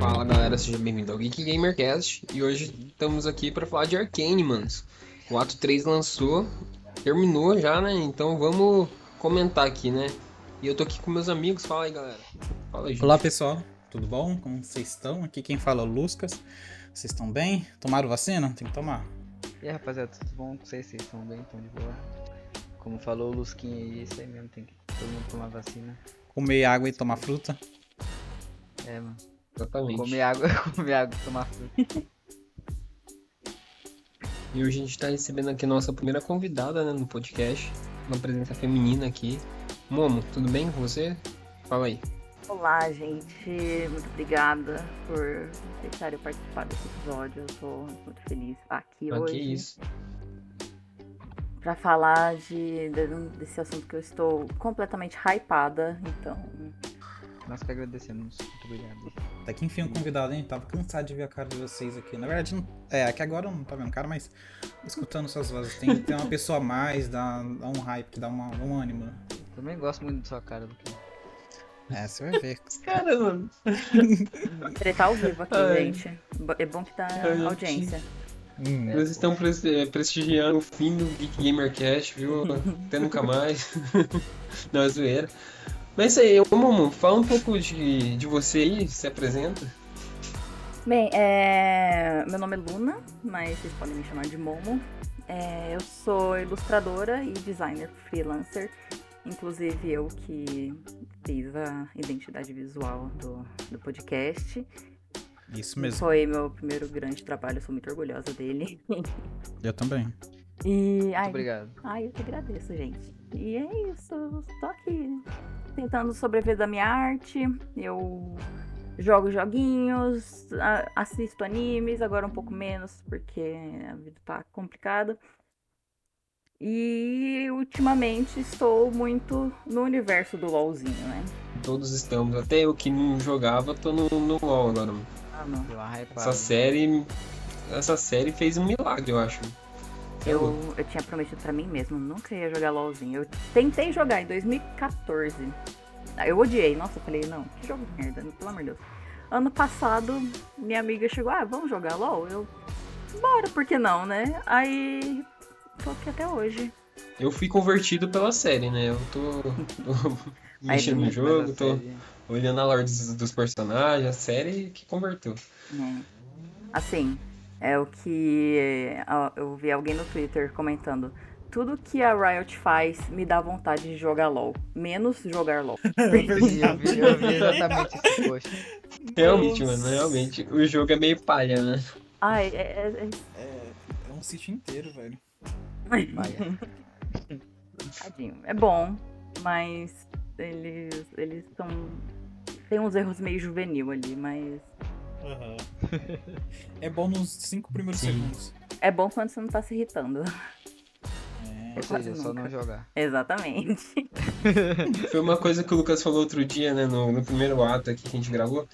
Fala galera, seja bem-vindo ao Geek Gamercast e hoje estamos aqui para falar de Arcane, manos. O ato 3 lançou, terminou já, né? Então vamos comentar aqui, né? E eu tô aqui com meus amigos, fala aí galera. Fala aí, gente. Olá pessoal, tudo bom? Como vocês estão? Aqui quem fala é o Lucas. Vocês estão bem? Tomaram vacina? Tem que tomar. E aí rapaziada, tudo bom com vocês? Vocês estão bem? Estão de boa? Como falou o Lusquinha aí, isso aí mesmo, tem que todo mundo tomar vacina. Comer água e tomar fruta. É, mano. Exatamente. Comer água, comer água e tomar fruta. E hoje a gente tá recebendo aqui a nossa primeira convidada, né, no podcast. Uma presença feminina aqui. Momo, tudo bem com você? Fala aí. Olá, gente. Muito obrigada por deixarem eu participar desse episódio. Eu tô muito feliz de estar aqui Ah, hoje. que isso. Pra falar de, de- desse assunto que eu estou completamente hypada. Então, Nós que agradecemos. Muito obrigado. Até que enfim um convidado, hein? Tava cansado de ver a cara de vocês aqui. Na verdade, não... é, aqui agora eu não tá vendo cara, mas escutando suas vozes. Tem que ter uma pessoa a mais, dá, dá um hype, que dá uma, um ânimo. Também gosto muito da sua cara, Luquinha. É, você vai ver. Caramba. tretar ao vivo aqui, Ai. gente. É bom que dá Ai, audiência. Hum, Vocês estão pres- prestigiando o fim do Geek Gamercast, viu? Até nunca mais. Não, é zoeira. Mas é isso aí, ô Momo, fala um pouco de, de você aí, se apresenta. Bem, é... meu nome é Luna, mas vocês podem me chamar de Momo. É, Eu sou ilustradora e designer freelancer. Inclusive eu que fiz a identidade visual do, do podcast. isso mesmo. Foi meu primeiro grande trabalho, sou muito orgulhosa dele. Eu também. E Muito ai, obrigado. ai, eu que agradeço, gente. E é isso, eu tô aqui tentando sobreviver da minha arte. Eu jogo joguinhos, a- assisto animes, agora um pouco menos, porque a vida tá complicada. E ultimamente estou muito no universo do LOLzinho, né? Todos estamos, até eu que não jogava, tô no, no LoL agora. Ah, não. Essa série. Essa série fez um milagre, eu acho. É Eu, eu tinha prometido pra mim mesmo, nunca ia jogar LOLzinho. Eu tentei jogar em 2014. Ah, Eu odiei, nossa, eu falei, não, que jogo de merda, pelo amor de Deus. Ano passado, minha amiga chegou, ah, vamos jogar LOL? Eu, bora, por que não, né? Aí, tô aqui até hoje. Eu fui convertido pela série, né? Eu tô, tô mexendo no Mas jogo, tô série- olhando a lore dos, dos personagens, a série que converteu. né? Assim, é o que é, eu vi alguém no Twitter comentando. Tudo que a Riot faz me dá vontade de jogar LOL. Menos jogar LOL. Eu vi, eu vi, eu vi exatamente esse post. Realmente, mano, realmente. O jogo é meio palha, né? Ai, é- é- é, É um sítio inteiro, velho. Tadinho. É bom, mas eles eles são tem uns erros meio juvenil ali, mas é bom nos cinco primeiros Sim. segundos. é bom quando você não tá se irritando. É. Ou Quase seja, só nunca. não jogar. Exatamente. Foi uma coisa que o Lucas falou outro dia, né? No, no primeiro ato aqui que a gente gravou.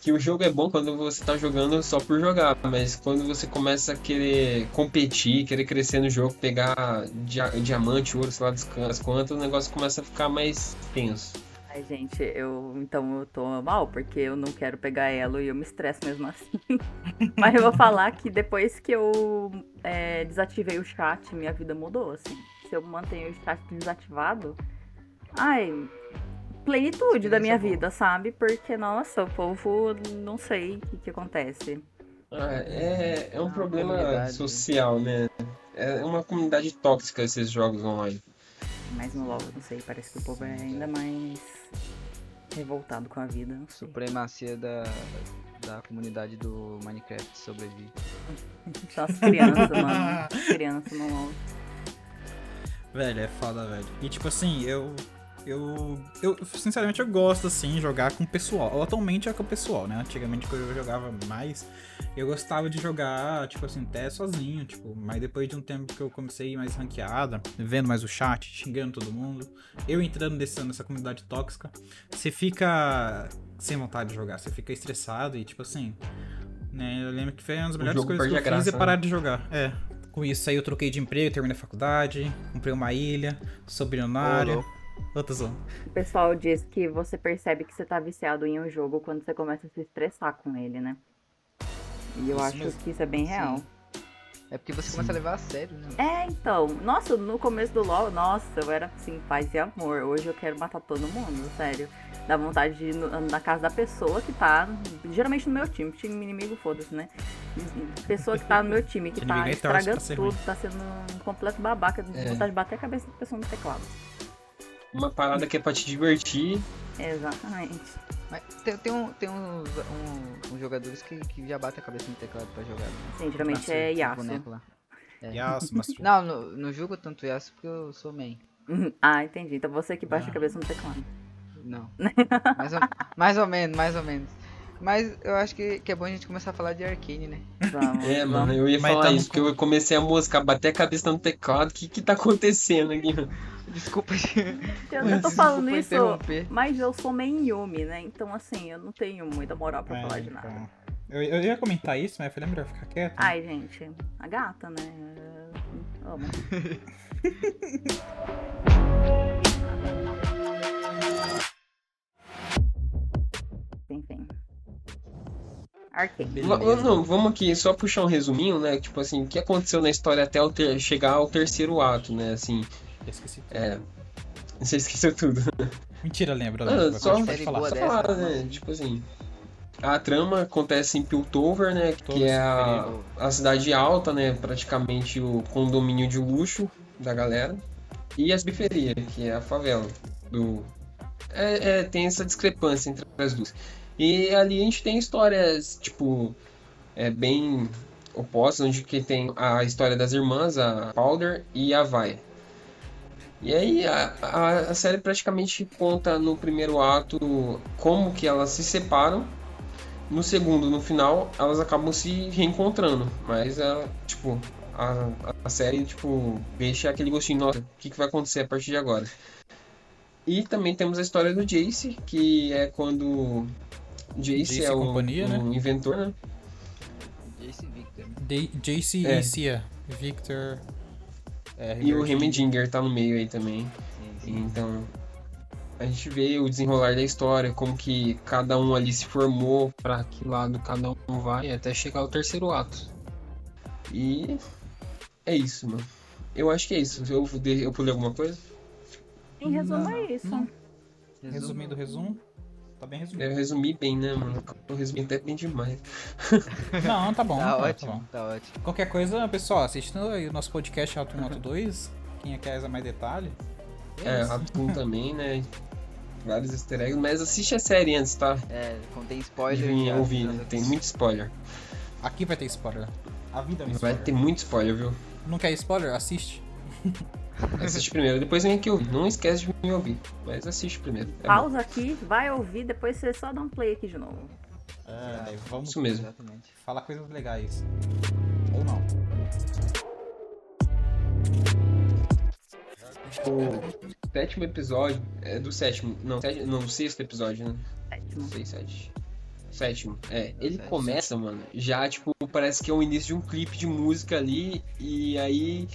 Que o jogo é bom quando você tá jogando só por jogar, mas quando você começa a querer competir, querer crescer no jogo, pegar dia- diamante, ouro, sei lá das as quantas, o negócio começa a ficar mais tenso. Ai, gente, eu então eu tô mal porque eu não quero pegar elo e eu me estresso mesmo assim. mas eu vou falar que depois que eu é, desativei o chat, minha vida mudou, assim. Se eu mantenho o chat desativado, ai, plenitude da minha boa. vida, sabe? Porque, nossa, o povo não sei o que, que acontece. Ah, é, é um Ah, problema social, né? É uma comunidade tóxica esses jogos online. Mas no LoL, não sei, parece que o povo é ainda mais revoltado com a vida. Não sei. Supremacia da, da comunidade do Minecraft sobrevive. Só as crianças, mano. As crianças no LoL. Velho, é foda, velho. E tipo assim, eu. Eu, eu, sinceramente, eu gosto, assim, jogar com o pessoal. Atualmente é com o pessoal, né? Antigamente, quando eu jogava mais, eu gostava de jogar, tipo assim, até sozinho, tipo. Mas depois de um tempo que eu comecei a ir mais ranqueada, vendo mais o chat, xingando todo mundo, eu entrando nessa, nessa comunidade tóxica, você fica sem vontade de jogar, você fica estressado e, tipo assim, né? Eu lembro que foi uma das melhores coisas que eu a fiz é graça, parar né? de jogar. É. Com isso aí eu troquei de emprego, terminei a faculdade, comprei uma ilha, sou bilionário. O pessoal diz que você percebe que você tá viciado em um jogo quando você começa a se estressar com ele, né? E eu Isso acho mesmo. que isso é bem real. É porque você começa a levar a sério, né? É, então. Nossa, no começo do LoL, nossa, eu era assim, paz e amor. Hoje eu quero matar todo mundo, sério. Dá vontade de ir no- na casa da pessoa que tá. Geralmente no meu time, time inimigo, foda-se, né? Pessoa que tá no meu time, que Que tá pra estragando tudo, tá sendo um completo babaca. De É. vontade de bater a cabeça da pessoa no teclado. Uma parada que é pra te divertir. Exatamente. Mas tem, tem, um, tem uns, um- uns jogadores que, que já batem a cabeça no teclado pra jogar. né? Sim, geralmente Nossa, é O Yasuo. É. Yasuo, Master Chief. Não, não, não jogo tanto Yasuo porque eu sou main. Ah, entendi. Então você que baixa Ah. a cabeça no teclado. Não. mais, ou, mais ou menos, mais ou menos. Mas eu acho que, que é bom a gente começar a falar de Arcane, né? Vamos. É, vamos. mano, eu ia Mas falar isso, porque eu comecei a moscar, bater a cabeça no teclado. O que que tá acontecendo aqui? Desculpa. Eu, eu tô falando isso, mas eu sou main Yumi, né? Então, assim, eu não tenho muita moral pra É, falar de nada. então. Eu, eu ia comentar isso, mas eu falei, melhor ficar quieto. Ai, gente, a gata, né? Eu Amo. Arcane. Beleza. Não, vamos aqui só puxar um resuminho, né? Tipo assim, o que aconteceu na história até o ter- chegar ao terceiro ato, né? Assim, Eu esqueci tudo. é. Você esqueceu tudo. Mentira, lembra, Ah, lembra. só- Pode, falar. Só dessa, falar, mano. né? Tipo assim. A trama acontece em Piltover, né? Que Todos é a, a cidade alta, né? Praticamente o condomínio de luxo da galera. E as periferias, que é a favela. Do... É, é, tem essa discrepância entre as duas. E ali a gente tem histórias, tipo, é, bem opostas, onde que tem a história das irmãs, a Powder e a Vi. E aí a, a, série praticamente conta no primeiro ato como que elas se separam. No segundo, no final, elas acabam se reencontrando. Mas ela, tipo, a, a série, tipo, deixa aquele gostinho, nossa, o que, que vai acontecer a partir de agora? E também temos a história do Jace, que é quando Jace, Jace é o, companhia, né? o inventor, né? Jace Victor. né? JC É. e Cia. Victor. é, E o River Heimendinger tá no meio aí também. Sim, sim. Então, a gente vê o desenrolar da história, como que cada um ali se formou, pra que lado cada um vai, até chegar ao terceiro ato. E é isso, mano. Eu acho que é isso. Eu, eu pulei alguma coisa? Em resumo, é isso. Resumindo o resumo. Tá bem resumido. Eu resumi bem, né, mano? Eu resumi até bem demais. Não, tá bom. Tá tá, ótimo, bom. tá ótimo. Qualquer coisa, pessoal, assistindo aí o nosso podcast Auto 1 Auto 2. Quem quer mais detalhe. É. Ratum também, né? Vários easter eggs, mas assiste a série antes, tá? É, contém spoiler. já- ouvir, já- né? Tem muito spoiler. Aqui vai ter spoiler. A vida é um Vai spoiler. ter muito spoiler, viu? Não quer spoiler? Assiste. Assiste primeiro, depois vem aqui ouvir. Não esquece de me ouvir, mas assiste primeiro. É bom. Pausa aqui, vai ouvir, depois você só dá um play aqui de novo. É, vamos Isso mesmo. Exatamente. falar coisas legais. Ou não. O sétimo episódio é do sétimo. Não, sétimo, não, sexto episódio, né? Sétimo. Seis, sete. Sétimo. É, ele Sétimo. começa, mano, já, tipo, parece que é o início de um clipe de música ali. E aí,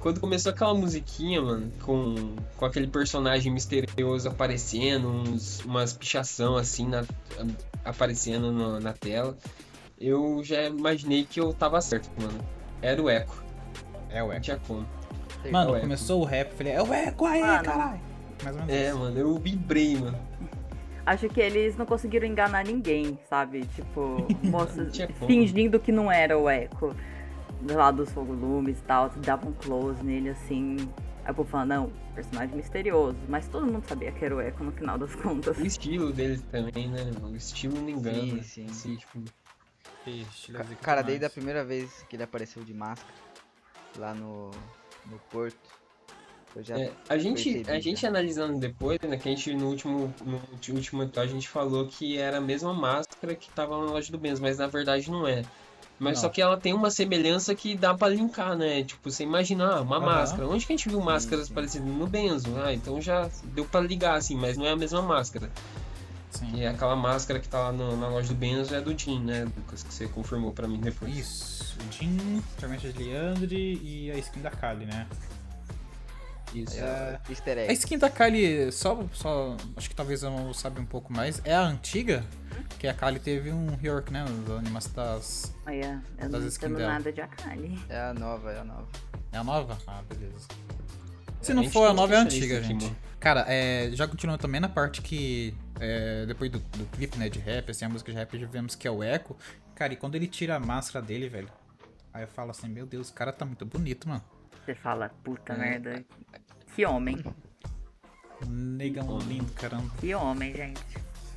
quando começou aquela musiquinha, mano, com, com aquele personagem misterioso aparecendo, uns, umas pichação assim na, aparecendo no- na tela, eu já imaginei que eu tava certo, mano. Era o Echo. É o Não Echo. tinha como. Mano, É o Echo. começou o rap, falei, é o Echo aí, Mano. caralho. Mais ou menos É, isso. mano, eu vibrei, mano. Acho que eles não conseguiram enganar ninguém, sabe? Tipo, moças fingindo que não era o Echo lá dos volumes e tal, davam um close nele assim. Aí o povo fala, não, personagem misterioso. Mas todo mundo sabia que era o Echo no final das contas. O estilo dele também, né? O estilo não engana. Sim, sim. Assim, tipo, Ixi, Ca- Lezico Cara, desde a primeira vez que ele apareceu de máscara lá no, no porto, eu já. é, a gente, percebi, a gente analisando depois, né? Que a gente no último, no último episódio a gente falou que era a mesma máscara que tava na loja do Benz, mas na verdade não é. Mas Não. só que ela tem uma semelhança que dá pra linkar, né? Tipo, você imagina, ah, uma Aham. máscara. Onde que a gente viu máscaras sim. parecidas? No Benzo. Ah, então já deu pra ligar, assim, mas não é a mesma máscara. Sim. E aquela máscara que tá lá no- na loja do Benzo é do Jim, né, Lucas? Que você confirmou pra mim depois. Isso. O Jin, Tormenta de Leandre e a skin da Kali, né? Isso. Aí, É. Easter A egg. skin da Kali, só, só. Acho que talvez eu não saiba um pouco mais. É a antiga? Que a Kali teve um rework, né? As animações das. Olha, eu Das não entendo dela. nada de Akali. É a nova, é a nova. É a nova? Ah, beleza. Se A não for a nova, é a antiga, gente. Cara, é, já continuando também na parte que. é, depois do, do clipe, né, de rap, assim, a música de rap, já vemos que é o Echo. Cara, e quando ele tira a máscara dele, velho. Aí eu falo assim, meu Deus, o cara tá muito bonito, mano. Você fala, puta É. merda. Que homem. Negão lindo, caramba. Que homem, gente.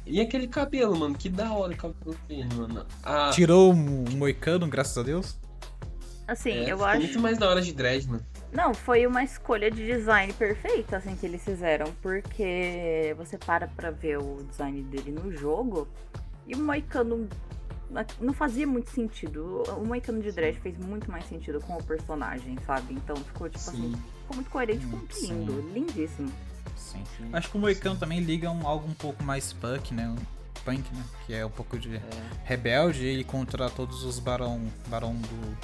E aquele cabelo, mano, que da hora o cabelo dele, mano. Ah, Tirou um, um moicano, graças a Deus. Assim, é, eu ficou acho. muito mais da hora de dread, mano. Não, foi uma escolha de design perfeita, assim, que eles fizeram. Porque você para pra ver o design dele no jogo e o Moicano não fazia muito sentido. O Moicano de Dread fez muito mais sentido com o personagem, sabe? Então ficou, tipo assim, Sim. ficou muito coerente, ficou Hum, muito sim. lindo, lindíssimo. Sim. Acho que o moicano também liga um, algo um pouco mais punk, né? Um punk, né? Que é um pouco de É. rebelde ele contra todos os barão. Barão do.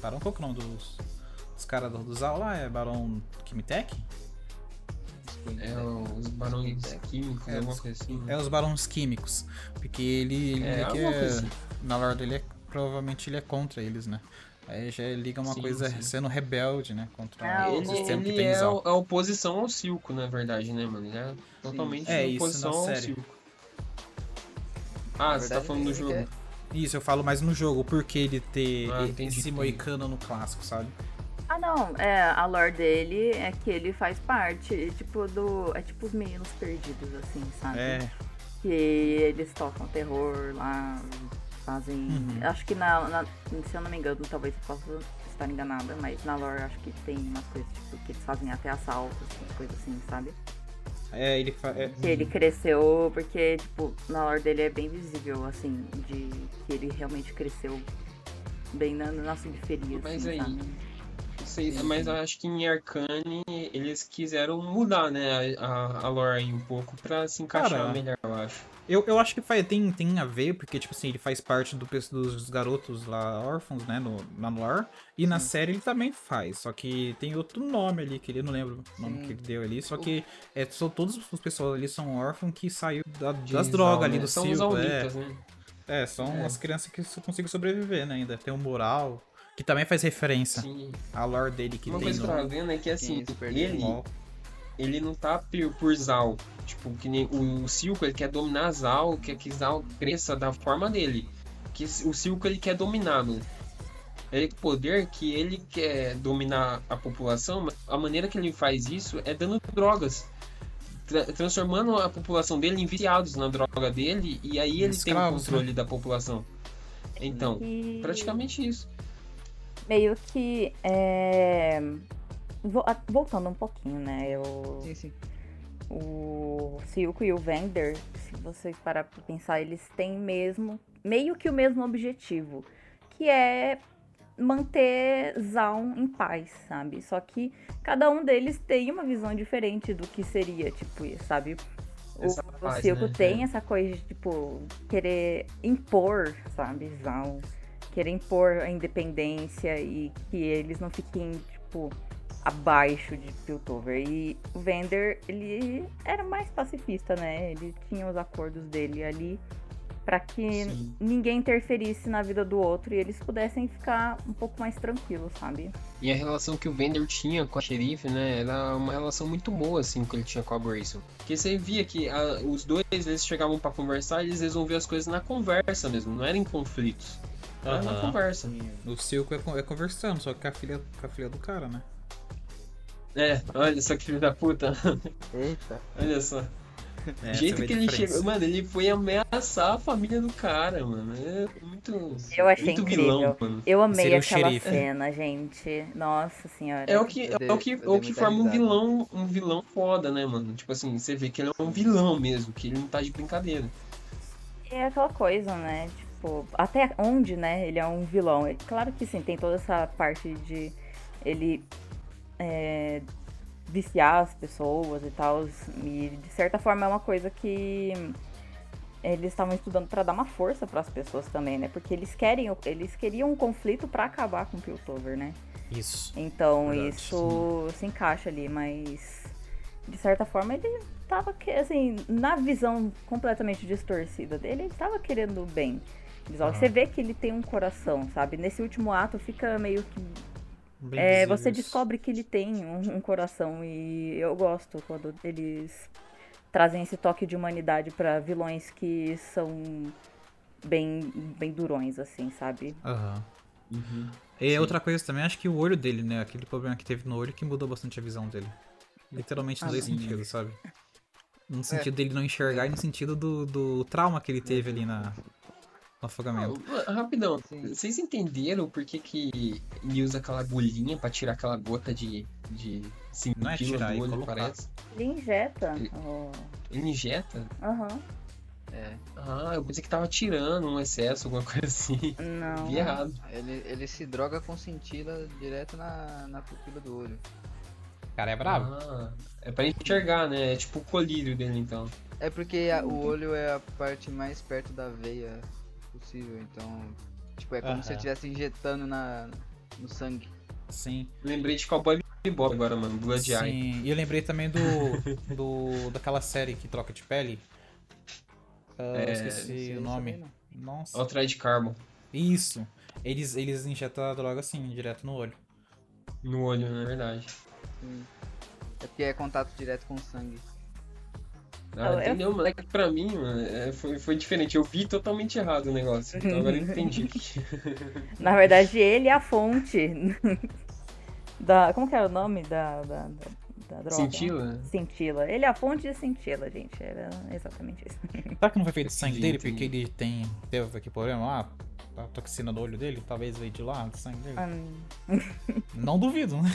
Barão qual que é o nome dos. Dos caras do, do Zal lá? É Barão Kimitek? É os barões químicos, É, alguma coisa assim. né? É os barões químicos. Porque ele, ele É, que é. assim. Na lore dele, é, provavelmente ele é contra eles, né? Aí já liga uma Sim, coisa sim. sendo rebelde, né? Contra Ah, o Ele, sistema que ele tem é Zal. a a oposição ao Silco, na verdade, né, mano? Ele é totalmente É, isso oposição ao. Silco. Ah, você tá falando do jogo. quer- Isso, eu falo mais no jogo, porque ele ter Ah, esse moicano no clássico, sabe? Ah, não, é, a lore dele é que ele faz parte, tipo, do. É tipo os meninos perdidos, assim, sabe? É, Que eles tocam terror lá, fazem. Uhum. Acho que na, na- Se eu não me engano, talvez eu possa estar enganada, mas na lore acho que tem umas coisas, tipo, que eles fazem até assaltos, umas coisas assim, sabe? é, ele fa- é, Que ele cresceu, porque, tipo, na lore dele é bem visível, assim, de que ele realmente cresceu bem na, na subferia, Mas assim, aí, sabe? Sei, Sim, mas sim. eu acho que em Arcane eles quiseram mudar, né, a, a, lore um pouco pra se encaixar Cara, melhor, eu acho. Eu, eu acho que faz, tem, tem a ver, porque, tipo assim, ele faz parte do, dos garotos lá, órfãos, né, no, na lore. E na série ele também faz, só que tem outro nome ali, que ele não lembro o nome Sim. que ele deu ali. Só que é, são, todas as pessoas ali são órfãos que saiu da- das drogas ali né? do São os circo. É, né? é, são É. as crianças que só conseguem sobreviver, né, ainda. Tem o moral, que também faz referência Sim. à lore dele que Uma tem coisa que eu tava vendo é que assim, Sim, ele, ele não tá por, por Zal. Tipo, que nem o, o Silco, ele quer dominar Zal, quer que Zal cresça da forma dele. Que o Silco, ele quer dominar, mano. Ele tem poder que ele quer dominar a população, mas a maneira que ele faz isso é dando drogas. Tra- transformando a população dele em viciados na droga dele, e aí ele tem o Escravos, controle da população. Então, E- praticamente isso. Meio que é, vo- a- voltando um pouquinho, né? Eu, Sim, sim. o Silco e o Vender, se você parar pra pensar, eles têm mesmo meio que o mesmo objetivo, que é manter Zaun em paz, sabe? Só que cada um deles tem uma visão diferente do que seria, tipo, sabe? O, Essa o paz, Silco né? tem É. essa coisa de, tipo, querer impor, sabe, Zaun. Querer impor a independência e que eles não fiquem, tipo, abaixo de Piltover. E o Vender, ele era mais pacifista, né? Ele tinha os acordos dele ali pra que Sim. ninguém interferisse na vida do outro e eles pudessem ficar um pouco mais tranquilos, sabe? E a relação que o Vender tinha com a xerife, né, era uma relação muito boa, assim, que ele tinha com a Grayson. Porque você via que a- os dois, eles chegavam pra conversar e eles resolviam as coisas na conversa mesmo, não era em conflitos. Era na Aham. conversa. O Silco é, é conversando, só que com a filha, com a filha do cara, né? É, olha só que filho da puta. Eita. olha só. É, jeito a que ele chegou. Mano, ele foi ameaçar a família do cara, mano. É muito. Eu achei muito incrível. vilão, mano. Eu amei Seria o aquela xerife. cena, gente. Nossa senhora. É o que, é dei- o que, é o que forma um vilão, um vilão foda, né, mano? Tipo assim, você vê que ele é um vilão mesmo, que ele não tá de brincadeira. É aquela coisa, né? Tipo, até onde, né, ele é um vilão. É Claro que sim, tem toda essa parte de ele é, viciar as pessoas e tal. E de certa forma é uma coisa que eles estavam estudando pra dar uma força pras pessoas também, né? Porque eles querem, eles queriam um conflito pra acabar com o Piltover, né? Isso. Então Verdade, isso se encaixa ali, mas de certa forma ele tava, assim, na visão completamente distorcida dele, ele tava querendo o bem. Visual. Aham. Você vê que ele tem um coração, sabe? Nesse último ato fica meio que É, você descobre que ele tem um, um coração e eu gosto quando eles trazem esse toque de humanidade pra vilões que são bem, bem durões, assim, sabe? Aham. Uhum. E Sim. outra coisa também, acho que o olho dele, né? Aquele problema que teve no olho que mudou bastante a visão dele. Literalmente nos Ah, dois sentidos, sabe? É. No sentido dele não enxergar e no sentido do, do trauma que ele teve ali na, no afogamento. Ah, Rapidão, Sim. vocês entenderam por que, que ele usa aquela agulhinha pra tirar aquela gota de, de Não é tirar, é do olho, colocar. parece? Ele injeta. Ele- ó, Ele injeta? Aham. É. Ah, eu pensei que tava tirando um excesso, alguma coisa assim. Não. Vi errado. Ele, ele se droga com cintila direto na, na pupila do olho. O cara é bravo. Ah, é pra enxergar, né? É tipo o colírio dele, então. É porque a- o olho é a parte mais perto da veia possível, então. Tipo, é como se Aham. eu estivesse injetando na, no sangue. Sim. Lembrei de Cowboy Bebop agora, mano. Blood Eye. Sim. E eu lembrei também do, do daquela série que troca de pele. Ah, É, eu esqueci o nome. não. Nossa. Altered Carbon. Isso. Eles, eles injetam a droga assim, direto no olho. No olho, na verdade. Sim. É porque é contato direto com o sangue. Ah, Eu- eu- entendeu, moleque? Pra mim, mano, é, foi, foi diferente. Eu vi totalmente errado o negócio. Então agora eu entendi. Na verdade, ele é a fonte da. Como que era o nome da, da, da, droga? Cintila? Cintila. Ele é a fonte de cintila, gente. Era exatamente isso. Será que não foi feito de sangue dele? Porque ele tem. Teve aqui problema lá? A toxina no olho dele? Talvez veio de lá, do sangue dele. Hum, Não duvido, né?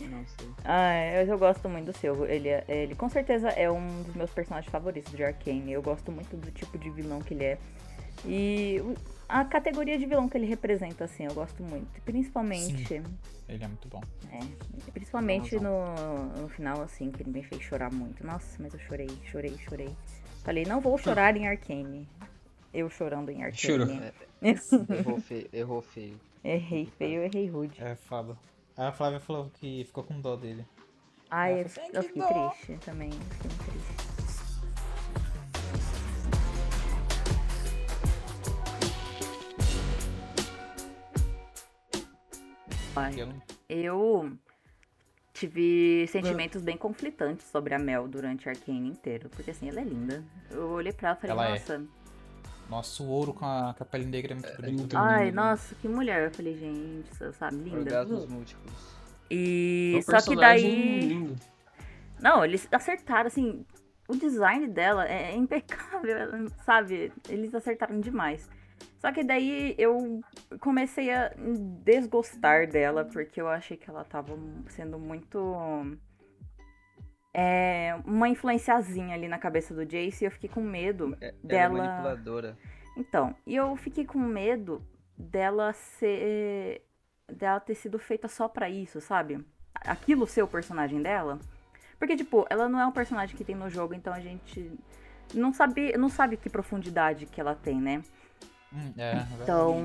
Não sei. Ah, eu, eu gosto muito do seu. Ele, é- ele com certeza é um dos meus personagens favoritos de Arcane. Eu gosto muito do tipo de vilão que ele é. E a categoria de vilão que ele representa, assim, eu gosto muito. Principalmente. Ele é muito bom. É, principalmente no, no final, assim, que ele me fez chorar muito. Nossa, mas eu chorei, chorei, chorei. Falei, não vou chorar em Arcane. Eu chorando em Chorou. Arcane. Errou feio. Errou feio. errei feio, errei rude. É foda. A Flávia falou que ficou com dó dele. Ai, Ah, eu, eu que fiquei dó. triste também. eu Fiquei muito triste. Eu tive sentimentos bem conflitantes sobre a Mel durante Arcane inteiro. Porque assim, ela é linda. Eu olhei pra ela e falei, Ela é. nossa. Nossa, o ouro com a, com a pele negra é muito É bonito. muito Ai, lindo. nossa, que mulher. Eu falei, gente, você sabe, linda. Orgasmos múltiplos. E É um só que daí. lindo. Não, eles acertaram, assim. O design dela é impecável, ela- sabe? Eles acertaram demais. Só que daí eu comecei a desgostar dela, porque eu achei que ela tava sendo muito. É, uma influenciazinha ali na cabeça do Jace e eu fiquei com medo É, Ela é dela. manipuladora. Então, e eu fiquei com medo dela ser. dela ter sido feita só pra isso, sabe? Aquilo ser o personagem dela. Porque, tipo, ela não é um personagem que tem no jogo, então a gente não sabe, não sabe que profundidade que ela tem, né? Hum, é, é Então,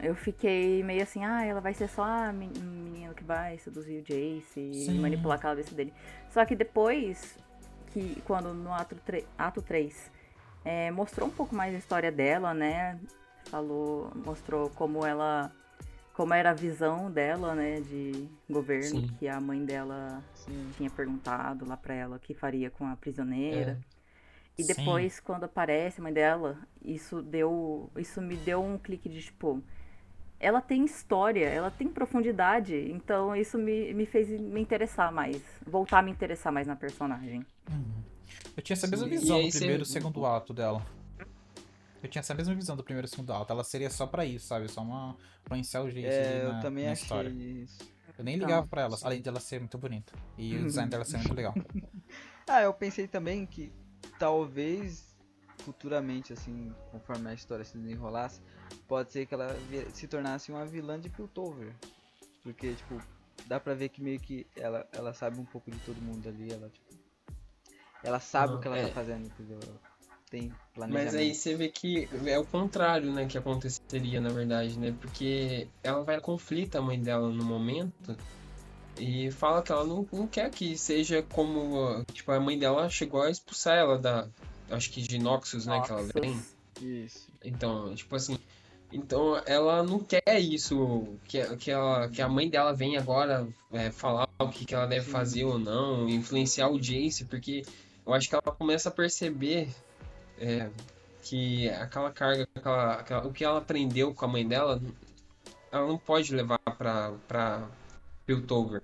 eu fiquei meio assim, ah, ela vai ser só a men- menina que vai seduzir o Jace e Sim. manipular a cabeça dele. Só que depois, que quando no ato, ato 3, é, mostrou um pouco mais a história dela, né? Falou, mostrou como ela. Como era a visão dela, né, de governo, Sim. que a mãe dela Sim. tinha perguntado lá pra ela o que faria com a prisioneira. E Sim. depois, quando aparece a mãe dela, isso deu. Isso me deu um clique de tipo. Ela tem história, ela tem profundidade, então isso me, me fez me interessar mais. Voltar a me interessar mais na personagem. Eu tinha essa mesma Sim, visão do você- primeiro e segundo ato dela. Eu tinha essa mesma visão do primeiro e segundo ato. Ela seria só pra isso, sabe? Só uma o jeito É, na, eu também na achei história. isso. Eu nem Então, ligava pra ela, além dela ser muito bonita. E o design dela ser muito legal. Ah, eu pensei também que talvez futuramente, assim, conforme a história se desenrolasse, pode ser que ela se tornasse uma vilã de Piltover. Porque, tipo, dá pra ver que meio que ela, ela sabe um pouco de todo mundo ali, ela, tipo. Ela sabe Aham, o que ela é. tá fazendo, entendeu? tem planejamento. Mas aí você vê que é o contrário, né, que aconteceria, na verdade, né? Porque ela vai conflita a mãe dela no momento e fala que ela não, não quer que seja como. Tipo, a mãe dela chegou a expulsar ela da. Acho que de Noxus, né? Que ela vem. Isso. Então, tipo assim. Então ela não quer isso, que, que, ela, que a mãe dela venha agora é, falar o que, que ela deve fazer ou não, influenciar o Jace, porque eu acho que ela começa a perceber é, que aquela carga, aquela, aquela, o que ela aprendeu com a mãe dela, ela não pode levar pra, pra Piltover.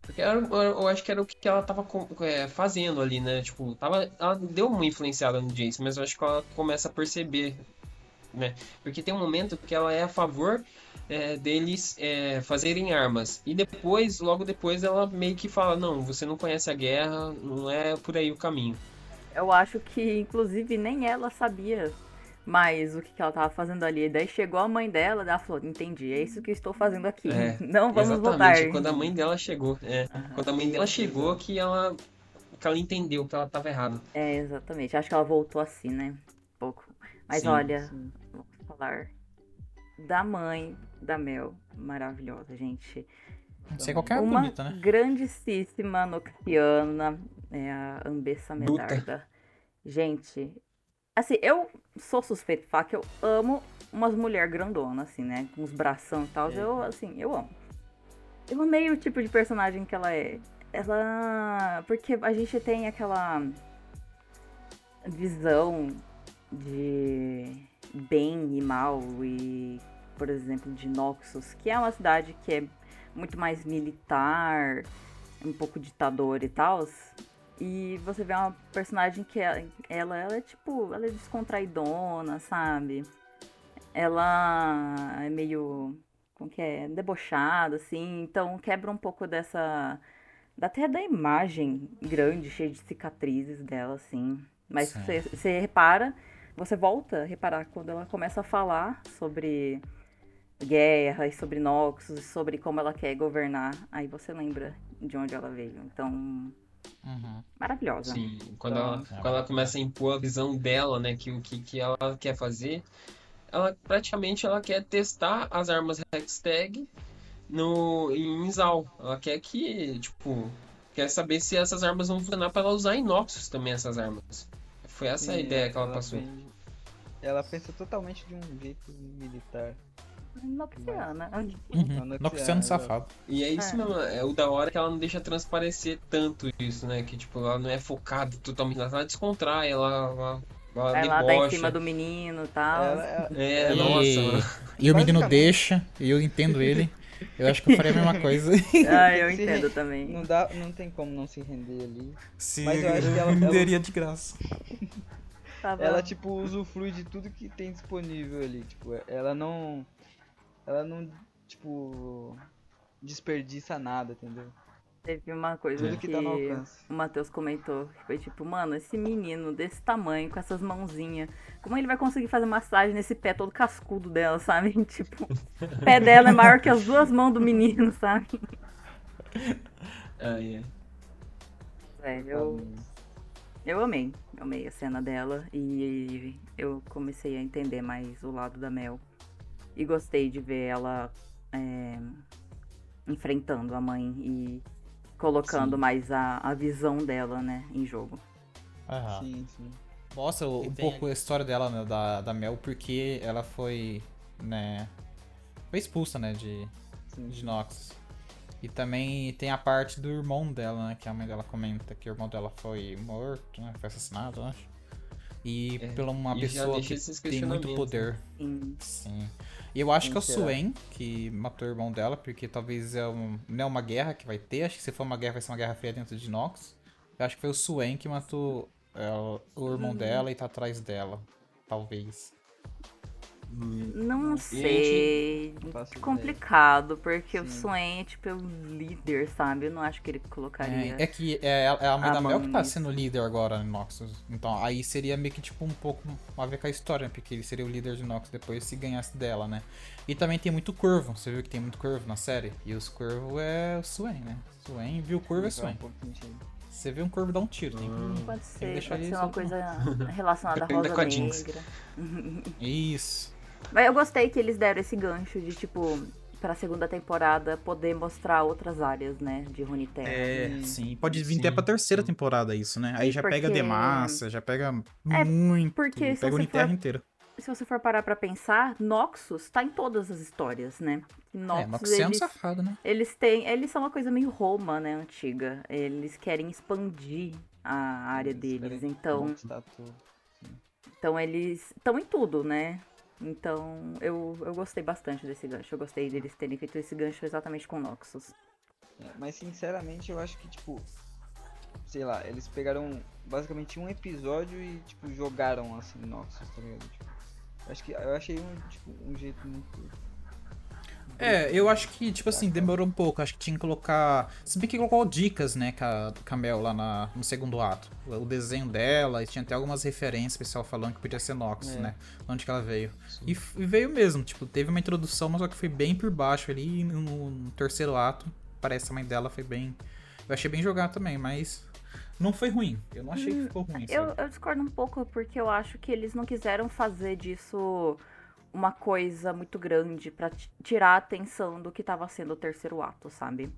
Porque era, eu acho que era o que ela tava é, fazendo ali, né? Tipo, tava, ela deu uma influenciada no Jace, mas eu acho que ela começa a perceber né? Porque tem um momento que ela é a favor é, deles é, fazerem armas. E depois, logo depois, ela meio que fala, não, você não conhece a guerra, não é por aí o caminho. Eu acho que, inclusive, nem ela sabia mais o que, que ela estava fazendo ali. Daí chegou a mãe dela, ela falou, entendi, é isso que estou fazendo aqui. É, não vamos exatamente, voltar. quando a mãe dela chegou. É, uhum. Quando a mãe dela chegou que ela, que ela entendeu que ela estava errada. É, exatamente. Acho que ela voltou assim, né? Um pouco. Mas sim, olha, sim falar da mãe da Mel. Maravilhosa, gente. Não sei qualquer Uma bonita, né? grandíssima Noxiana, é a Ambessa Medarda. Gente, assim, eu sou suspeito de falar que eu amo umas mulheres grandonas, assim, né? Com os bração e tal. É. Eu, assim, eu amo. Eu amei o tipo de personagem que ela é. Ela. Porque a gente tem aquela visão de bem e mal e, por exemplo, de Noxus, que é uma cidade que é muito mais militar, um pouco ditador e tal. E você vê uma personagem que é, ela, ela é tipo, ela é descontraidona, sabe? Ela é meio, como que é, debochada, assim, então quebra um pouco dessa, até da imagem grande, cheia de cicatrizes dela, assim. Mas você, você repara você volta a reparar quando ela começa a falar sobre guerra e sobre Noxus, e sobre como ela quer governar, aí você lembra de onde ela veio. Então, uhum. maravilhosa. Sim, quando, então, ela, quando ela começa a impor a visão dela, né, que o que, que ela quer fazer, ela praticamente ela quer testar as armas Hextag no em Zal. Ela quer que, tipo, quer saber se essas armas vão funcionar para ela usar em Noxus também essas armas. Foi essa Sim, a ideia que ela, ela passou. Vem... Ela pensa totalmente de um jeito militar. Noxiana. Uhum. Noxiano safado. E é isso é. mesmo, é o da hora que ela não deixa transparecer tanto isso, né? Que tipo, ela não é focada totalmente, ela descontrai, ela, ela ela ela dá em cima do menino e tal. É, é, nossa. E, e o menino deixa, e eu entendo ele. Eu acho que eu faria a mesma coisa. ah, eu entendo também. Não, dá, não tem como não se render ali. Sim, mas eu acho que ela renderia ela... de graça. Tá ela, tipo, usufrui de tudo que tem disponível ali. Tipo, ela não. Ela não, tipo. Desperdiça nada, entendeu? Teve uma coisa que, que tá o Matheus comentou, que foi tipo, mano, esse menino desse tamanho, com essas mãozinhas, como ele vai conseguir fazer massagem nesse pé todo cascudo dela, sabe? Tipo, o pé dela é maior que as duas mãos do menino, sabe? Ah, yeah. É, eu, eu amei, amei a cena dela e eu comecei a entender mais o lado da Mel. E gostei de ver ela é, enfrentando a mãe e colocando sim. mais a, a visão dela, né, em jogo. Aham. Sim, sim. Mostra um pouco a história dela, né, da, da Mel, porque ela foi, né, foi expulsa, né, de, de Noxus. E também tem a parte do irmão dela, né, que a mãe dela comenta que o irmão dela foi morto, né, foi assassinado, eu acho. E é, pela uma pessoa que tem muito poder. Sim. Sim. E eu acho Quem que é o Swain que matou o irmão dela, porque talvez é um, não é uma guerra que vai ter. Acho que se for uma guerra, vai ser uma guerra fria dentro de Nox. Eu acho que foi o Swain que matou ela, o irmão uhum. dela e tá atrás dela. Talvez. Não sei. Complicado, porque Sim. o Swain é tipo o líder, sabe? Eu não acho que ele colocaria. É, é que é, é a mãe a da Mel que tá sendo líder agora no Noxus. Então aí seria meio que tipo um pouco a ver com a história, porque ele seria o líder de Noxus depois se ganhasse dela, né? E também tem muito curvo. Você viu que tem muito curvo na série? E os curvos é o Swain, né? Swain viu curvo é Swain. Você vê um corvo dar um tiro. Tem que- Pode que ser, deixar pode ser uma coisa relacionada à Rosa. Negra. Isso. Mas eu gostei que eles deram esse gancho de, tipo, pra segunda temporada poder mostrar outras áreas, né, de Runeterra. É, Sim. sim. Pode vir Sim. até pra terceira temporada isso, né? Aí já pega porque- Demacia, já pega É, muito. porque se pega Uniterra for- inteira. Se você for parar pra pensar, Noxus tá em todas as histórias, né? É, Noxus, Noxiano eles, safado, né? eles têm. Eles são uma coisa meio Roma, né, antiga. Eles querem expandir a área Eles deles. Então, então eles estão em tudo, né? Então, eu, eu gostei bastante desse gancho. Eu gostei deles terem feito esse gancho exatamente com Noxus. É, Mas sinceramente eu acho que tipo. Sei lá, eles pegaram basicamente um episódio e tipo jogaram assim Noxus, tá ligado? Tipo, acho que eu achei um, tipo, um jeito muito. É, eu acho que, tipo assim, demorou um pouco. Acho que tinha que colocar. Se bem que colocou dicas, né, com a com a Mel lá na- no segundo ato. O desenho dela, e tinha até algumas referências, pessoal falando que podia ser Noxus, É. né? Onde que ela veio. E, e veio mesmo, tipo, teve uma introdução, mas só que foi bem por baixo ali. E no, no terceiro ato, parece que a mãe dela foi bem. Eu achei bem jogado também, mas. Não foi ruim. Eu não achei que ficou ruim. Eu, eu discordo um pouco porque eu acho que eles não quiseram fazer disso uma coisa muito grande pra ti- tirar a atenção do que tava sendo o terceiro ato, sabe?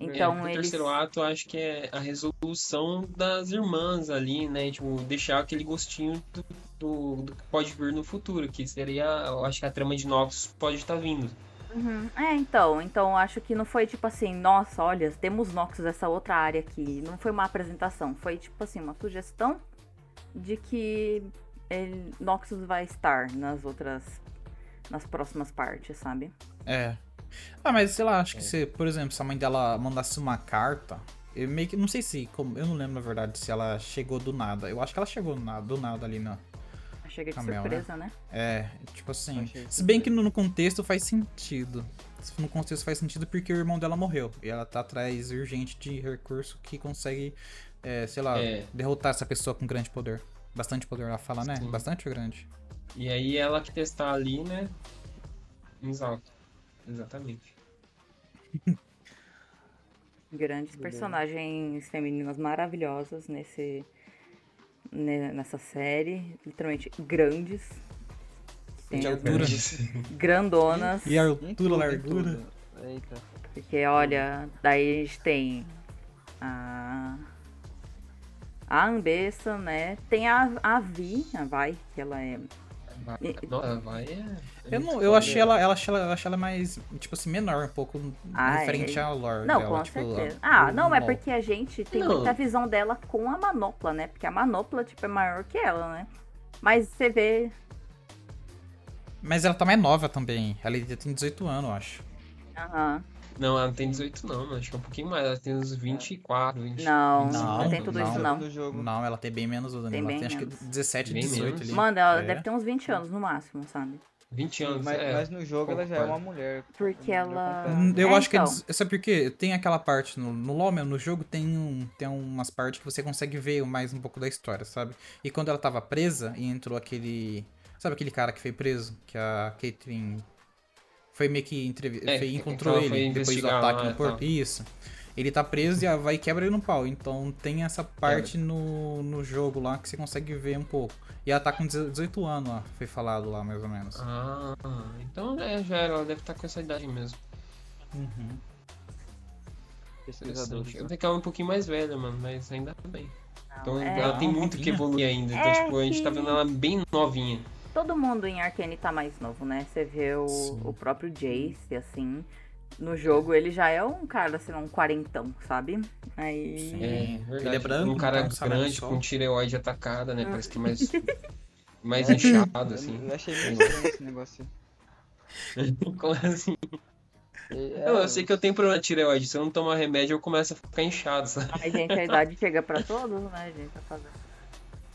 Então é, o eles. terceiro ato, acho que é a resolução das irmãs ali, né? Tipo, deixar aquele gostinho do, do, do que pode vir no futuro, que seria, eu acho que a trama de Noxus pode estar vindo. Uhum. É, então, então acho que não foi tipo assim, nossa, olha, temos Noxus essa outra área aqui. Não foi uma apresentação, foi tipo assim, uma sugestão de que ele, Noxus vai estar nas outras. nas próximas partes, sabe? É. Ah, mas sei lá, acho que se, por exemplo, se a mãe dela mandasse uma carta, eu meio que. Não sei se. Como, eu não lembro, na verdade, se ela chegou do nada. Eu acho que ela chegou do nada, do nada ali, não. Chega de Camel, né? surpresa, né? É, tipo assim. Se bem que no, no contexto faz sentido. Se No contexto faz sentido porque o irmão dela morreu. E ela tá atrás urgente de recurso que consegue, é, sei lá, É. derrotar essa pessoa com grande poder. Bastante poder, ela fala, né? Sim. Bastante grande? E aí ela que testar ali, né? Exato. Exatamente. Grandes personagens femininas maravilhosas nesse ne- nessa série, literalmente grandes. Tem De altura. grandonas, E altura, largura. Eita. porque olha, daí a gente tem a a Ambessa, né? Tem a, a Vi, a Vai, que ela é Vai, Nossa, vai é. Eu, é não, eu achei ela, ela, achei ela, eu achei ela mais, tipo assim, menor um pouco Ah, referente é. à lore Não, dela. com tipo, certeza. a- Ah, não, é porque a gente tem Não. muita visão dela com a manopla, né? Porque a manopla, tipo, é maior que ela, né? Mas você vê. Mas ela tá mais nova também. Ela ainda tem 18 anos, eu acho. Aham. Não, ela não tem 18 não, mano. Acho que é um pouquinho mais. Ela tem uns 24, 20. Não, Não, não, tem tudo não. isso, não. Não, ela tem bem menos o Tem Danilo. Ela bem tem acho que menos. 17, Bem 18 menos. ali. Mano, ela É. deve ter uns 20 anos no máximo, sabe? 20 anos, mas, é. mas no jogo ela já é uma mulher. Porque ela-. Hum, Eu É, acho que então. eles. Sabe por quê? Tem aquela parte no, no LoL mesmo, no jogo tem, um, tem umas partes que você consegue ver mais um pouco da história, sabe? E quando ela tava presa e entrou aquele. Sabe aquele cara que foi preso? Que a Caitlyn foi meio que entrev... É, foi, que encontrou foi ele depois do ataque no corpo. tal. Isso. Ele tá preso e a vai e quebra ele no pau. Então tem essa parte no, no jogo lá que você consegue ver um pouco. E ela tá com 18 anos lá, foi falado lá mais ou menos. Ah, então é, já era. Ela deve estar com essa idade mesmo. Uhum. Interessante. Eu que ela é um pouquinho mais velha, mano, mas ainda bem. Então é- ela tem muito que evoluir ainda. Então, É tipo, a gente tá vendo ela bem novinha. Todo mundo em Arcane tá mais novo, né? Você vê o, Sim. o próprio Jace, assim. No jogo ele já é um cara, sei lá, um quarentão, sabe? Aí. Sim. É. Ele é branco, Um cara sabe, grande com tireoide atacada, né? Parece que mais. mais É. inchado, Eu- assim. Eu achei meio estranho esse negócio. Como assim? É, Não, eu sei que eu tenho problema de tireoide. Se eu não tomar remédio, eu começo a ficar inchado, sabe? Ai, gente, a idade chega pra todos, né, gente? Pra fazer.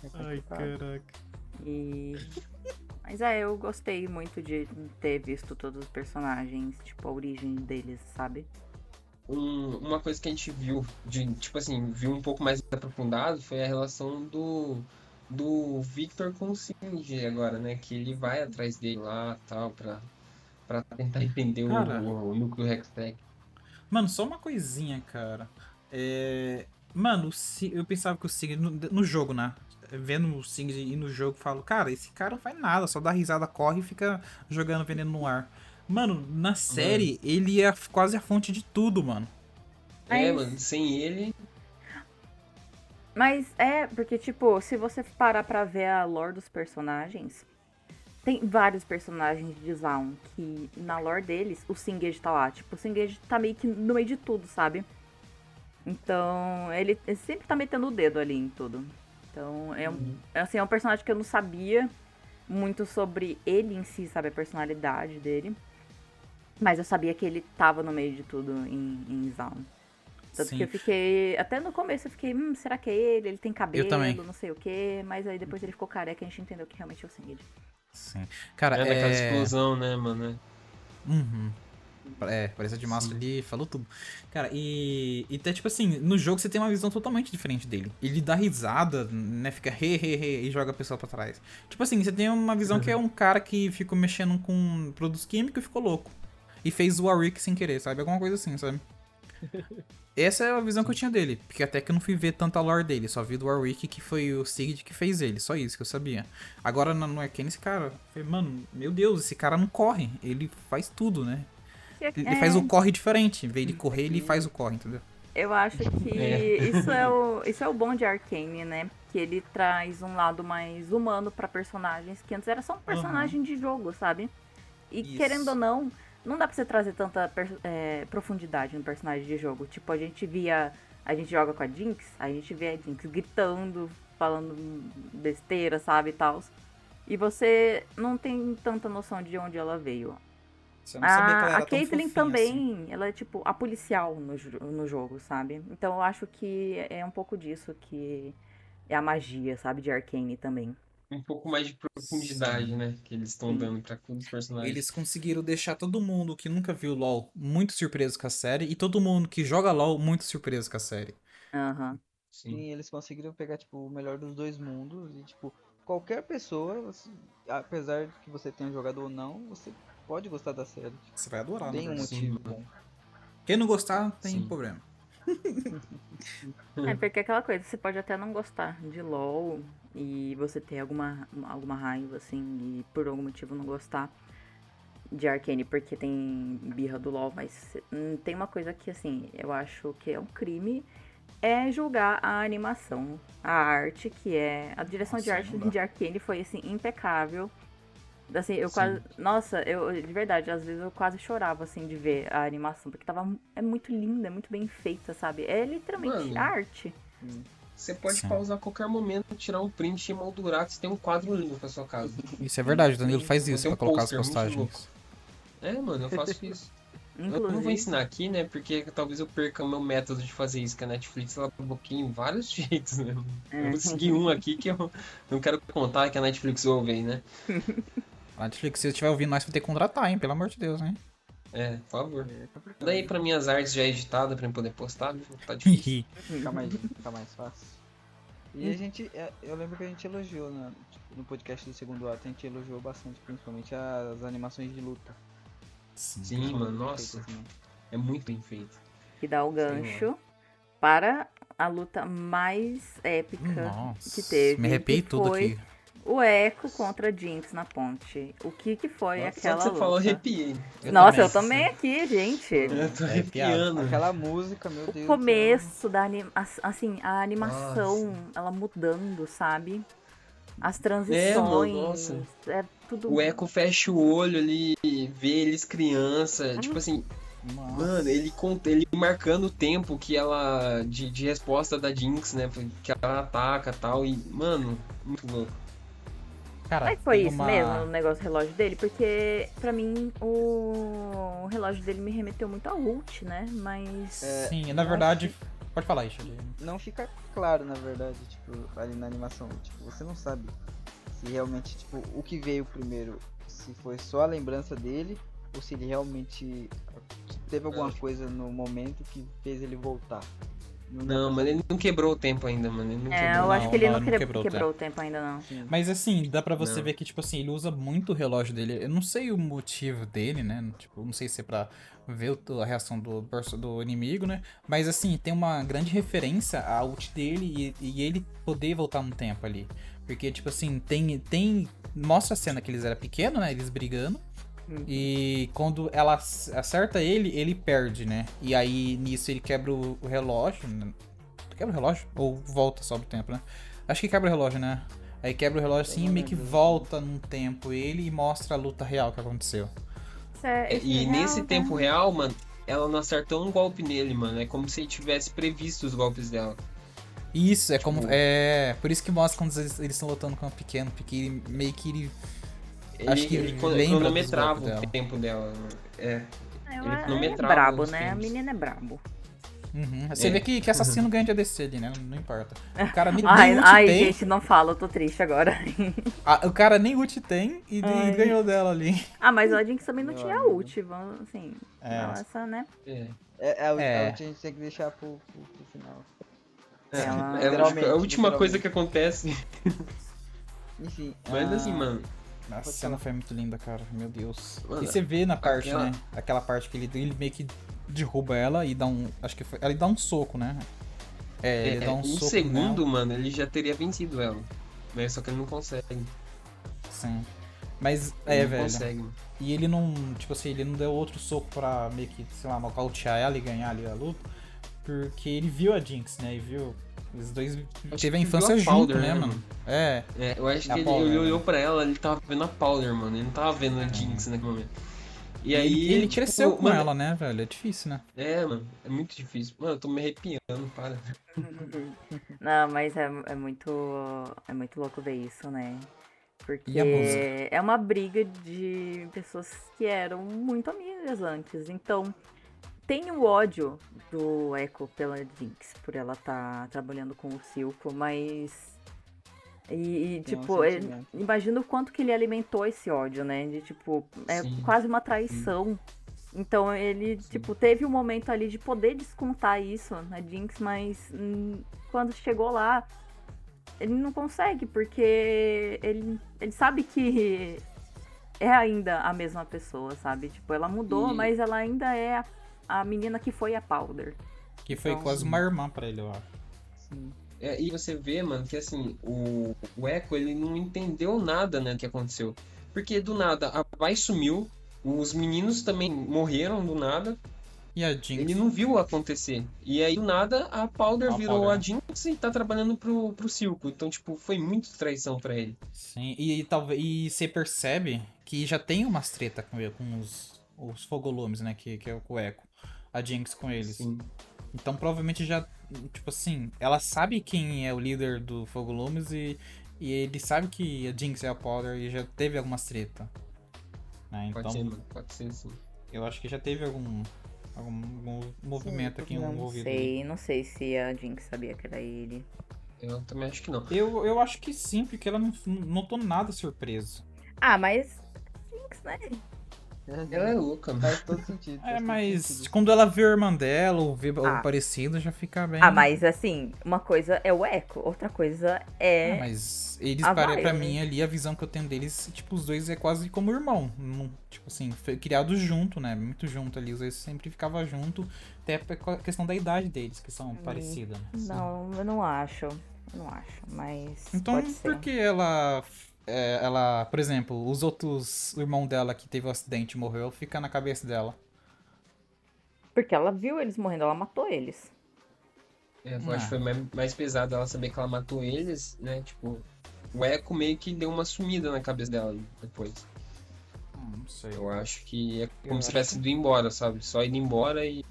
É Ai, caraca. E. Mas é, eu gostei muito de ter visto todos os personagens, tipo, a origem deles, sabe? Um- uma coisa que a gente viu, de, tipo assim, viu um pouco mais aprofundado foi a relação do, do Victor com o Cindy agora, né? Que ele vai atrás dele lá tal, pra, pra tentar entender o, Cara. o núcleo Hextech. Mano, só uma coisinha, cara. É... Mano, o eu pensava que o Sig, no, no jogo, né? Vendo o Sig ir no jogo, falo, cara, esse cara não faz nada, só dá risada, corre e fica jogando veneno no ar. Mano, na série, ele é quase a fonte de tudo, mano. É, mano, sem ele. Mas é, porque, tipo, se você parar pra ver a lore dos personagens, tem vários personagens de Zaun que, na lore deles, o Singed tá lá. Tipo, o Singed tá meio que no meio de tudo, sabe? Então, ele, ele sempre tá metendo o dedo ali em tudo. Então, é um, é, assim, é um personagem que eu não sabia muito sobre ele em si, sabe? A personalidade dele. Mas eu sabia que ele tava no meio de tudo em, em Zaun. Tanto Sim. que eu fiquei. Até no começo eu fiquei, hum, será que é ele? Ele tem cabelo, também. não sei o quê. Mas aí depois ele ficou careca e a gente entendeu que realmente é o. Sim. Cara, É, é... explosão, né, mano? Uhum. É, parecia de máscara ali, falou tudo. Cara, e, e até tipo assim, no jogo você tem uma visão totalmente diferente dele. Ele dá risada, né? Fica he, he, he e joga a pessoa pra trás. Tipo assim, você tem uma visão que é um cara que ficou mexendo com produtos químicos e ficou louco. E fez o Warwick sem querer, sabe? Alguma coisa assim, sabe? Essa é a visão que eu tinha dele. Porque até que eu não fui ver tanta lore dele. Só vi do Warwick que foi o Sigrid que fez ele. Só isso que eu sabia. Agora no Arcane, esse cara. eu Falei, mano, meu Deus, esse cara não corre. Ele faz tudo, né? Ele É, faz o corre diferente. Em vez de correr, ele faz o corre, entendeu? Eu acho que É. isso, é o, isso é o bom de Arcane, né? Que ele traz um lado mais humano pra personagens que antes era só um personagem de jogo, sabe? E Isso. querendo ou não, não dá pra você trazer tanta per- é, profundidade no personagem de jogo. Tipo, a gente via. A gente joga com a Jinx, a gente vê a Jinx gritando, falando besteira, sabe, e tal. E você não tem tanta noção de onde ela veio. Você A, a Caitlyn também, ela é tipo a policial no, no jogo, sabe? Então eu acho que é um pouco disso que é a magia, sabe, de Arcane também. Um pouco mais de profundidade, né? Que eles estão Sim. dando pra todos os personagens. Eles conseguiram deixar todo mundo que nunca viu LoL muito surpreso com a série. E todo mundo que joga LoL muito surpreso com a série. Aham. Sim. Sim, eles conseguiram pegar, tipo, o melhor dos dois mundos e, tipo, qualquer pessoa, você- apesar de que você tenha jogado ou não, você pode gostar da série. Você vai adorar, Tem né? um motivo bom. Quem não gostar, tem Sim. problema. É porque é aquela coisa, você pode até não gostar de LoL e você ter alguma, alguma raiva, assim, e por algum motivo não gostar de Arcane porque tem birra do LoL, mas hum, tem uma coisa que, assim, eu acho que é um crime, é julgar a animação, a arte, que é... A direção de Nossa, arte não dá. de Arcane foi, assim, impecável. Assim, eu Sim. quase... Nossa, eu, de verdade, às vezes eu quase chorava, assim, de ver a animação, porque tava... É muito linda, é muito bem feita, sabe? É literalmente Mano. arte. Você pode Sim. pausar a qualquer momento, tirar um print e moldurar que você tem um quadro lindo pra sua casa. Isso é verdade, o Danilo faz isso um pra colocar as pôster muito postagens. É, mano, eu faço isso. Eu não vou Inclusive, ensinar aqui, né? Porque talvez eu perca o meu método de fazer isso, que a Netflix ela bloqueia em vários jeitos, né? É. Eu vou seguir um aqui que eu não quero contar que a Netflix ouve né? A Netflix, se você estiver ouvindo, nós vai ter que contratar, hein? Pelo amor de Deus, hein? É, por favor. É complicado. Daí pra minhas artes já editadas pra eu poder postar, viu? tá difícil. Fica mais, fica mais fácil. E a gente, é, eu lembro que a gente elogiou na- tipo, no podcast do segundo ato, a gente elogiou bastante, principalmente as animações de luta. Sim, mano, nossa. Né? É muito bem feito. que dá o gancho para a luta mais épica Nossa, que teve. me arrepiei tudo foi aqui. O Echo contra Jinx na ponte. O que que foi Nossa, aquela você luta? falou, arrepiei. Eu Nossa, também. eu também aqui, gente. Eu tô É, arrepiando. Aquela música, meu Deus. O do céu. começo da anima assim, a animação, ela mudando, sabe? As transições, nossa. é tudo O Echo fecha o olho ali, vê eles criança. Tipo assim, Nossa. mano, ele, conta, ele marcando o tempo que ela. De, de resposta da Jinx, né? Que ela ataca e tal. E, mano, muito louco. Cara, Mas foi isso uma- mesmo, o negócio do relógio dele? Porque, pra mim, o, o relógio dele me remeteu muito ao ult, né? Mas. É, Sim, na verdade. Pode falar, Isha. Não fica claro, na verdade, tipo, ali na animação. Tipo, você não sabe se realmente, tipo, o que veio primeiro, se foi só a lembrança dele, ou se ele realmente teve alguma coisa no momento que fez ele voltar. Não, mano, ele não quebrou o tempo ainda, mano. Ele não É, quebrou. eu acho não, que ele não, não, quebrou, quebrou quebrou, o o tempo ainda não. Sim. Mas assim, dá pra você Não. ver que, tipo assim, ele usa muito o relógio dele. Eu não sei o motivo dele, né? Tipo, não sei se é pra ver a reação do, do inimigo, né? Mas assim, tem uma grande referência à ult dele e, e ele poder voltar no tempo ali. Porque, tipo assim, tem. tem mostra a cena que eles eram pequenos, né? Eles brigando. Uhum. E quando ela ac- acerta ele, ele perde, né? E aí nisso ele quebra o, relógio. né? Quebra o relógio? Ou volta só o tempo, né? Acho que quebra o relógio, né? Aí quebra o relógio assim e meio que volta num tempo ele e mostra a luta real que aconteceu. Isso é- E é nesse real, tempo né? real, mano, ela não acertou um golpe nele, mano. É como se ele tivesse previsto os golpes dela. Isso, é como. Tipo- É. Por isso que mostra quando eles eles estão lutando com o pequeno, porque ele, meio que ele. Ele, Acho que ele cronometrava o dela. tempo dela. É. Eu- ele é cronometrava brabo, os né? A menina é brabo. Uhum. Você É. vê que, que assassino ganha de ADC ali, né? Não importa. O cara nem, Ai, nem ult ai tem. gente, não fala, eu tô triste agora. Ah, o cara nem ult tem e, e Ai. ganhou dela ali. ah, mas a Jinx também não Meu tinha amigo. ult, vamos, assim. É. não, essa, né? É. É, a, ult- É. a ult a gente tem que deixar pro, pro, pro final. É, Ela- é a última- a coisa que acontece. Enfim. Mas ah, assim, mano. A Pode cena foi muito linda, cara. Meu Deus. Mano, e você vê na parte, aquela- né? Aquela parte que ele, ele meio que derruba ela e dá um. Acho que foi. Ele dá um soco, né? É, ele É, dá um um soco. segundo, nela. mano, ele já teria vencido ela. Né? Só que ele não consegue. Sim. Mas, Ele é, não velho. consegue. E ele não. Tipo assim, ele não deu outro soco pra meio que, sei lá, nocautear ela e ganhar ali a luta. Porque ele viu a Jinx, né? E viu. Os dois Acho teve a infância a junto, Powder, né, né, mano? mano? É. É, eu acho É que ele, Powder, ele né? olhou pra ela, ele tava vendo a Powder, mano. Ele não tava vendo a Jinx naquele momento. E aí ele, ele tipo, cresceu com mano, ela, né, velho? É difícil, né? É, mano, é muito difícil. Mano, eu tô me arrepiando, para. Não, mas é, é muito. É muito louco ver isso, né? Porque E é uma briga de pessoas que eram muito amigas antes. Então, tem o ódio do Echo pela Jinx, por ela estar trabalhando com o Silco, mas. E, e, Tem um tipo, é- imagina o quanto que ele alimentou esse ódio, né? De tipo, é Sim. quase uma traição. Então ele, tipo, teve um momento ali de poder descontar isso na Jinx, mas hum, quando chegou lá, ele não consegue, porque ele, ele sabe que é ainda a mesma pessoa, sabe? Tipo, ela mudou, E- mas ela ainda é a, a menina que foi a Powder. Que foi Então, quase uma irmã pra ele, eu acho. Sim. É, e você vê, mano, que assim, o, o Echo, ele não entendeu nada, né, que aconteceu. Porque do nada a Vai sumiu, os meninos também morreram do nada, E a Jinx? ele não viu acontecer. E aí do nada a Powder A virou Powder. a Jinx e tá trabalhando pro, pro Silco. Então, tipo, foi muito traição pra ele. Sim, e, talvez e você percebe que já tem umas treta com, ele, com os, os fogolumes, né? Que, que é o Echo. A Jinx com eles. Sim. Então provavelmente já, tipo assim, ela sabe quem é o líder do Fogolumes e, e ele sabe que a Jinx é a Powder e já teve algumas treta. Né? Pode Então ser, mano. Pode ser, sim. eu acho que já teve algum, algum mo- movimento aqui não envolvido. ali. sei, não sei se a Jinx sabia que era ele. Eu também acho que não. Eu, eu acho que sim, porque ela não, não tô nada surpreso. Ah, mas Jinx, né? Ela é louca, mano. Faz todo sentido. faz É, todo mas sentido. quando ela vê a irmã dela ou vê Ah. algo parecido, já fica bem. Ah, mas assim, uma coisa é o Echo, outra coisa é. Ah, mas eles, para, pra mim, ali, a visão que eu tenho deles, tipo, os dois é quase como irmão. Tipo assim, foi criado junto, né? Muito junto ali. Os dois sempre ficavam junto. Até a questão da idade deles, que são parecidas. né? Não, eu não acho. Eu não acho, mas Então, pode ser. por que ela. É, ela, por exemplo, os outros. O irmão dela que teve o acidente e morreu, fica na cabeça dela. Porque ela viu eles morrendo, ela matou eles. É, eu Ah. acho que foi mais, mais pesado ela saber que ela matou eles, né? Tipo, o Echo meio que deu uma sumida na cabeça dela depois. Hum, não sei. Eu acho que é como Eu se tivesse ido embora, sabe? Só ido embora e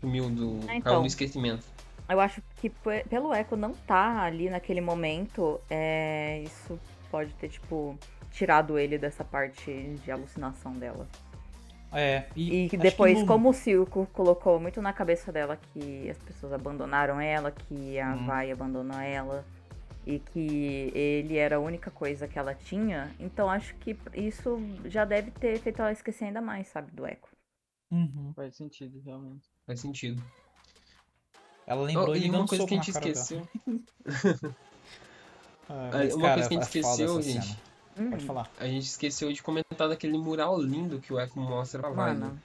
sumiu do. Ah, caiu então. no esquecimento. Eu acho que pe- pelo Echo não tá ali naquele momento, é, isso pode ter, tipo, tirado ele dessa parte de alucinação dela. É, e, E depois, como o Silco colocou muito na cabeça dela que as pessoas abandonaram ela, que a Hum. Vai abandonou ela, e que ele era a única coisa que ela tinha, então acho que isso já deve ter feito ela esquecer ainda mais, sabe, do Echo. Uhum. Faz sentido, realmente. Faz sentido. Ela lembrou Oh, e uma coisa que a gente esqueceu. Ah, mas, uma cara, coisa que a gente é esqueceu, gente. Hum, Pode falar. A gente esqueceu de comentar daquele mural lindo que o Echo mostra pra Vai. Mano,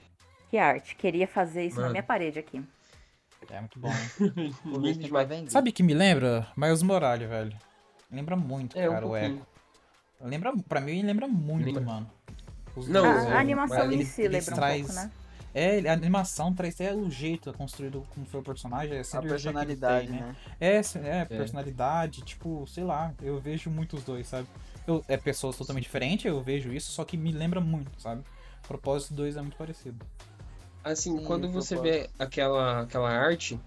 que arte. Queria fazer isso na Mano. minha parede aqui. É muito bom. né? O vai vender. Sabe o que me lembra? Miles Morales, velho. Lembra muito, É, um cara, o pouquinho. Echo. Lembra, pra mim, lembra muito, Lembra. mano. Os Não, dois, a, a animação Ele- em si lembra um traz- pouco, né? É, a animação traz até o jeito construído como foi o personagem, é A personalidade, né? né? É, se- é, personalidade, tipo, sei lá, eu vejo muito os dois, sabe? Eu, é pessoas totalmente diferentes, eu vejo isso, só que me lembra muito, sabe? O propósito dos dois é muito parecido. Assim, Sim, quando você vê aquela, aquela arte,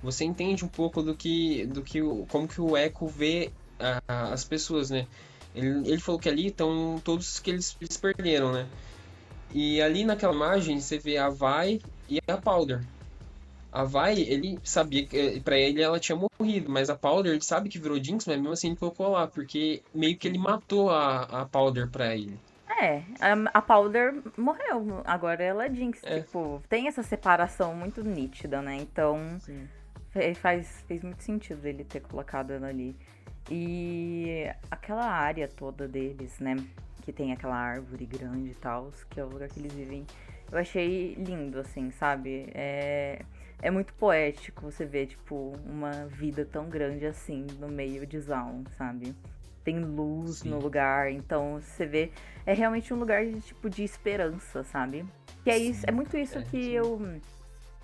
você entende um pouco do que, do que o- como que o Echo vê a- as pessoas, né? Ele, ele falou que ali estão todos que eles, eles perderam, né? E ali naquela imagem você vê a Vai e a Powder. A Vai, ele sabia que para ele ela tinha morrido, mas a Powder, ele sabe que virou Jinx, mas mesmo assim ele colocou lá, porque meio que ele matou a, a Powder pra ele. É, a, Powder morreu, agora ela é Jinx. É. Tipo, tem essa separação muito nítida, né? Então Sim. faz, fez muito sentido ele ter colocado ela ali. E aquela área toda deles, né? Que tem aquela árvore grande e tal, que é o lugar que eles vivem. Eu achei lindo, assim, sabe? É, é muito poético você ver, tipo, uma vida tão grande assim no meio de Zaun, sabe? Tem luz Sim. no lugar, então você vê. É realmente um lugar de, tipo, de esperança, sabe? Que é isso, é muito isso é, que sim. eu.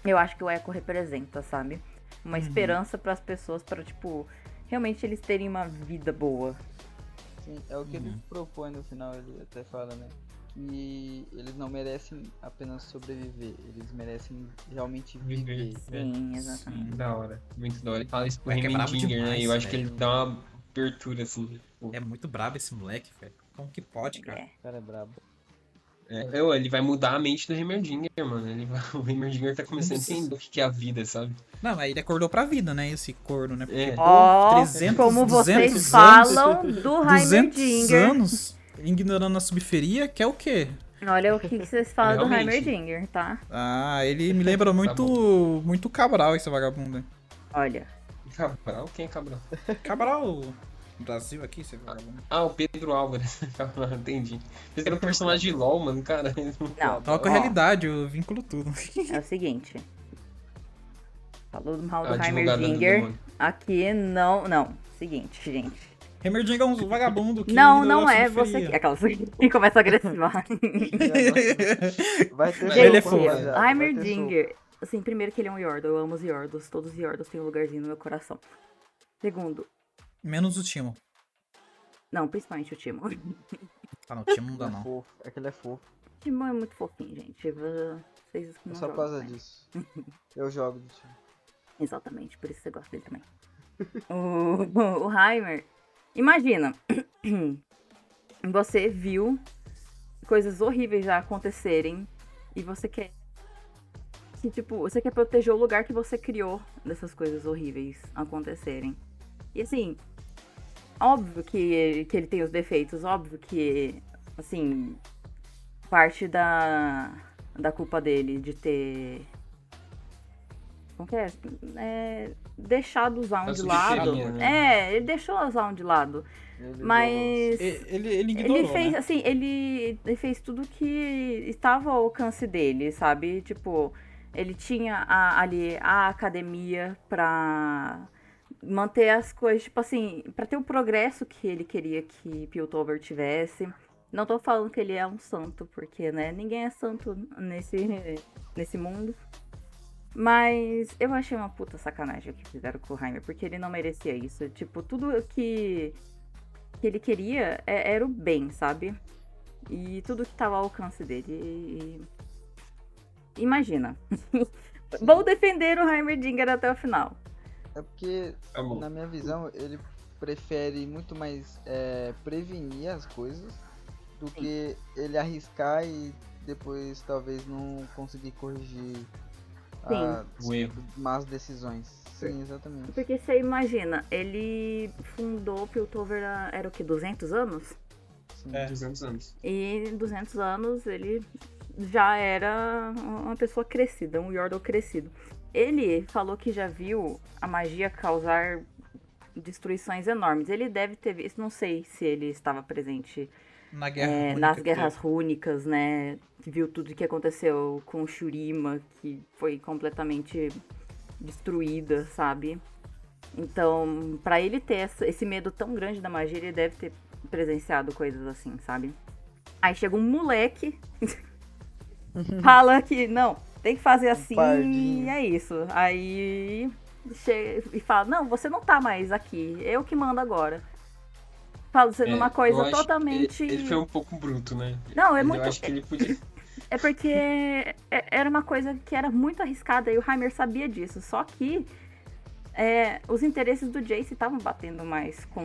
Eu acho que o Echo representa, sabe? Uma Uhum. esperança para as pessoas, para tipo, realmente eles terem uma vida boa. Sim, é o que ele Uhum. propõe no final, ele até fala, né? Que eles não merecem apenas sobreviver, eles merecem realmente viver. Viver. Sim, exatamente. Da hora, muito da hora. Ele fala isso pro Heimendinger, né? eu acho que ele dá uma abertura, assim. tipo, É muito brabo esse moleque, velho. Como que pode, cara? É. O cara é brabo. É, eu- ele vai mudar a mente do Heimerdinger, mano. Ele vai- o Heimerdinger tá começando a entender o que é a vida, sabe? Não, mas ele acordou pra vida, né? Esse corno, né? Porque, É. pô, Ó, 300, como 200 vocês anos, falam do 200 Heimerdinger. anos ignorando a subferia, que é o quê? Olha o que, que vocês falam do Realmente. Heimerdinger, tá? Ah, ele me lembra muito, muito Cabral, esse vagabundo. Olha. Cabral? Quem é Cabral? Cabral, Brasil aqui, esse vagabundo. Ah, o Pedro Álvares. Entendi. Esse era um personagem de LOL, mano, cara. Não, com a realidade, eu vinculo tudo. É o seguinte. Falou mal do A advogada do Heimerdinger. demônio. Aqui não. Não. Seguinte, gente. Heimerdinger é um vagabundo que não, não é você que. Aquelas que começa a agressivar. Vai ter ele é vai ter Heimerdinger. Assim, primeiro que ele é um Yordle. Eu amo os Yordles. Todos os Yordles têm um lugarzinho no meu coração. Segundo. Menos o Timo. Não, principalmente o Timo. O Ah, não, o Timo não dá É não. fofo, é que ele é fofo. Timo é muito fofinho, gente. Vocês É não só por causa né? disso. Eu jogo do time. Exatamente, por isso você gosta dele também. o, o Heimer, imagina, você viu coisas horríveis já acontecerem e você quer que tipo, você quer proteger o lugar que você criou dessas coisas horríveis acontecerem. E assim, óbvio que, que ele tem os defeitos, óbvio que assim, parte da da culpa dele de ter como que é? é deixado usar um A de lado. né? É, ele deixou usar um de lado. Ele Mas Ele, ele, ele ignorou, ele fez, né? assim, ele, ele fez tudo que estava ao alcance dele, sabe? Tipo, ele tinha a- ali a academia pra manter as coisas, tipo assim, pra ter o progresso que ele queria que Piltover tivesse. Não tô falando que ele é um santo, porque, né, ninguém é santo nesse, nesse mundo. Mas eu achei uma puta sacanagem o que fizeram com o Heimer, porque ele não merecia isso. Tipo, tudo que, que ele queria é- era o bem, sabe? E tudo que tava ao alcance dele. E... Imagina. Vou defender o Heimerdinger até o final. É porque, bom. na minha visão, ele prefere muito mais é, prevenir as coisas do que ele arriscar e depois talvez não conseguir corrigir O erro. más decisões. Sim, exatamente. Porque você imagina, ele fundou Piltover há- era o que, 200 anos? Sim. É. 200 anos. E em 200 anos ele já era uma pessoa crescida, um Yordle crescido. Ele falou que já viu a magia causar destruições enormes. Ele deve ter visto, não sei se ele estava presente Na guerra. é, nas que guerras teve. rúnicas, né? Viu tudo que aconteceu com Shurima, que foi completamente destruída, sabe? Então, pra ele ter essa- esse medo tão grande da magia, ele deve ter presenciado coisas assim, sabe? Aí chega um moleque, fala que não, tem que fazer assim pardinho. e é isso. Aí chega e fala, não, você não tá mais aqui, eu que mando agora. Fala sendo É, uma eu coisa acho- totalmente. Ele, ele foi um pouco bruto, né? Não, é Mas muito. Eu acho que ele podia. É porque é- era uma coisa que era muito arriscada e o Heimer sabia disso. Só que é, os interesses do Jace estavam batendo mais com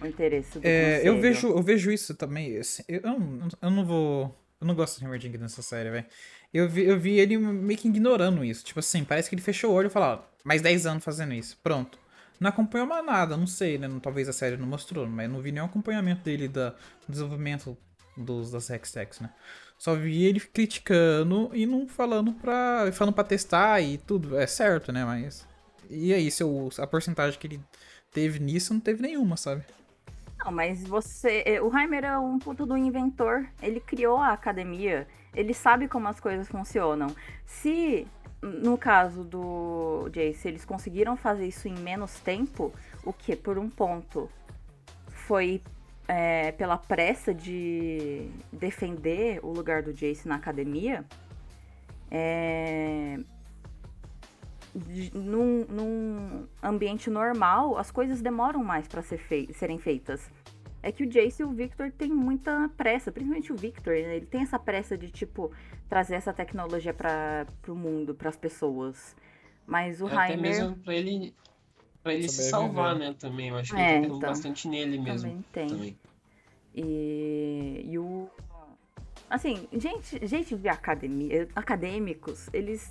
o, o interesse do É, eu vejo, eu vejo isso também. assim, eu, eu não, eu não vou. Eu não gosto do Heimerdinger nessa série, velho. Eu vi, eu vi ele meio que ignorando isso. Tipo assim, parece que ele fechou o olho e falou, mais 10 anos fazendo isso. Pronto. Não acompanhou mais nada, não sei, né? Talvez a série não mostrou, mas não vi nenhum acompanhamento dele da, do desenvolvimento dos, das Hextechs, né? Só vi ele criticando e não falando pra. falando pra testar e tudo. É certo, né? Mas. E aí, se eu, a porcentagem que ele teve nisso não teve nenhuma, sabe? Não, mas você. é, O Heimer é um puto do inventor. Ele criou a academia. Ele sabe como as coisas funcionam. Se, no caso do Jace, eles conseguiram fazer isso em menos tempo, o que, por um ponto, foi é, pela pressa de defender o lugar do Jace na academia. É, num, num ambiente normal, as coisas demoram mais pra ser fei- serem feitas. É que o Jace e o Victor têm muita pressa, principalmente o Victor, né? ele tem essa pressa de, tipo, trazer essa tecnologia para pro mundo, pras pessoas. Mas o Até Heimer mesmo pra ele. Pra ele se salvar, né? Também. Eu acho que É, ele então. bastante nele mesmo. também tem. Também. E, e o. Assim, gente, gente de academia, acadêmicos, eles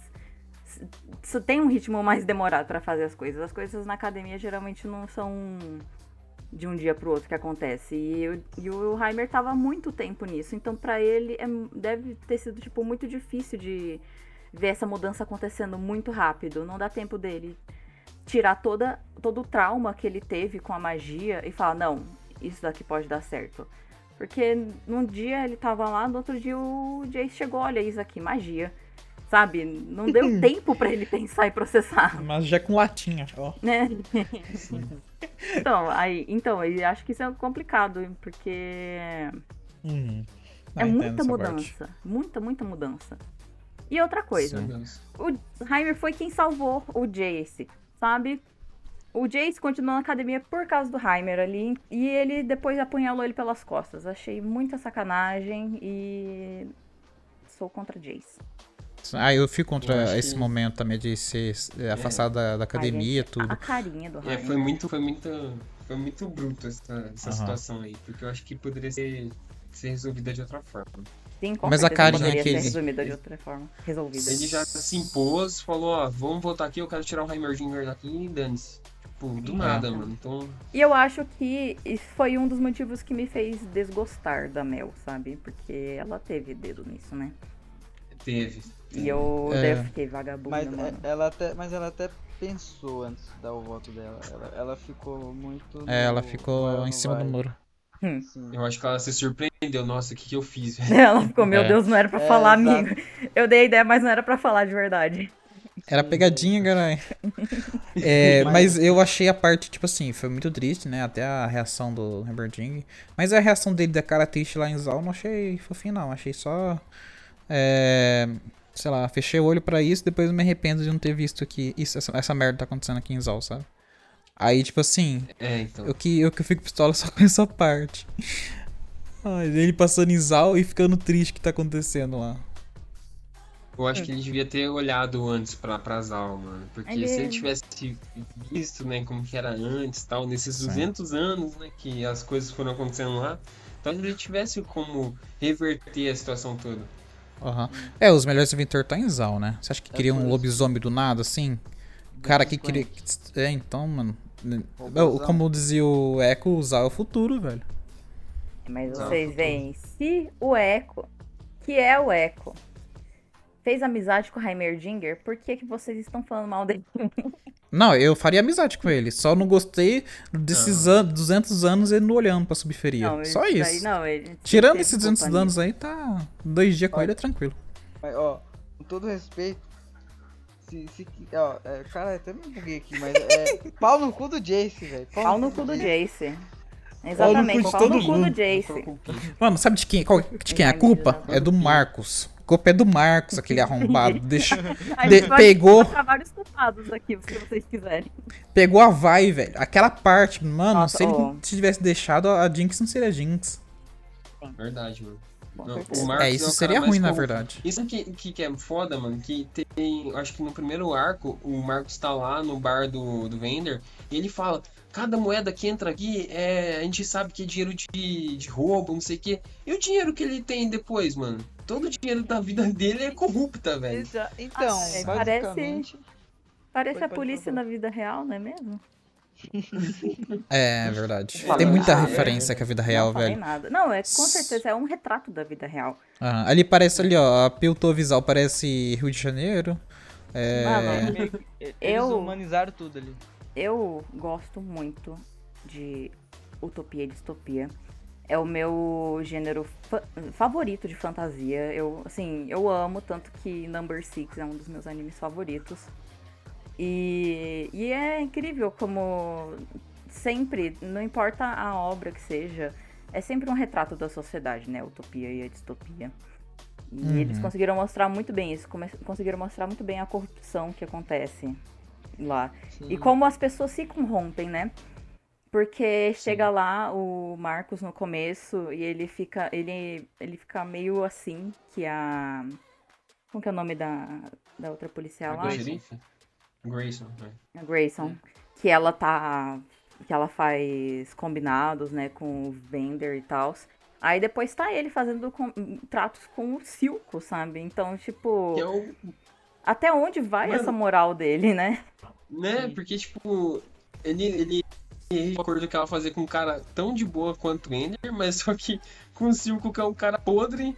s- têm um ritmo mais demorado pra fazer as coisas. As coisas na academia geralmente não são de um dia pro outro que acontece. E, o- e o Heimer tava muito tempo nisso. Então, pra ele, é, deve ter sido, tipo, muito difícil de ver essa mudança acontecendo muito rápido. Não dá tempo dele tirar toda, todo o trauma que ele teve com a magia e falar, não, isso daqui pode dar certo. Porque num dia ele tava lá, no outro dia o Jace chegou, olha isso aqui, magia. Sabe? Não deu tempo pra ele pensar e processar, Mas já com latinha, ó. né? então, aí, então, eu acho que isso é complicado, porque Uhum. é Ah, muita mudança. parte. Muita, muita mudança. E outra coisa, Deus. o Heimer foi quem salvou o Jace, sabe? O Jace continuou na academia por causa do Heimer ali. E ele depois apunhalou ele pelas costas. Achei muita sacanagem e. Sou contra Jace. Ah, eu fico contra Eu esse que- momento também de ser é, afastado da, da academia, gente, tudo. A carinha do É, foi muito, foi muito, foi muito bruto essa, essa Aham. situação aí, porque eu acho que poderia ser, ser resolvida de outra forma. Sim, com Mas a carinha que ele- resumida de outra forma. Resolvida. Ele já se impôs, falou, ó, vamos voltar aqui, eu quero tirar o Heimerdinger daqui e dane-se. Tipo, do nada, mano. Então, E eu acho que isso foi um dos motivos que me fez desgostar da Mel, sabe? Porque ela teve dedo nisso, né? teve. E eu, É. daí eu fiquei vagabunda, Mas, mano. é- ela até, mas ela até pensou antes de dar o voto dela. Ela, ela ficou muito. É, ela no- ficou vai ou em cima do vai. muro. Sim. Eu acho que ela se surpreendeu. Nossa, o que, que eu fiz? Ela ficou, meu É. Deus, não era pra É, falar, exato. amigo. Eu dei a ideia, mas não era pra falar de verdade. Era pegadinha, caralho. É, Mas- eu achei a parte, tipo assim, foi muito triste, né? Até a reação do Herberding. Mas a reação dele da cara triste lá em Zal não achei fofinho, não. Achei só. É, sei lá, fechei o olho pra isso depois eu me arrependo de não ter visto que isso, essa, essa merda tá acontecendo aqui em Zal, sabe? Aí, tipo assim, É, então. eu que, eu que fico pistola só com essa parte. Ai, ele passando em Zal e ficando triste que tá acontecendo lá. Eu acho que ele devia ter olhado antes pra, pra Zal, mano. Porque Ele- se ele tivesse visto, né, como que era antes tal, nesses Sim. 200 anos, né, que as coisas foram acontecendo lá, talvez ele tivesse como reverter a situação toda. Aham. É, os melhores inventor tá em Zal, né? Você acha que É queria um lobisomem do nada, assim? O cara que queria. É, então, mano. né, é, Como dizia o Echo, o Zal é o futuro, velho. Mas Não, vocês veem, se o Echo, que é o Echo, fez amizade com o Heimerdinger, por que, que vocês estão falando mal dele? Não, eu faria amizade com ele. Só não gostei desses an 200 anos ele não olhando pra subferia. Não, Só isso isso. daí não, ele Tirando esses 200 culpa anos aí, tá. Dois dias com ele é tranquilo. Mas, ó, com todo respeito, se, se, ó, é, cara, até me buguei aqui, mas é pau no cu do Jace, velho. Pau no cu do Jace. Exatamente, de pau todo no cu do mundo. Jace. Mano, sabe de quem, qual- de quem é a Ai, culpa? da É do Marcos. A culpa é do Marcos, aquele arrombado. Deixa, A de- pegou, vários culpados aqui, se vocês quiserem. pegou a vai, velho. Aquela parte, mano, Nossa, se ele ó. tivesse deixado, a Jinx não seria Jinx. Verdade, mano. Não, Marcos É, isso o cara seria ruim, na verdade. Isso que, que, que é foda, mano, que tem. Acho que no primeiro arco, o Marcos tá lá no bar do, do Vender e ele fala: cada moeda que entra aqui, é, a gente sabe que é dinheiro de, de roubo, não sei o quê. E o dinheiro que ele tem depois, mano? Todo o dinheiro da vida dele é corrupta, velho. Exa- Então, Ah, é, basicamente. Parece Pode- a polícia na vida real, não é mesmo? É, verdade. Fala, Tem muita ah, é, referência com a vida real, não velho. nada. Não, é com certeza, é um retrato da vida real. Aham. Ali parece ali, ó, a Piltovisal parece Rio de Janeiro. É... Mano, que- Eles Eu- humanizaram tudo ali. Eu gosto muito de utopia e distopia. É o meu gênero fa- favorito de fantasia. Eu, assim, eu amo, tanto que Number Six é um dos meus animes favoritos. E, e é incrível como sempre, não importa a obra que seja, é sempre um retrato da sociedade, né? A utopia e a distopia. E Uhum. eles conseguiram mostrar muito bem isso, conseguiram mostrar muito bem a corrupção que acontece lá. E Sim. como as pessoas se corrompem, né? Porque chega lá o Marcos no começo e ele fica. Ele, ele fica meio assim que a. Como que é o nome da, da outra policial lá? A xerife? Grayson, né? A Grayson. Que ela tá. Que ela faz combinados, né, com o Vender e tal. Aí depois tá ele fazendo com- tratos com o Silco, sabe? Então, tipo, Que é o. até onde vai Mano. essa moral dele, né? Né? Porque, tipo, ele. ele ele acordo que ela fazia com um cara tão de boa quanto o Ender, mas só que com o Silco, que é um cara podre.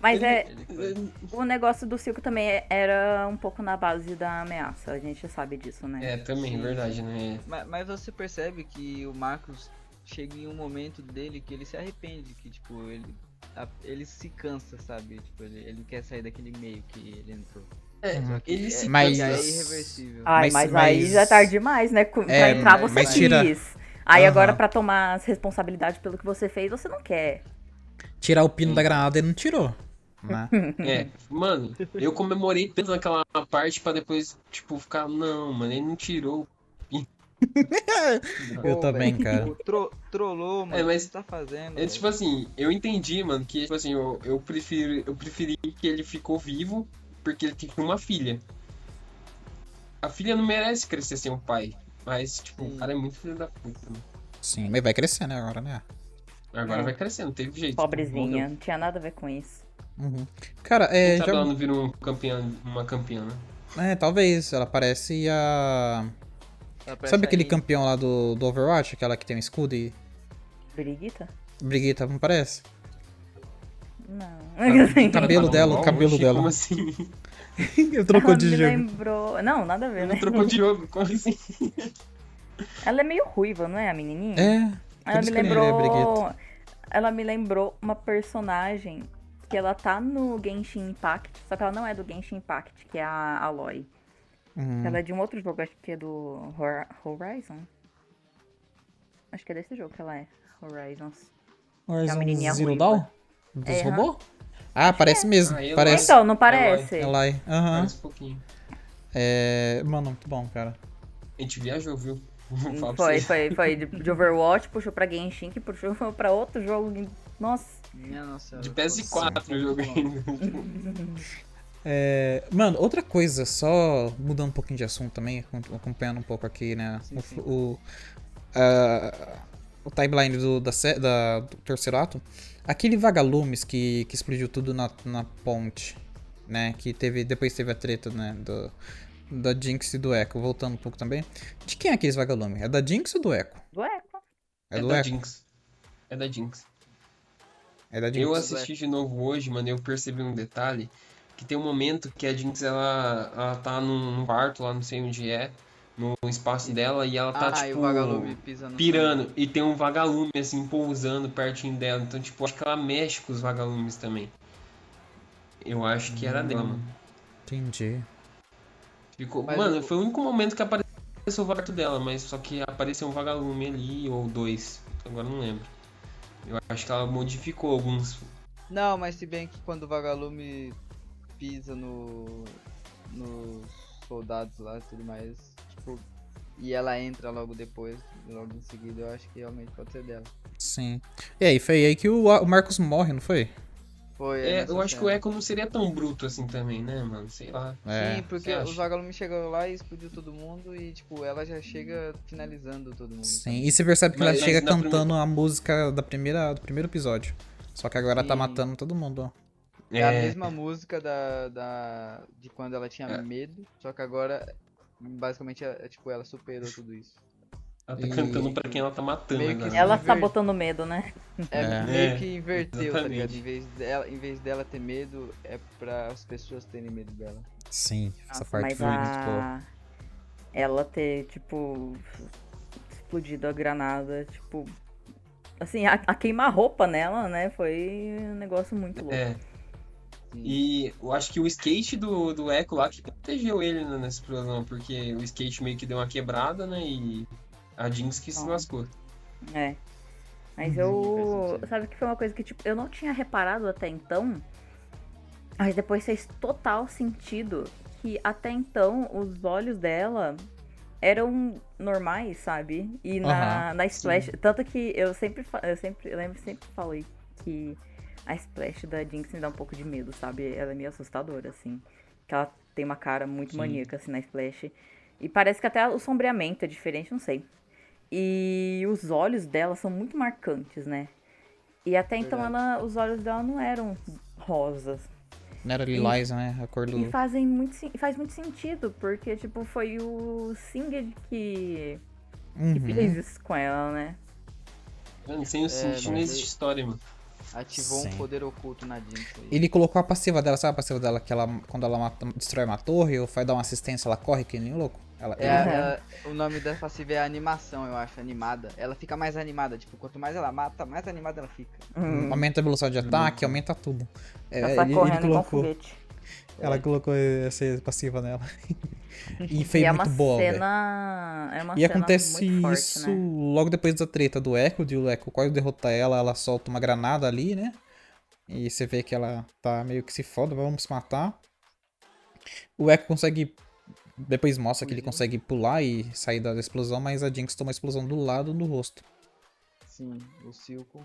Mas ele- é. ele- O negócio do Silco também é- era um pouco na base da ameaça. A gente sabe disso, né? É, também, Sim. verdade, né? Mas, mas você percebe que o Marcos chega em um momento dele que ele se arrepende, que tipo, ele, a- ele se cansa, sabe? Tipo, ele, ele quer sair daquele meio que ele entrou. É, Uhum. ele É- se Mas- é irrevertível. Ai, Mas- mas, aí mas- já é tarde demais, né? Pra É, entrar você mas tira- quis. Aí Aham. agora pra tomar as responsabilidades pelo que você fez, você não quer. Tirar o pino da granada ele não tirou. Né? É, mano, eu comemorei tanto naquela parte pra depois, tipo, ficar, não, mano, ele não tirou. Eu também, cara. tro- trollou, mano. É, mas- O que você tá fazendo? É tipo assim, eu entendi, mano, que tipo assim, eu, eu prefiro, eu preferi que ele ficou vivo porque ele tinha uma filha. A filha não merece crescer sem um pai. Mas, tipo, Sim. o cara é muito filho da puta, mano. Sim, mas vai crescer, né, agora, né? Agora É. vai crescendo, não teve jeito. Pobrezinha. Não tinha nada a ver com isso. Uhum. Cara, Quem é. sabe já- ela não vira um campeão, uma campeã, né? É, talvez. Ela parece a. Ela parece Sabe aquele Amy. campeão lá do, do Overwatch? Aquela que tem um escudo e. Brigitta? Brigitta, não parece? Não. O cabelo dela, o Oxi, cabelo dela. Como assim? Eu trocou Ela de me jogo. lembrou. Não, nada a ver, né? Trocou de jogo, como assim? Ela é meio ruiva, não é, a menininha? É. Ela me lembrei, lembrou. Ela me lembrou uma personagem que ela tá no Genshin Impact, só que ela não é do Genshin Impact, que é a Aloy. Uhum. Ela é de um outro jogo, acho que é do Hor- Horizon. Acho que é desse jogo que ela é. Horizons. Horizon menininha Zero ruiva. Dawn? Dos É, robôs? Ah, parece mesmo. Ah, parece. Então, não parece? Eloy. Aham. Parece um pouquinho. É. Mano, muito bom, cara. A gente viajou, viu? Foi, foi, foi de Overwatch, puxou pra Genshin, que puxou pra outro jogo. Nossa. Minha nossa De senhora, PS4 o jogo ainda. É, mano, outra coisa, só mudando um pouquinho de assunto também, acom- acompanhando um pouco aqui, né? Sim, o, sim. o, o timeline do, da, da- do terceiro ato. Aquele vagalumes que, que explodiu tudo na, na ponte, né? Que teve. Depois teve a treta, né? Do, da Jinx e do Echo. Voltando um pouco também. De quem é aqueles vagalumes? É da Jinx ou do Echo? Do Echo. É, É do da Echo. Jinx. É da Jinx. É da Jinx. Eu assisti de novo hoje, mano, eu percebi um detalhe. que tem um momento que a Jinx, ela, ela tá num num quarto lá, não sei onde é, no espaço dela, e ela tá, ah, e tipo, vagalume no pirando, e tem um vagalume, assim, pousando pertinho dela. Então, tipo, acho que ela mexe com os vagalumes também. Eu acho que era dela, mano. Entendi. Ficou... Mas Mano, o- foi o único momento que apareceu o quarto dela, mas só que apareceu um vagalume ali, ou dois. Agora não lembro. Eu acho que ela modificou alguns. Não, mas se bem que quando o vagalume pisa no nos soldados lá e tudo mais, tipo, e ela entra logo depois, logo em seguida, eu acho que realmente pode ser dela. Sim. E aí, foi aí que o, o Marcos morre, não foi? Foi. É, eu acho que o cena. Echo não seria tão bruto assim também, né, mano? Sei lá. É. Sim, porque os vagalumes chegam lá e explodiu todo mundo e, tipo, ela já chega finalizando todo mundo. Sim. E você percebe que Mas- ela chega mas na cantando a música da primeira, do primeiro episódio. Só que agora tá Sim. matando todo mundo, ó. É, a mesma música da, da de quando ela tinha É. medo, só que agora basicamente é, é, tipo ela superou tudo isso. Ela tá E- cantando pra quem ela tá matando Meio que agora. Ela tá botando medo, né? É, É. meio É, que inverteu, tá exatamente. ligado? Em vez dela, em vez dela ter medo, é pra as pessoas terem medo dela. Sim, essa Nossa, parte mas foi muito boa. a... Ela ter, tipo, explodido a granada, tipo... Assim, a, a queima-roupa nela, né? Foi um negócio muito louco. É. Sim. E eu acho que o skate do, do Echo lá que protegeu ele né, nessa explosão, porque o skate meio que deu uma quebrada, né? E a Jinx que se lascou. É. Mas Sim, eu. sentido. Sabe que foi uma coisa que, tipo, eu não tinha reparado até então. Mas depois fez total sentido que até então os olhos dela eram normais, sabe? E na, Aham, na Splash. Tanto que eu sempre, eu sempre. Eu lembro sempre falei que a Splash da Jinx me dá um pouco de medo, sabe? Ela é meio assustadora, assim. Que ela tem uma cara muito Sim. maníaca, assim, na Splash. E parece que até o sombreamento é diferente, não sei. E os olhos dela são muito marcantes, né? E até então ela, os olhos dela não eram rosas. Não era lilás, né? A cor do. E fazem muito, faz muito sentido, porque, tipo, foi o Singed que, que Uhum. fez isso com ela, né? Mano, sem o Cinch não existe aí- história, mano. Ativou Sim. um poder oculto na Jinx aí. Ele colocou a passiva dela, sabe a passiva dela? Que ela, quando ela mata- destrói uma torre ou vai dar uma assistência, ela corre que nem louco. Ela, É, ela- o nome da passiva é animação, eu acho, animada. Ela fica mais animada, tipo, quanto mais ela mata, mais animada ela fica. Hum, Aumenta a velocidade de ataque, aumenta tudo. É, ela tá ele, correndo colocou, ela colocou essa passiva nela. e foi E é muito uma boa, velho. cena. É uma E cena acontece muito forte, isso né? logo depois da treta do Echo, de o Echo quase derrotar ela, ela solta uma granada ali, né? E você vê que ela tá meio que se foda, vamos matar. O Echo consegue. Depois mostra que ele Fugir. consegue pular e sair da explosão, mas a Jinx toma a explosão do lado do rosto. Sim, o Silco.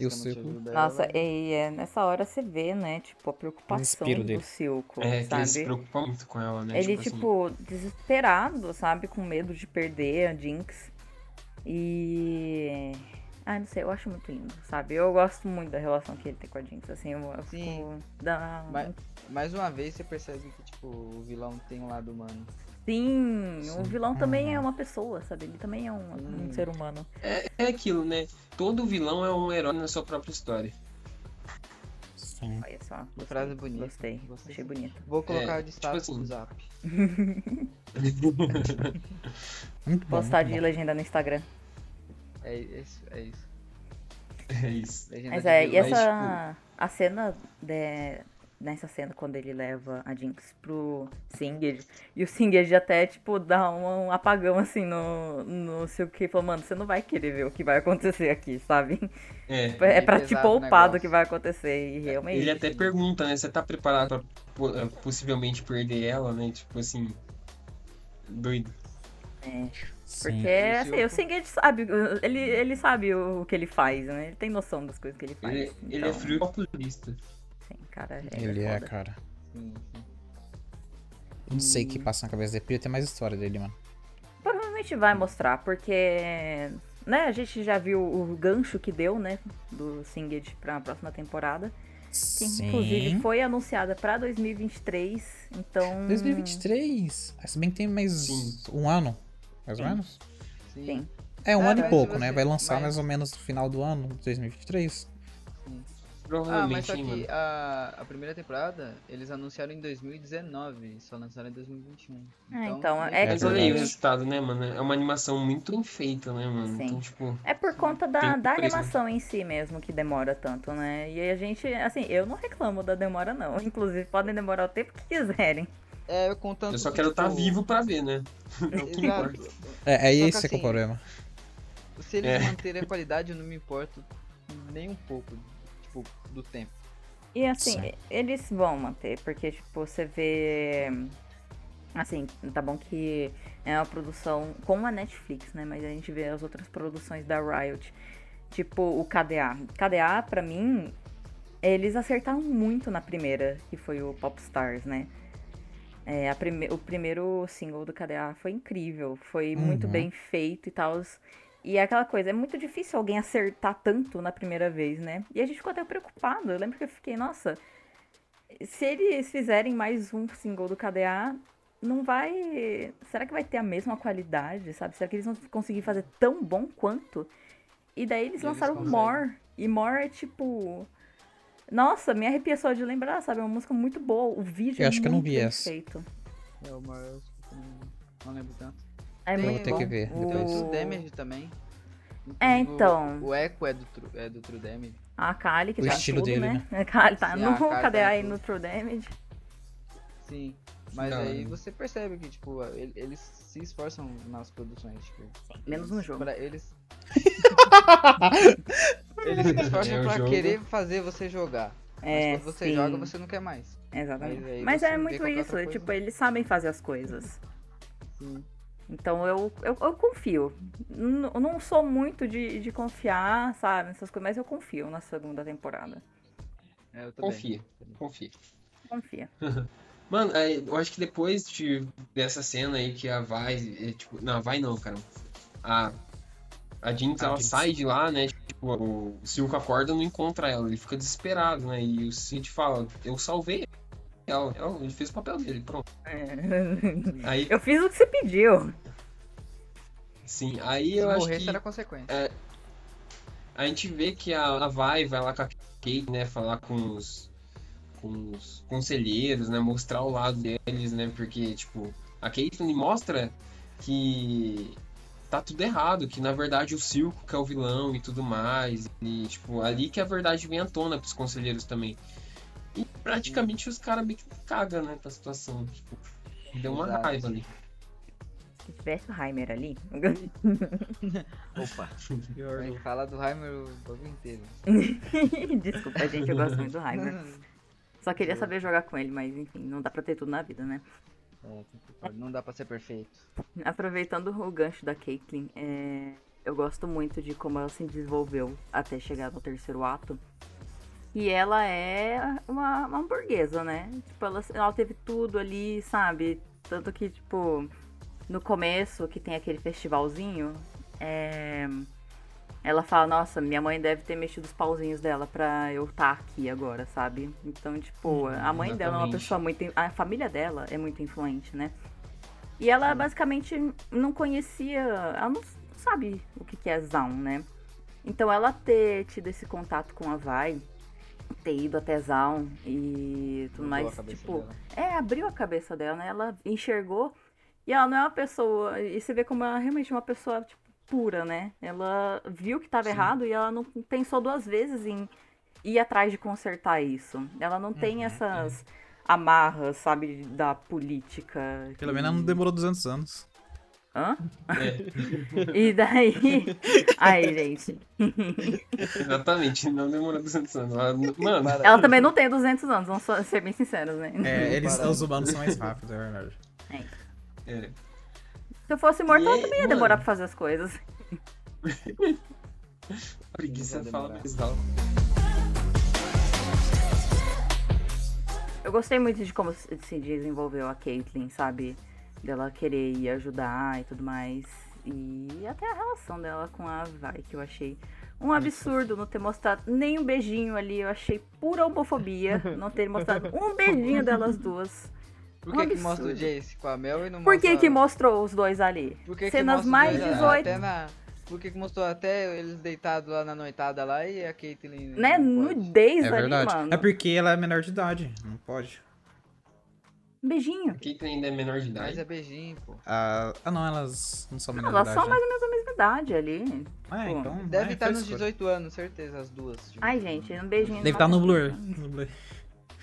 E o Silco? Nossa, e é nessa hora você vê, né, tipo, a preocupação do. Silco, É, que ele se sabe? preocupa muito com ela, né? Ele, assim, tipo, desesperado, sabe? Com medo de perder a Jinx. E. Ah, não sei, eu acho muito lindo, sabe? Eu gosto muito da relação que ele tem com a Jinx, assim, eu, eu Sim. fico. Dá... Mas- Mais uma vez você percebe que, tipo, o vilão tem um lado humano. Sim, o Sim. vilão também é Uhum. uma pessoa, sabe? Ele também é um, um Hum. ser humano. É, é aquilo, né? Todo vilão é um herói na sua própria história. Sim. Olha só. Gostei, Frase bonita. Gostei, Gostei. achei bonito. Vou colocar É, de tipo status assim. no zap. Muito bom. Postar muito de bom. legenda no Instagram. É isso, é isso. É isso. Mas é, e essa. A cena de, nessa cena quando ele leva a Jinx pro Singed, e o Singed até, tipo, dá um, apagão assim no, no seu que falou, mano, você não vai querer ver o que vai acontecer aqui, sabe? É. É Bem pra te poupar do que vai acontecer. E realmente. Ele até pergunta, né? Você tá preparado pra eh, possivelmente perder ela, né? Tipo assim. Doido. É, Sim. porque o assim, o Silco? Singed sabe, ele, ele sabe o que ele faz, né? Ele tem noção das coisas que ele faz. Ele, ele então, é frio e populista. Sim, cara, Ele é, foda. cara. Sim, sim. Não sei o que passa na cabeça dele. Podia ter mais história dele, mano. Provavelmente vai mostrar, porque né, a gente já viu o gancho que deu, né, do Singed pra próxima temporada, que Sim. inclusive foi anunciada pra 2023, então 2023? Ah, Se bem que tem mais Sim. um ano, mais ou menos. Sim. Sim. É, um Ah, ano e mas pouco, né? Vai lançar mas- mais ou menos no final do ano, 2023. Ah, Provavelmente, mas só que mano. a, a primeira temporada eles anunciaram em 2019, só lançaram em 2021. Ah, então, é Mas que- olha aí o resultado, né, mano? É uma animação muito bem feita, né, mano? Sim. Então, tipo, É por conta da, da né? animação em si mesmo que demora tanto, né? E aí a gente, assim, eu não reclamo da demora, não. Inclusive, podem demorar o tempo que quiserem. É, contanto eu só que, quero estar tipo, vivo pra ver, né? É o que importa. É, é que esse que é o assim, problema. Se eles É. manterem a qualidade, eu não me importo nem um pouco, tipo, do tempo. E assim, Sim. eles vão manter, porque, tipo, você vê. Assim, tá bom que é uma produção com a Netflix, né? Mas a gente vê as outras produções da Riot. Tipo, o KDA. KDA, pra mim, eles acertaram muito na primeira, que foi o Popstars, né? É, prime- o primeiro single do KDA foi incrível, foi muito Uhum. bem feito e tal. E é aquela coisa, é muito difícil alguém acertar tanto na primeira vez, né? E a gente ficou até preocupado. Eu lembro que eu fiquei, nossa, se eles fizerem mais um single do KDA, não vai. Será que vai ter a mesma qualidade, sabe? Será que eles vão conseguir fazer tão bom quanto? E daí eles Eles lançaram conseguem. More. E More é tipo. Nossa, me arrepia só de lembrar, sabe? É uma música muito boa. O vídeo Eu é acho que eu não muito vi bem essa. feito. É o maior, não, não lembro tanto. É Tem- muito vou ter bom. que ver Tem o depois. True Damage também. É, Inclusive, o- então. O, Echo é do, True- é do True Damage. A Kali, que O tá estilo tudo, dele, né? A Kali tá Sim, no tá KDA em e no. True Damage. Sim. Mas Da aí você percebe que, tipo, ele- eles se esforçam nas produções. Tipo, menos no jogo. pra eles. eles se esforçam É, pra jogo- querer fazer você jogar. É, Mas quando você sim. joga, você não quer mais. Exatamente. Mas aí Mas você é muito isso, tipo, eles sabem fazer as coisas. Sim. Então eu, eu, eu confio. N- Eu não sou muito de, de confiar, sabe, nessas coisas, mas eu confio na segunda temporada. É, eu. Confia, confia. Confia. Mano, eu acho que depois de, dessa cena aí que a Vai, é, tipo, não, a Vai não, cara. A, a Jinx, A ela Jinx. sai de lá, né? Tipo, o Silco acorda e não encontra ela, ele fica desesperado, né? E o Cid fala, eu salvei ela, ela ele fez o papel dele, pronto. É. Aí, Eu fiz o que você pediu. sim, aí Se eu acho morrer que será consequência. a gente vê que a, a Vai vai lá com a Kate, né, falar com os, com os conselheiros, né, mostrar o lado deles, né, porque, tipo, a Caitlyn mostra que tá tudo errado, que na verdade o Silco que é o vilão e tudo mais, e, tipo, ali que a verdade vem à tona pros conselheiros também. E praticamente os caras meio que cagam, né, pra situação, tipo, deu uma Exato. raiva ali. Se tivesse o Heimer ali. Opa. Aí fala do Heimer o bagulho inteiro. Desculpa, gente, eu gosto muito do Heimer. Só queria saber jogar com ele, mas enfim, não dá pra ter tudo na vida, né? Complicado. não dá pra ser perfeito. Aproveitando o gancho da Caitlyn, é, eu gosto muito de como ela se desenvolveu até chegar no terceiro ato. E ela é uma, uma hamburguesa, né? Tipo, ela, ela teve tudo ali, sabe? Tanto que, tipo, no começo, que tem aquele festivalzinho, é, ela fala, nossa, minha mãe deve ter mexido os pauzinhos dela pra eu estar aqui agora, sabe? Então, tipo, a mãe dela é uma exatamente. pessoa muito. A família dela é muito influente, né? E ela basicamente não conhecia. Ela não sabe o que é Zaun, né? Então ela ter tido esse contato com a Vai, ter ido até Zaun e tudo mais, tipo, dela. é, abriu a cabeça dela, né? Ela enxergou e ela não é uma pessoa. E você vê como ela é realmente uma pessoa, tipo, pura, né? Ela viu que estava errado e ela não pensou duas vezes em ir atrás de consertar isso. Ela não tem essas amarras, sabe, da política. Pelo que- menos não demorou 200 anos. Hã? É, E daí. Aí, gente. exatamente, não demorou 200 anos. Ela- Mano, Ela também não tem 200 anos, vamos ser bem sinceros, né? É, eles, os humanos são mais rápidos, é verdade. é. Se eu fosse mortal, E eu também ia mano, demorar pra fazer as coisas. preguiça fala demorar. mais alto. Eu gostei muito de como se desenvolveu a Caitlyn, sabe? Dela querer ir ajudar e tudo mais. E até a relação dela com a Vai, que eu achei um absurdo não ter mostrado nem um beijinho ali. Eu achei pura homofobia não ter mostrado um beijinho delas duas. Por Um que, que mostra o. Jace com a Mel e não Por mostra... que que mostrou os dois ali? Por que que Cenas mostra mais os dois? 18. Até na, Porque que mostrou até eles deitados lá na noitada lá e a Caitlyn. Né? Nudez É ali, verdade. mano. É porque ela é menor de idade, não pode. Um beijinho. Quem ainda é menor de Mas idade. é beijinho, pô. Ah, ah, não, elas não são menor Elas de são idade. mais ou menos da mesma idade ali. né? É, pô. então. Deve é, estar nos frescura. 18 anos, certeza, as duas. juntas. Ai, gente, um beijinho. Deve estar no Blur. No Blur.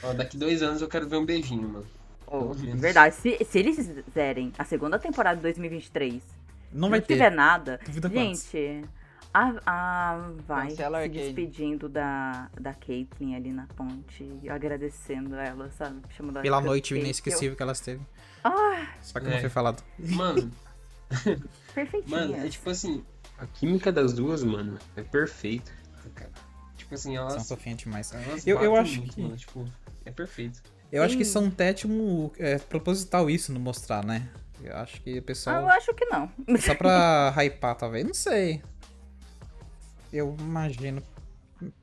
Ó, daqui dois anos eu quero ver um beijinho, mano. Oh, menos. verdade, se, se eles fizerem a segunda temporada de 2023, Não vai tiver ter. nada, Duvida gente, a, a vai Cancela se despedindo da, da Caitlyn ali na ponte, e agradecendo ela, sabe? Chamando ela Pela de noite inesquecível que elas teve. Ah, Só que É. não foi falado. Mano, perfeitinha. mano, é tipo assim, a química das duas, mano, é perfeita. cara. Tipo assim, São elas. fofinhas demais. elas Eu- eu acho muito, que- mano, tipo, é perfeito. Eu acho que Sim. são até, tipo, é, proposital isso, não mostrar, né? Eu acho que o Ah, eu pessoal. acho que não. Só pra hypar, talvez. Não sei. Eu imagino.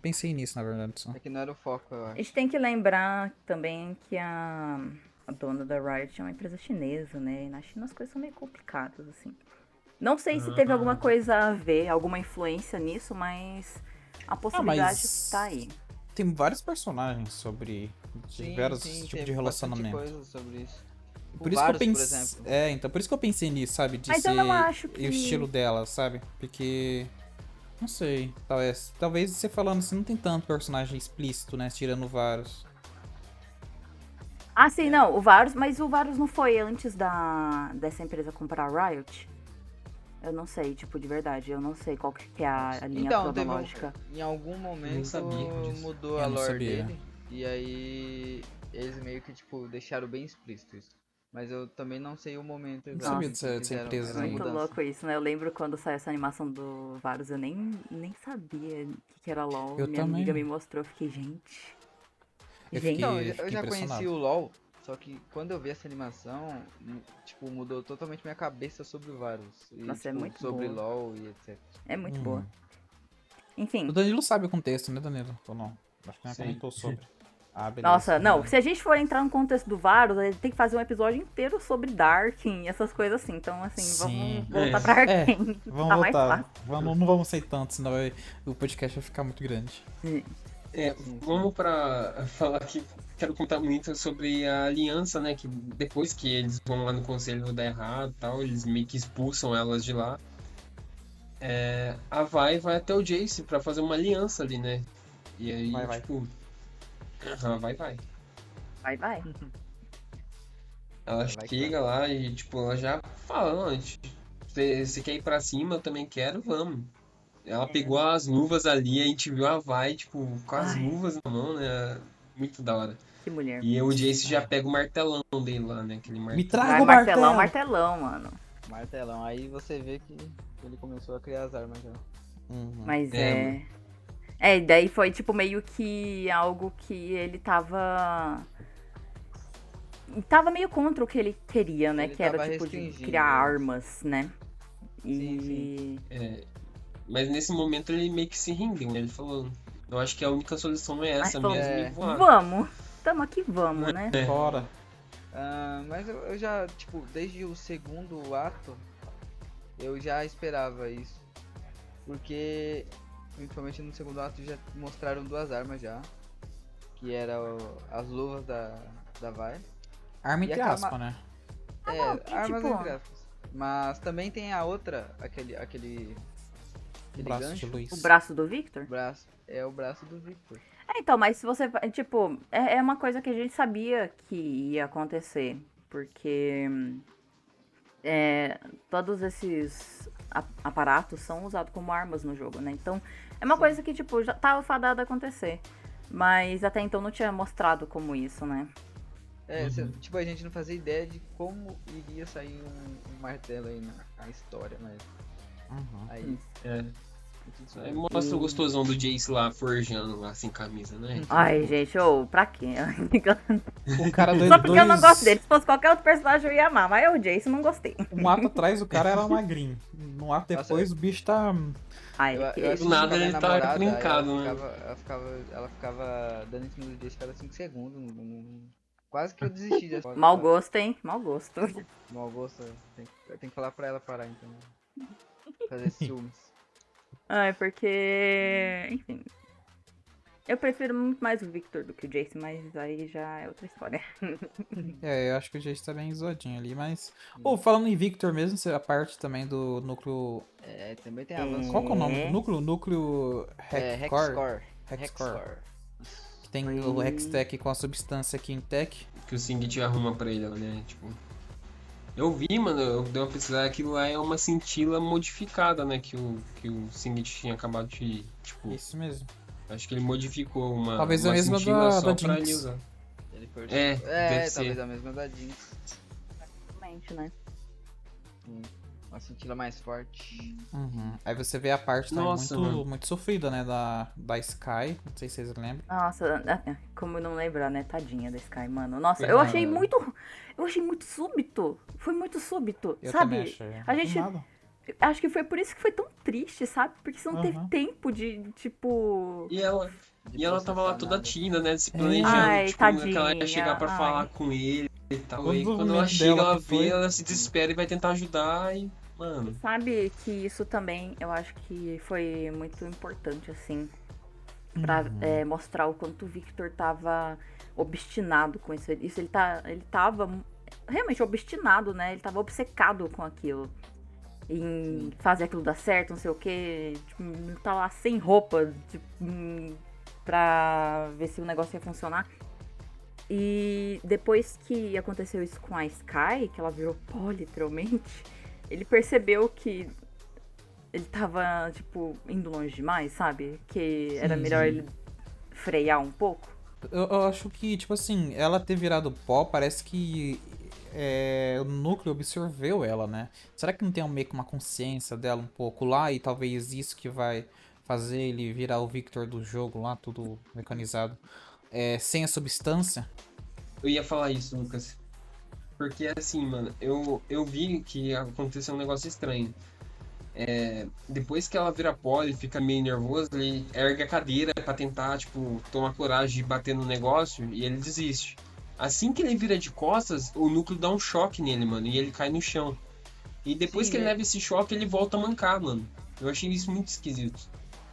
Pensei nisso, na verdade. Só. É que não era o foco, eu A acho. gente tem que lembrar também que a, a dona da Riot é uma empresa chinesa, né? E na China as coisas são meio complicadas, assim. Não sei se teve alguma coisa a ver, alguma influência nisso, mas a possibilidade mas- tá aí. Tem vários personagens sobre diversos tipos teve de relacionamento. bastante coisa sobre isso. O Por isso que eu pensei. É, então por isso que eu pensei nisso, sabe? De Mas ser eu não acho que- e o estilo dela, sabe? Porque. Não sei. Talvez. Talvez você falando assim, não tem tanto personagem explícito, né? Tirando vários. Ah, sim, não, o Varus, mas o Varus não foi antes da dessa empresa comprar a Riot? Eu não sei, tipo, de verdade, eu não sei qual que é a, a linha Então, teve um- cronológica. em algum momento mudou Eu a lore sabia. dele. E aí eles meio que, tipo, deixaram bem explícito isso. Mas eu também não sei o momento exato. sabia que dessa- dessa empresa aí. Muito mudança. louco isso, né? Eu lembro quando saiu essa animação do Varus, eu nem, nem sabia o que, que era LOL. Eu Minha também. amiga me mostrou, eu fiquei, gente. Eu gente, fiquei- Então, eu já- eu já conheci o LoL, só que quando eu vi essa animação, mu- tipo, mudou totalmente minha cabeça sobre o Varus. E, Nossa, é tipo, muito sobre boa. LoL e etc. é muito Hum. boa. Enfim, O Danilo sabe o contexto, né, Danilo? Ou não? Acho que não Sim. comentou sobre. Ah, beleza. nossa, não, se a gente for entrar no contexto do Varus, a gente tem que fazer um episódio inteiro sobre Darkin e essas coisas assim. Então, assim, Sim. vamos voltar É. pra É, Arkane. Vamos tá mais voltar. fácil. Vamos, não vamos sair tanto, senão vai- o podcast vai ficar muito grande. É, vamos pra falar que quero contar muito sobre a aliança, né? Que depois que eles vão lá no conselho dar errado e tal, eles meio que expulsam elas de lá. É, a Vai vai até o Jace pra fazer uma aliança ali, né? E aí, Vai, vai. Aham, vai, vai. Vai, vai. Ela Vai que chega lá e, tipo, ela já fala, não, a gente- você quer ir pra cima, eu também quero, vamos. Ela pegou as luvas ali, a gente viu a Vai, tipo, com as Ai. luvas na mão, né? Muito da hora. Que mulher. E o Jace já pega o martelão dele lá, né? Aquele Me martelão. traga Vai, o martelão, martelão, mano. Martelão, aí você vê que ele começou a criar as armas já. Uhum. Mas É, é. É, e daí foi tipo meio que algo que ele tava. Tava meio contra o que ele queria, né? Ele que era tipo de criar armas, né? E. Sim, sim. É, mas nesse momento ele meio que se rendeu, né? Ele falou, eu acho que a única solução é essa falou, mesmo, É. voar. Vamos! Tamo aqui, vamos, né? É. Fora. Ah, mas eu, eu já, tipo, desde o segundo ato, eu já esperava isso. Porque, principalmente no segundo ato, já mostraram duas armas já. Que eram as luvas da, da Vai. Arma E entre aspas, ma- né? é, não, que armas tipo- entre aspas. Mas também tem a outra, aquele, aquele, O aquele braço gancho, de luz. O braço do Victor? braço. É o braço do Victor. É, então, mas se você. fa- Tipo, é, é uma coisa que a gente sabia que ia acontecer. Porque. é, todos esses aparatos são usados como armas no jogo, né? Então, é uma coisa que, tipo, já tava fadada a acontecer. Mas até então não tinha mostrado como isso, né? É, cê- tipo, a gente não fazia ideia de como iria sair um, um martelo aí na, na história, mas Uhum. aí. É. Aí mostra o gostosão do Jace lá forjando lá sem camisa, né? Ai, gente, ô, pra quê? O cara dois, Só porque eu não dois- gosto dele. Se fosse qualquer outro personagem eu ia amar. Mas eu, o Jace, não gostei. Um ato atrás o cara era magrinho. No ato Nossa, depois o bicho tá. Ai, Eu, eu assisti nada ele namorada, trincado, ela né? ficava, ela, ficava, ela ficava dando em cima do Jace cada 5 segundos. não- não- quase que eu desisti dessa Mau gosto, hein? Mau gosto. Mau gosto. Tem, eu tenho que falar pra ela parar, então. Fazer ciúmes. Ai, porque. Enfim. Eu prefiro muito mais o Victor do que o Jace, mas aí já é outra história. É, eu acho que o Jace tá bem zoadinho ali, mas. Ô, falando em Victor mesmo, você- a parte também do núcleo. É, também tem avanço. Qual que é o nome É. do núcleo? Núcleo É, Hexcore. Hexcore. Hexcore. Que tem o Hextech com a substância Quintech. Que o Singed arruma pra ele, né? Tipo. Eu vi, mano, eu dei uma pesquisada, aquilo lá é uma cintila modificada, né? Que o, que o Singed tinha acabado de. Tipo, Isso mesmo. Acho que ele modificou uma. Talvez uma a mesma da- só da pra Jinx. ele usar. Ele foi... É, é talvez ser. a mesma da Jinx. Realmente, né? Sim. Uma cintila mais forte. Uhum. Aí você vê a parte também Nossa, muito, mano. muito sofrida, né? Da, da Sky. Não sei se vocês lembram. Nossa, ah, como não lembrar, né? Tadinha da Sky, mano. Nossa, eu achei muito. Eu achei muito súbito. Foi muito súbito. Eu sabe? também achei. a gente- Nada. Acho que foi por isso que foi tão triste, sabe? Porque você não teve Aham. tempo de, tipo. E ela, de e ela tava lá toda tímida, né? Se É. planejando. Ai, tipo, que ela ia tadinha, chegar pra ai. falar com ele e tal. Todo E quando ela chega, ela que foi. vê, ela se desespera e vai tentar ajudar e. Mano. Sabe que isso também eu acho que foi muito importante, assim. Pra Uhum. é, mostrar o quanto o Victor tava obstinado com isso. Isso ele, tá, ele tava realmente obstinado, né? Ele tava obcecado com aquilo. Em fazer aquilo dar certo, não sei o quê. Tipo, tá lá sem roupa tipo, pra ver se o negócio ia funcionar. E depois que aconteceu isso com a Sky, que ela virou pó, literalmente, ele percebeu que ele tava, tipo, indo longe demais, sabe? Que era Sim, melhor sim. ele frear um pouco. Eu, eu acho que, tipo assim, ela ter virado pó, parece que é, o núcleo absorveu ela, né? Será que não tem meio que uma consciência dela um pouco lá e talvez isso que vai fazer ele virar o Victor do jogo lá, tudo mecanizado, é, sem a substância? Eu ia falar isso, Lucas. Porque assim, mano, eu, eu vi que aconteceu um negócio estranho. É, depois que ela vira pó e fica meio nervoso, ele ergue a cadeira pra tentar, tipo, tomar coragem de bater no negócio e ele desiste. Assim que ele vira de costas, o núcleo dá um choque nele, mano, e ele cai no chão. E depois Sim, que ele é. leva esse choque, ele volta a mancar, mano. Eu achei isso muito esquisito.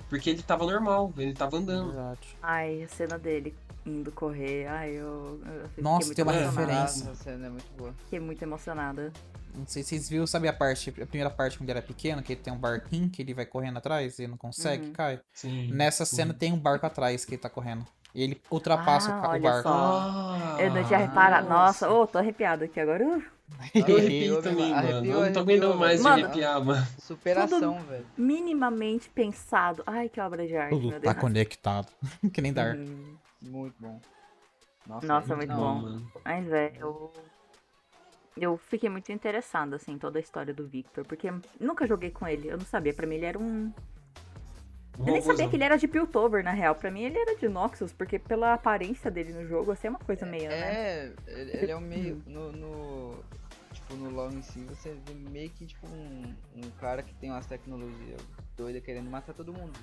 Porque ele tava normal, ele tava andando. Verdade. Ai, a cena dele indo correr, ai, eu, eu Nossa, muito tem uma referência. Essa cena é muito boa. Fiquei muito emocionada. Não sei se vocês viram, sabe a parte, a primeira parte quando ele era pequeno, que ele tem um barquinho que ele vai correndo atrás e não consegue, Uhum. cai. Sim. Nessa cena tem um barco atrás que ele tá correndo. E ele ultrapassa Ah, o o, olha barco. só. Ah, eu não tinha reparado. Nossa, ô, tô arrepiado aqui agora. Uh, Eu também, mano. Não tô arrepiou, aguentando mais mano. arrepiar, mano. Superação, velho. minimamente pensado. Ai, que obra de arte, Tudo meu tá Deus. conectado. que nem Dark. Hum, Muito bom. Nossa, é muito da bom. mano. Mas, velho, eu... eu fiquei muito interessada, assim, em toda a história do Victor. Porque nunca joguei com ele. Eu não sabia. Pra mim, ele era um. Eu nem sabia que ele era de Piltover, na real. Pra mim, ele era de Noxus, porque pela aparência dele no jogo, assim, é uma coisa meio, né? É, ele ele é um meio. No, no- Tipo, no LoL em si, você vê meio que tipo um, um cara que tem umas tecnologias doidas querendo matar todo mundo.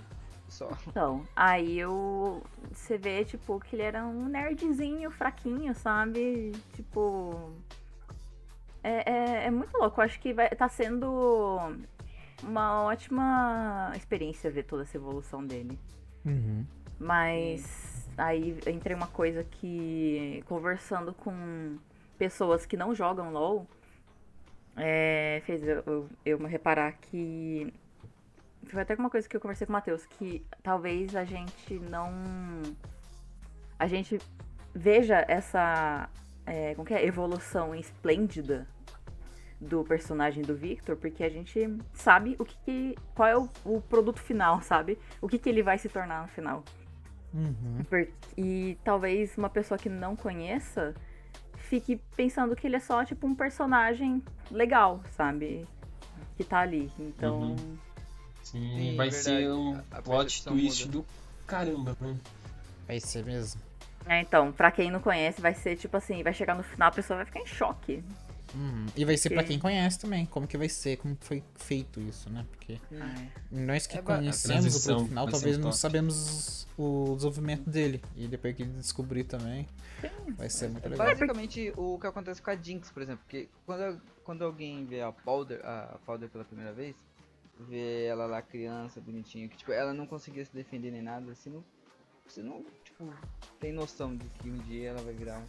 Só. Então, aí eu. Você vê, tipo, que ele era um nerdzinho fraquinho, sabe? Tipo. É, é, é muito louco. Eu acho que vai, tá sendo uma ótima experiência ver toda essa evolução dele. Uhum. Mas aí entrei uma coisa que conversando com pessoas que não jogam LOL é, fez eu, eu, eu me reparar que foi até uma coisa que eu conversei com o Matheus, que talvez a gente não a gente veja essa é, como que é, evolução esplêndida do personagem do Victor, porque a gente sabe o que, que- qual é o, o produto final, sabe? O que, que ele vai se tornar no final. Uhum. Por- E talvez uma pessoa que não conheça fique pensando que ele é só tipo um personagem legal, sabe? Que tá ali. Então, Uhum. Sim, Sim, vai verdade. ser um A- plot twist muda. do caramba, né? Vai ser mesmo. é, então, pra quem não conhece, vai ser tipo assim, vai chegar no final, a pessoa vai ficar em choque. Uhum. E vai ser pra Ok. quem conhece também, como que vai ser, como que foi feito isso, né? Porque nós que É ba- a conhecemos o produto final, talvez não sabemos o desenvolvimento dele. E depois que ele descobrir também, vai ser muito É legal. basicamente o que acontece com a Jinx, por exemplo. Porque quando, quando alguém vê a Powder, a Powder pela primeira vez, ver ela lá criança, bonitinha, que tipo, ela não conseguia se defender nem nada, você não. Você não, tipo, tem noção de que um dia ela vai virar um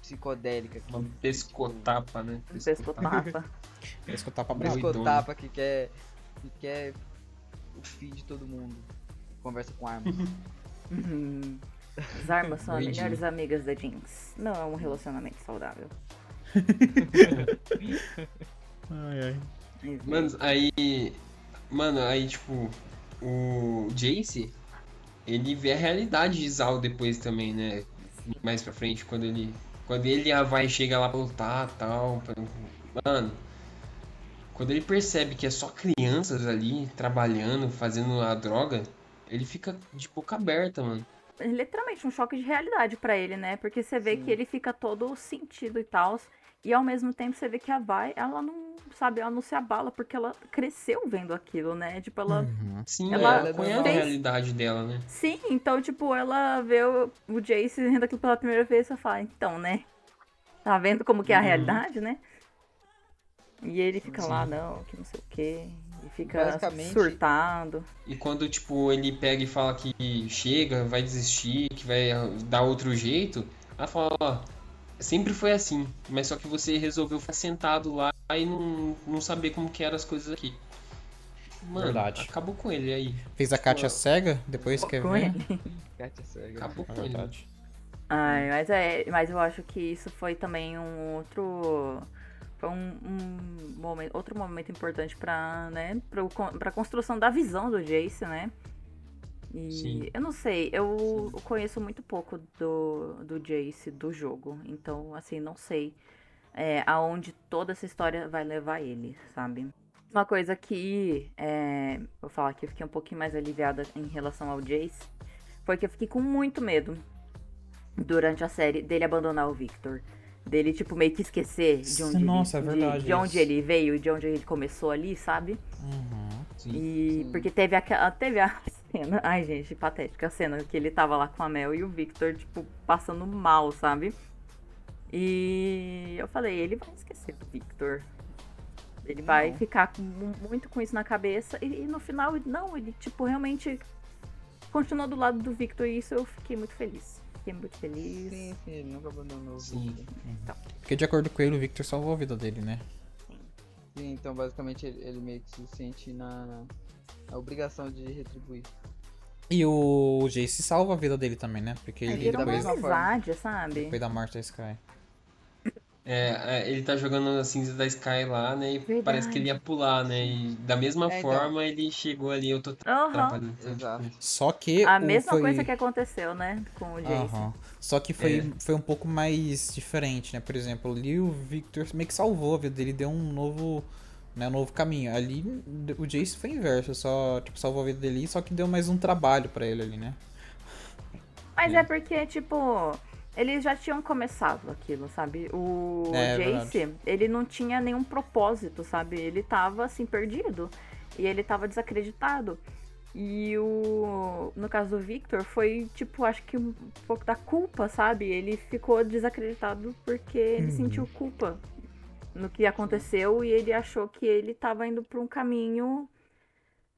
psicodélica que Uma pescotapa, né? Um pescotapa. É isso que um quer. que quer o fim de todo mundo. Conversa com arma. Uhum. As armas são as melhores amigas da Jinx. Não é um relacionamento saudável. Ai, ai. Mano, aí. Mano, aí tipo. O Jace, ele vê a realidade de Zal depois também, né? Mais pra frente, quando ele. Quando ele e a Vai chega lá pra lutar e tal. pra- Mano. Quando ele percebe que é só crianças ali trabalhando, fazendo a droga, ele fica de boca aberta, mano. É literalmente um choque de realidade pra ele, né? Porque você vê Sim. que ele fica todo sentido e tal. E ao mesmo tempo você vê que a Vai, ela não, sabe, ela não se abala porque ela cresceu vendo aquilo, né? Tipo, ela. Uhum. Sim, Ela ela, conhece a realidade dela, né? Sim, então, tipo, ela vê o, o Jace vendo aquilo pela primeira vez e fala, então, né? Tá vendo como que é a Uhum. realidade, né? E ele fica lá, Sim. não, que não sei o quê. E fica surtado. E quando, tipo, ele pega e fala que chega, vai desistir, que vai dar outro jeito, ela fala, ó, sempre foi assim, mas só que você resolveu ficar sentado lá e não, não saber como que eram as coisas aqui. Mano, Verdade. acabou com ele aí. Fez a Kátia cega, depois quer Com ver. ele. Kátia cega. Acabou É com ele. verdade. Ai, mas é, mas eu acho que isso foi também um outro foi um, um momento, outro momento importante pra, né, pra construção da visão do Jace, né? E Sim. eu não sei, eu conheço muito pouco do, do Jace do jogo, então assim, não sei é, aonde toda essa história vai levar ele, sabe? Uma coisa que é, vou falar que eu fiquei um pouquinho mais aliviada em relação ao Jace foi que eu fiquei com muito medo durante a série dele abandonar o Victor. Dele, tipo, meio que esquecer de onde, Nossa, é ele, verdade de, de onde ele veio, de onde ele começou ali, sabe? Uhum. Sim. E Sim. porque teve aquela. Teve a cena. Ai, gente, patética a cena que ele tava lá com a Mel e o Victor, tipo, passando mal, sabe? E eu falei, ele vai esquecer do Victor. Ele vai Não. ficar com mu- muito com isso na cabeça. E, e no final, não, ele, tipo, realmente continuou do lado do Victor e isso eu fiquei muito feliz. Fiquei muito feliz. Sim, sim, ele nunca abandonou o Sim. Victor. Porque de acordo com ele, o Victor salvou a vida dele, né? Sim, então basicamente ele, ele meio que se sente na, na obrigação de retribuir. E o Jace salva a vida dele também, né? Porque É, ele uma depois, mesma forma. amizade, sabe? depois da morte da Sky. É, é, ele tá jogando a cinza da Sky lá, né? E Verdade. parece que ele ia pular, né? E da mesma É, então. forma ele chegou ali, eu tô então, Exato. Só que A o mesma foi... coisa que aconteceu, né? Com o Jace. Aham. Só que foi, É. foi um pouco mais diferente, né? Por exemplo, ali o Victor meio que salvou a vida dele, deu um novo, né, um novo caminho. Ali o Jace foi inverso, só tipo salvou a vida dele, só que deu mais um trabalho pra ele ali, né? Mas É. é porque, tipo, eles já tinham começado aquilo, sabe? O É, Jace, ele não tinha nenhum propósito, sabe? Ele tava, assim, perdido. E ele tava desacreditado. E o. No caso do Victor, foi, tipo, acho que um pouco da culpa, sabe? Ele ficou desacreditado porque ele Uhum. sentiu culpa no que aconteceu e ele achou que ele tava indo pra um caminho.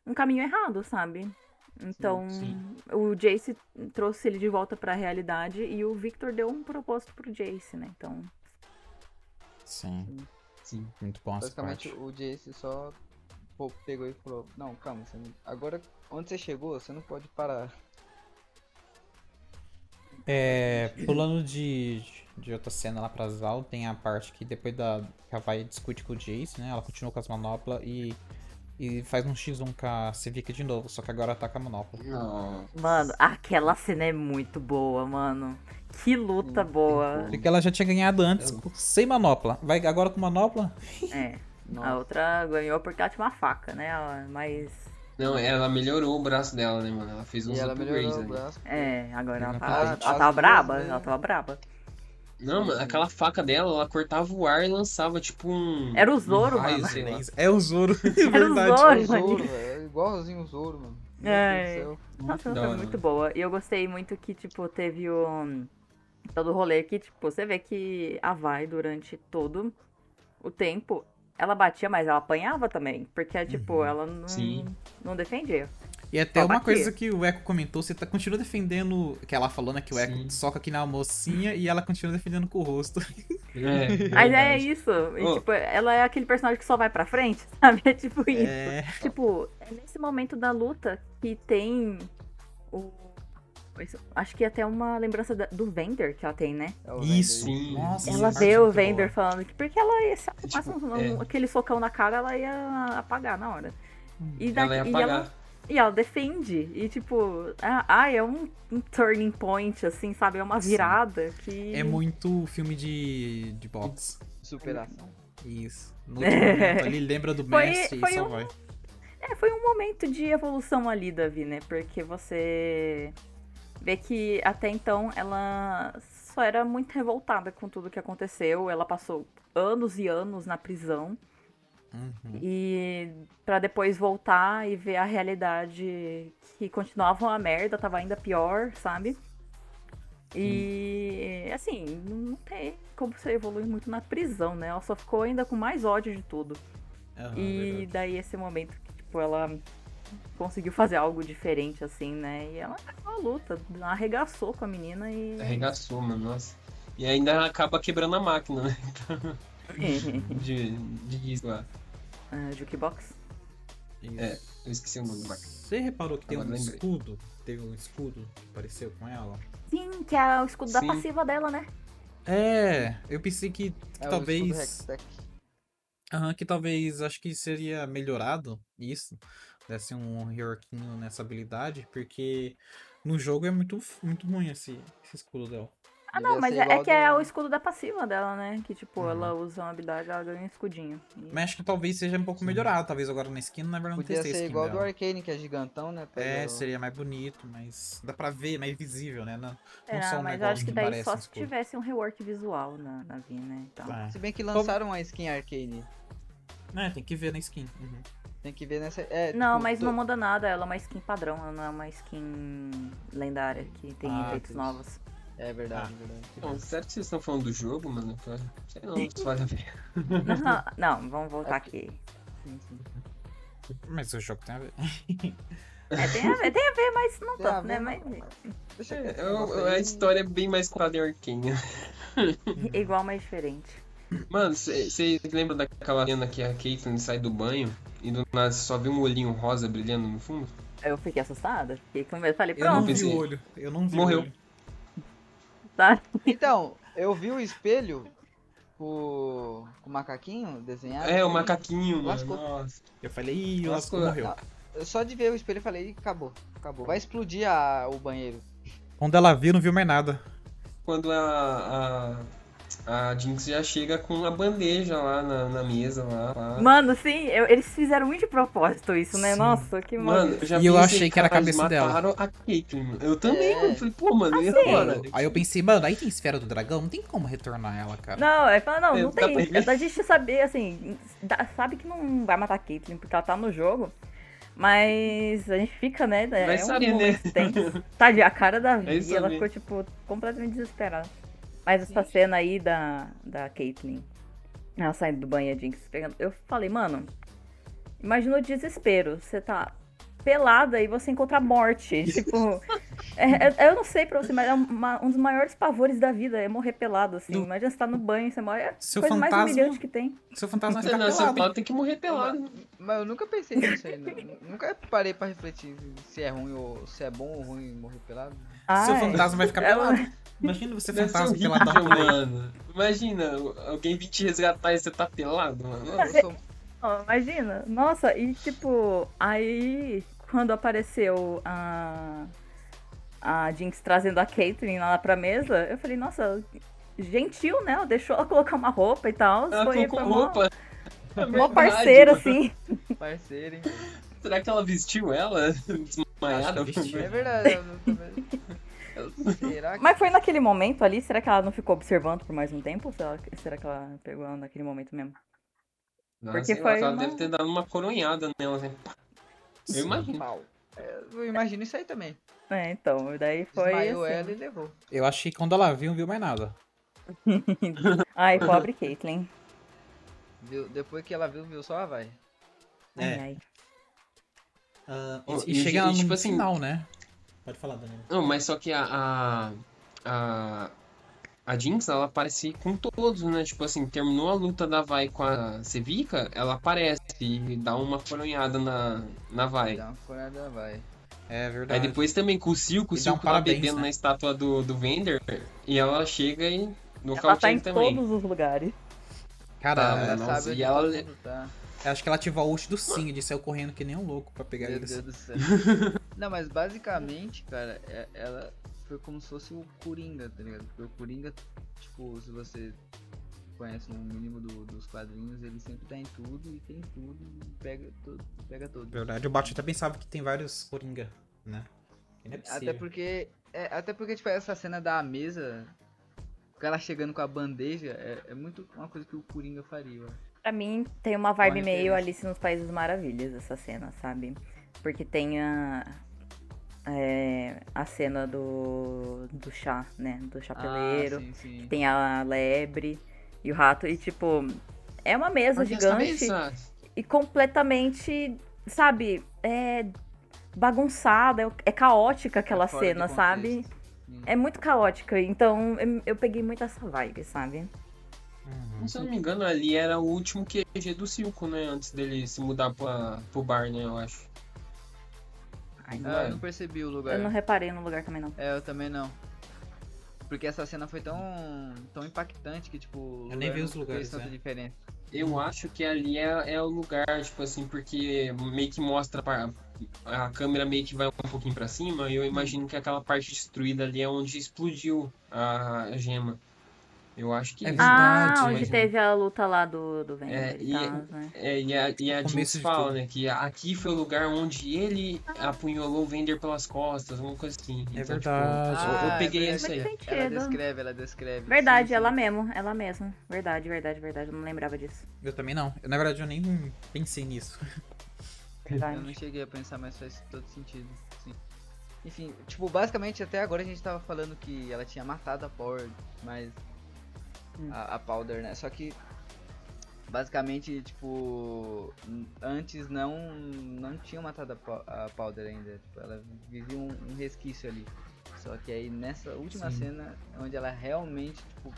Um caminho errado, sabe? Então, sim. o Jace trouxe ele de volta pra realidade e o Victor deu um propósito pro Jace, né? Então, Sim, Sim. muito bom essa Basicamente parte. o Jace só pô, pegou e falou, não, calma, você não- agora onde você chegou, você não pode parar. É, pulando de, de outra cena lá pra Zal, tem a parte que depois da que ela vai discute com o Jace, né? Ela continua com as manoplas e, e faz um X1 com a Civica de novo, só que agora tá com a manopla. Não. mano, aquela cena é muito boa, mano. Que luta boa. Porque ela já tinha ganhado antes com- sem manopla. Vai agora com manopla? É. A Nossa. outra ganhou porque ela tinha uma faca, né? Ela- Mas. Não, ela melhorou o braço dela, né, mano? Ela fez uns ela upgrades melhorou o ali. braço. É, agora ela, Ela tá, tá- ela as tava duas, braba, né? ela tava braba. Não, mano, aquela faca dela, ela cortava o ar e lançava tipo um. Era o Zoro, um raio, mano. sei lá. É o Zoro, é Era o verdade. Zoro. É o Zoro, velho. É igualzinho o Zoro, mano. Meu É. Deus do céu. Nossa, da foi muito mano. boa. E eu gostei muito que, tipo, teve o. Todo o rolê que, tipo, você vê que a Vai, durante todo o tempo, ela batia, mas ela apanhava também. Porque, tipo, Uhum. ela não, Sim. não defendia. E até Só uma bater. coisa que o Echo comentou, você tá, continua defendendo. Que ela falou, né? Que o Echo Sim. soca aqui na mocinha e ela continua defendendo com o rosto. É, Mas é isso. E, tipo, ela é aquele personagem que só vai pra frente, sabe? É tipo isso. É. Tipo, é nesse momento da luta que tem o. Acho que é até uma lembrança do Vender que ela tem, né? É Isso. Nossa. Ela vê o muito boa. Vender falando que porque ela ia se Tipo, passa um- é. aquele socão na cara, ela ia apagar na hora. E, da- Ela ia e apagar. ela, e ela defende. E tipo, ah, é um, um turning point, assim, sabe? É uma Sim. virada que. É muito filme de, de boxe. Superação. Isso. No último momento ali, lembra do Foi- mestre foi e só um- vai. É, foi um momento de evolução ali da Vi, né? Porque você vê que até então ela só era muito revoltada com tudo que aconteceu. Ela passou anos e anos na prisão. Uhum. E pra depois voltar e ver a realidade que continuava uma merda, tava ainda pior, sabe? E assim, não tem como você evoluir muito na prisão, né? Ela só ficou ainda com mais ódio de tudo. Aham, E verdade. daí esse momento que, tipo, ela conseguiu fazer algo diferente, assim, né? E ela ganhou a luta, arregaçou com a menina e. Arregaçou, mano, nossa. E ainda acaba quebrando a máquina, né? De, de disco lá. Jukebox. Isso. É, Eu esqueci o nome da máquina. Você reparou que tem Agora um lembrei. escudo? Teve um escudo que apareceu com ela? Sim, que é o escudo da Sim. passiva dela, né? É, eu pensei que, que É talvez. Aham, que talvez acho que seria melhorado isso. Desse um reworkinho nessa habilidade, porque no jogo é muito, muito ruim esse, esse escudo dela. Ah, não, mas é, é que é do- o escudo da passiva dela, né? Que, tipo, Uhum. ela usa uma habilidade, ela ganha um escudinho. E- Mas acho que talvez seja um pouco melhorado. Talvez agora na skin, na verdade, não Podia testei a ser skin igual do dela. Arcane, que é gigantão, né? É, o- seria mais bonito, mas dá pra ver, mais visível, né? Não, É, não só um mas eu acho que que daí só se escudo. tivesse um rework visual na, na Vi, né? Então. É. Se bem que lançaram uma skin Arcane. É, tem que ver na skin. Uhum. Tem que ver nessa. É, Não, tipo, mas não muda nada, ela é uma skin padrão, ela não é uma skin lendária que tem Ah, efeitos novos. É verdade, Ah. verdade. Não, sério que vocês estão falando do jogo, mano? Pra- Sei não, se vale a pena. Não, não, vamos voltar aqui. Sim, sim. Mas o jogo tem a ver. É, tem a ver, tem a ver, mas não tanto, né? Mas Deixa É, eu. eu- a história é bem mais contada em igual, mas diferente. Mano, você lembra daquela cena que a Caitlyn sai do banho e do nada só vê um olhinho rosa brilhando no fundo? Eu fiquei assustada, fiquei com medo, falei, Eu não pronto, vi o olho. Eu não vi Morreu. Tá? Então, eu vi o espelho com, o macaquinho desenhado. É, o macaquinho, mano. Nossa. Eu falei, ih, o Lascou. Lasco morreu. Ah, eu Só de ver o espelho eu falei, acabou, acabou. Vai explodir a- o banheiro. Quando ela viu, não viu mais nada. Quando a, a, a Jinx já chega com a bandeja lá na, na mesa lá. lá. Mano, sim, eu- eles fizeram muito de propósito isso, né? Sim. Nossa, que Mano, mano. eu já E eu achei que era a "Caralho, cabeça eles dela." mataram a Caitlyn, mano. Eu também, É. mano. Falei, pô, mano, e Assim, agora? Eu- aí eu pensei, mano, aí tem esfera do dragão, não tem como retornar ela, cara. Não, é fala, não, É, não tem. pra ver. A gente saber, assim, sabe que não vai matar a Caitlyn porque ela tá no jogo. Mas a gente fica, né? É Vai um saber, né? momento tenso. Tadinha, a cara da Vai Vi, ela ficou, tipo, completamente desesperada. Mas essa cena aí da, da Caitlyn, ela saindo do banho a Jinx pegando. Eu falei, mano, imagina o desespero. Você tá pelada e você encontra a morte. tipo, é- é- eu não sei pra você, mas é uma- um dos maiores pavores da vida é morrer pelado, assim. No- Imagina você tá no banho, você morre. É a Seu coisa mais fantasma- humilhante que tem. Seu fantasma ficar não, seu pelado. tem que morrer pelado. Mas eu nunca pensei nisso aí, não. Nunca parei pra refletir se é ruim ou se é bom ou ruim morrer pelado. Seu Ai, fantasma vai ficar ela- pelado. Imagina você Deve ser fantasma horrível, peladão por aí. mano. Imagina, alguém vir te resgatar e você tá pelado, mano. Eu sou- imagina. Nossa, e tipo, aí quando apareceu a. A Jinx trazendo a Caitlyn lá pra mesa, eu falei, nossa, gentil, né? Ela deixou ela colocar uma roupa e tal. Ela foi colocou foi roupa. É Mó verdade, parceira, mano. assim. parceiro, hein? Será que ela vestiu ela? Desmaiada? Que. É verdade. Será que. Mas foi naquele momento ali, será que ela não ficou observando por mais um tempo? Ou será, será que ela pegou ela naquele momento mesmo? Não, Porque lá, foi ela uma- deve ter dado uma coronhada nela, assim. Eu imagino. É, Eu imagino isso aí também. É, então, daí foi. Desmaiou assim. ela e levou. Eu achei que quando ela viu, não viu mais nada. Ai, pobre Caitlyn. Viu? Depois que ela viu, viu só a vai. Ai, É. ai. Ah, Oh, e, e- chega e, no tipo assim- final, né? Pode falar, Danilo. Não, mas só que a, a, a, a Jinx, ela aparece com todos, né? Tipo assim, terminou a luta da Vai com a Sevica, ela aparece e dá uma coronhada na, na Vai. Dá uma furada, vai. É Aí verdade. depois também com o Silco, o um Silco lá parabéns, bebendo né? na estátua do, do Vender, e ela chega e Ela nocauteia tá em também. todos os lugares. Cara, Tá, é, Ela nossa, sabe e ela- tá. Acho que ela ativou a ult do Sing e saiu correndo que nem um louco pra pegar Meu eles. Deus do céu. Não, mas basicamente, cara, é- ela foi como se fosse o Coringa, tá ligado? Porque o Coringa, tipo, se você conhece no mínimo do- dos quadrinhos, ele sempre tá em tudo e tem tudo e pega, tudo, pega tudo. Verdade, o Batman até pensava que tem vários Coringa, né? É. Até porque, é, até porque, tipo, essa cena da mesa, o cara chegando com a bandeja, é, é muito uma coisa que o Coringa faria, eu acho. Pra mim, tem uma vibe meio. Alice nos Países Maravilhas, essa cena, sabe? Porque tem a. é, a cena do. do chá, né? Do chapeleiro. Ah, sim, sim. tem a lebre e o rato. E, tipo, é uma mesa Porque essa gigante mesa- e completamente, sabe? É bagunçada, é- é caótica aquela É cena, sabe? Sim. É muito caótica. Então, eu- eu peguei muito essa vibe, sabe? Uhum. Se eu não me engano, ali era o último QG do Silco, né? Antes dele se mudar pra, pro bar, né? Eu acho. Ai, Não Ah, eu não percebi o lugar. Eu não reparei no lugar também, não. É, eu também não. Porque essa cena foi tão, tão impactante que, tipo, Eu nem vi os lugares, fez tanta é. diferença. Eu acho que ali é, é o lugar, tipo assim, porque meio que mostra pra, a câmera meio que vai um pouquinho pra cima e eu imagino que aquela parte destruída ali é onde explodiu a, a gema. Eu acho que É isso. verdade, Ah, onde mas- teve a luta lá do, do Vender É, e tal, né? É, e a, e a de fala, tudo. né, que aqui foi o lugar onde ele apunhalou o Vender pelas costas, alguma coisa assim. É Então, tipo, verdade. eu, eu Ah, peguei é isso aí. Ela descreve, ela descreve. Verdade, Sim, ela sim. mesmo, ela mesma. Verdade, verdade, verdade. Eu não lembrava disso. Eu também não. Eu, na verdade, eu nem pensei nisso. Eu não Verdade. cheguei a pensar, mas faz todo sentido. Sim. Enfim, tipo, basicamente até agora a gente tava falando que ela tinha matado a Power, mas. Hum. A, a Powder, né? Só que. Basicamente, tipo. Antes não. Não tinham matado a, Pow- a Powder ainda. Tipo, ela vivia um, um resquício ali. Só que aí nessa última Sim. cena, é onde ela realmente, tipo,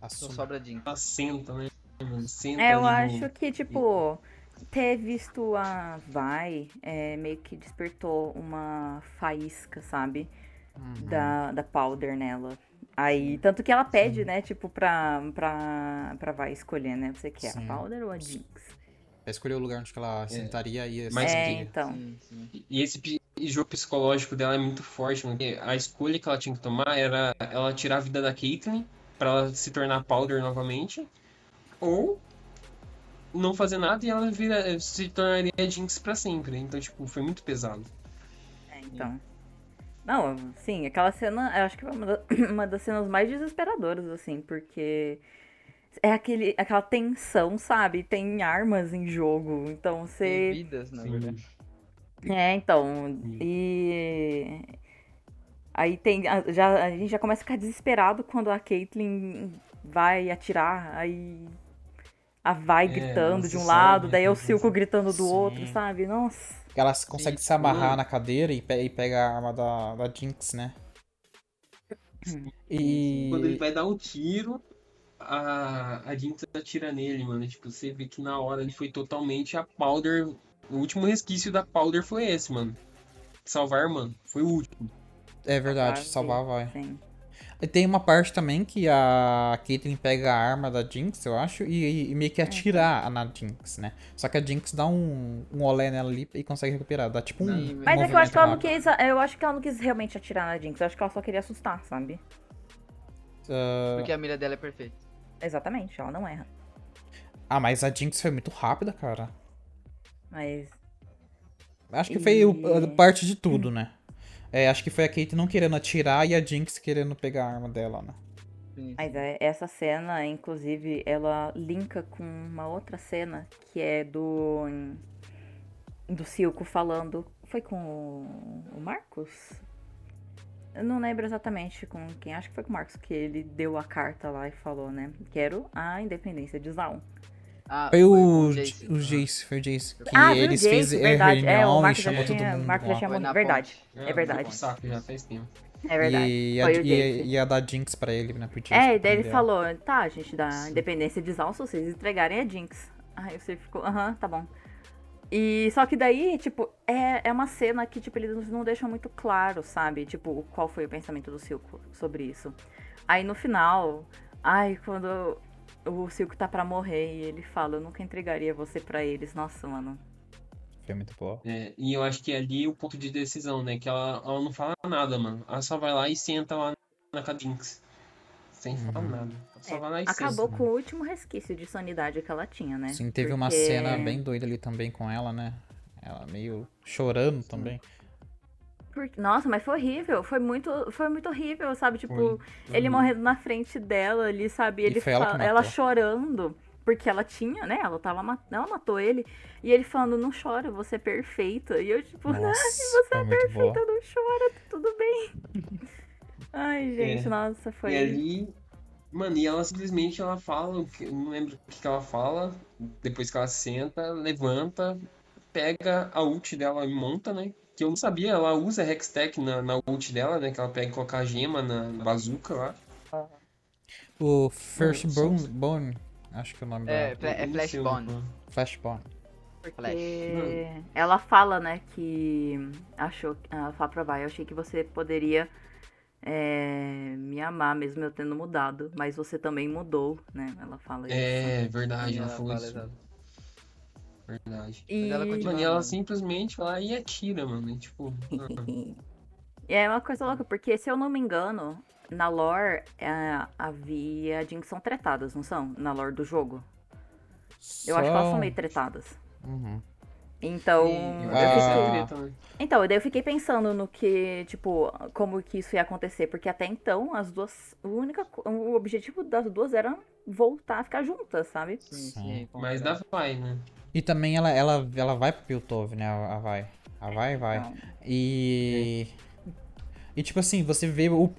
só Assumo. sobra Jin. Ela senta, né? Senta É, eu acho que, tipo, ter visto a Vai é, meio que despertou uma faísca, sabe? Uhum. Da, da Powder nela. Aí, tanto que ela pede, né, tipo, pra, pra, pra Vai escolher, né? Você quer Sim. a Powder ou a Jinx? Pra escolher o lugar onde ela sentaria e Mas- É, seguiria. então. Sim, sim. E esse jogo psicológico dela é muito forte, porque A escolha que ela tinha que tomar era ela tirar a vida da Caitlyn pra ela se tornar Powder novamente, ou não fazer nada e ela vira, se tornaria Jinx pra sempre. Então, tipo, foi muito pesado. É, então. Não, sim, aquela cena, eu acho que foi uma, da- uma das cenas mais desesperadoras, assim, porque é aquele, aquela tensão, sabe? Tem armas em jogo, então Tem você. vidas, na Sim. verdade. É, então. E. Aí tem. a- Já, a gente já começa a ficar desesperado quando a Caitlyn vai atirar, aí. A vai É, gritando de um sabe, lado, daí é o Silco gritando do Sim. outro, sabe? Nossa. Ela consegue Sim. se amarrar Mano. na cadeira e, pe- e pega a arma da, da Jinx, né? E. Quando ele vai dar um tiro, a, a Jinx atira nele, mano. Tipo, você vê que na hora ele foi totalmente a Powder. O último resquício da Powder foi esse, mano. Salvar, mano. Foi o último. É verdade, Quase. salvar vai. Sim. E tem uma parte também que a Caitlyn pega a arma da Jinx, eu acho, e, e meio que atira na Jinx, né? Só que a Jinx dá um, um olé nela ali e consegue recuperar. Dá tipo um. Mas é que eu acho que ela não quis. Eu acho que ela não quis realmente atirar na Jinx. Eu acho que ela só queria assustar, sabe? Ah, Porque a mira dela é perfeita. Exatamente, ela não erra. Ah, mas a Jinx foi muito rápida, cara. Mas. Acho que foi E- a parte de tudo, né? É, acho que foi a Kate não querendo atirar e a Jinx querendo pegar a arma dela, né? Sim, Mas é- essa cena, inclusive, ela linka com uma outra cena que é do. Do Silco falando. Foi com o- o Marcos? Eu não lembro exatamente com quem, acho que foi com o Marcos, que ele deu a carta lá e falou, né? Quero a independência de Zaun. Ah, Foi o, o Jace. O Jace, foi o Jace. Que Ah, eles Jace, fez verdade. É, o reunião e Marcos já chamou todo tinha- mundo. Marcos já lá. tinha Foi na Verdade. Ah, É verdade. saco já tempo. É verdade. E, a, Foi o e, Jace. ia dar Jinx pra ele, né? Pro Jace, É, e daí ele falou, tá, a gente dá independência de Zal se vocês entregarem a Jinx. Aí você ficou, aham, tá bom. E só que daí, tipo, é, é uma cena que, tipo, eles não deixam muito claro, sabe? Tipo, qual foi o pensamento do Silco sobre isso. Aí no final, ai, quando o Silco tá pra morrer e ele fala, eu nunca entregaria você pra eles. Nossa, mano. Foi muito boa. É, e eu acho que é ali o ponto de decisão, né? Que ela, ela não fala nada, mano. Ela só vai lá e senta lá na Cadinx. Sem falar Uhum. nada. Ela só É, vai lá e Acabou senta. com o último resquício de sanidade que ela tinha, né? Sim, teve uma Porque- cena bem doida ali também com ela, né? Ela meio chorando também. Porque- Nossa, mas foi horrível. Foi muito, foi muito horrível, sabe? Tipo, Foi. ele Uhum. morrendo na frente dela ali, sabe? E Ele foi ela ela chorando. Porque ela tinha, né? Ela tava ela matou ele. E ele falando, não chora, você é perfeita. E eu, tipo, Nossa, você é muito boa. perfeita, não chora, tá tudo bem. Ai, gente, É. nossa, foi. E ali, mano, e ela simplesmente ela fala, eu não lembro o que que ela fala, depois que ela senta, levanta, pega a ult dela e monta, né? Que eu não sabia, ela usa Hextech na, na ult dela, né? Que ela pega e coloca a gema na, na bazuca lá. O First só- Bone, Bone, acho que é o nome É, da Fla- é o Flashbone. Flashbone. Porque ela fala, né, que achou, ela fala pra vai, eu achei que você poderia é, me amar mesmo eu tendo mudado, mas você também mudou, né? Ela fala isso. É, verdade, ela Ela falou fala, isso. exato. Verdade. E... Mas ela continua- e ela simplesmente vai lá e atira, mano. e, tipo, E é uma coisa louca, porque se eu não me engano, na lore é, havia Jinx são tretadas, não são? Na lore do jogo. Eu acho que elas são meio tretadas. Uhum. Então, Sim, eu Ah. fiquei- treta, né? Então, daí eu fiquei pensando no que, tipo, como que isso ia acontecer, porque até então as duas, o única, o objetivo das duas era voltar a ficar juntas, sabe? Sim, Sim. sim. Mas dá vai, né? E também ela, ela, ela vai pro Piltov, né? A vai. A vai, vai. E. E tipo assim, você vê o,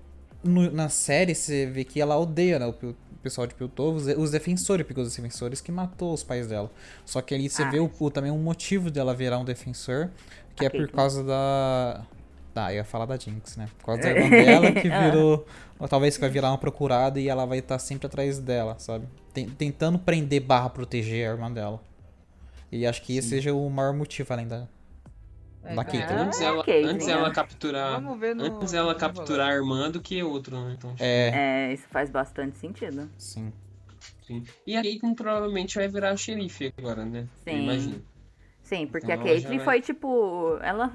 no- na série, você vê que ela odeia né, o, pessoal de Piltovo, os, os defensores, porque os defensores que matou os pais dela. Só que ali você Ah. vê o, o- também um motivo dela virar um defensor, que é por Caitlyn. causa da. Ah, eu ia falar da Jinx, né? Por causa da irmã dela que Ah. virou. Ou talvez que vai virar uma procurada e ela vai estar sempre atrás dela, sabe? Ten- Tentando prender barra proteger a irmã dela. E acho que esse Sim. seja o maior motivo além da. É, Da então, Caitlyn. Antes ela, antes né? ela capturar. Vamos ver no. Antes ela capturar a irmã do que outro, né? Então, É, É, isso faz bastante sentido. sim. sim. E a Caitlyn provavelmente vai virar xerife agora, né? Sim. imagino. Sim, porque Então a Caitlyn vai- foi, tipo, ela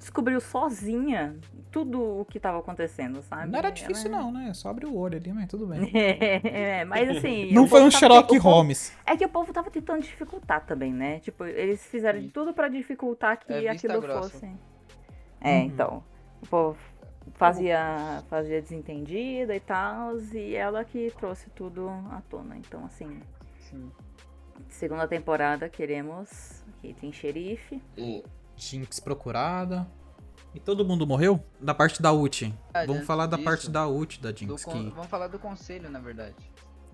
descobriu sozinha tudo o que tava acontecendo, sabe? Não era Ela- difícil, não, né? Só abre o olho ali, mas tudo bem. é, mas assim. Não foi um Sherlock o povo- Holmes. É que o povo tava tentando dificultar também, né? Tipo, eles fizeram de tudo pra dificultar que É aquilo grossa. fosse. É, Uhum. então. O povo fazia, fazia desentendida e tal, e ela que trouxe tudo à tona. Então, assim, Sim. segunda temporada queremos Caitlyn xerife. É, Jinx procurada. E todo mundo morreu? Da parte da ult. Ah, Vamos falar da disso, parte da ult da Jinx. con- Que... Vamos falar do conselho, na verdade.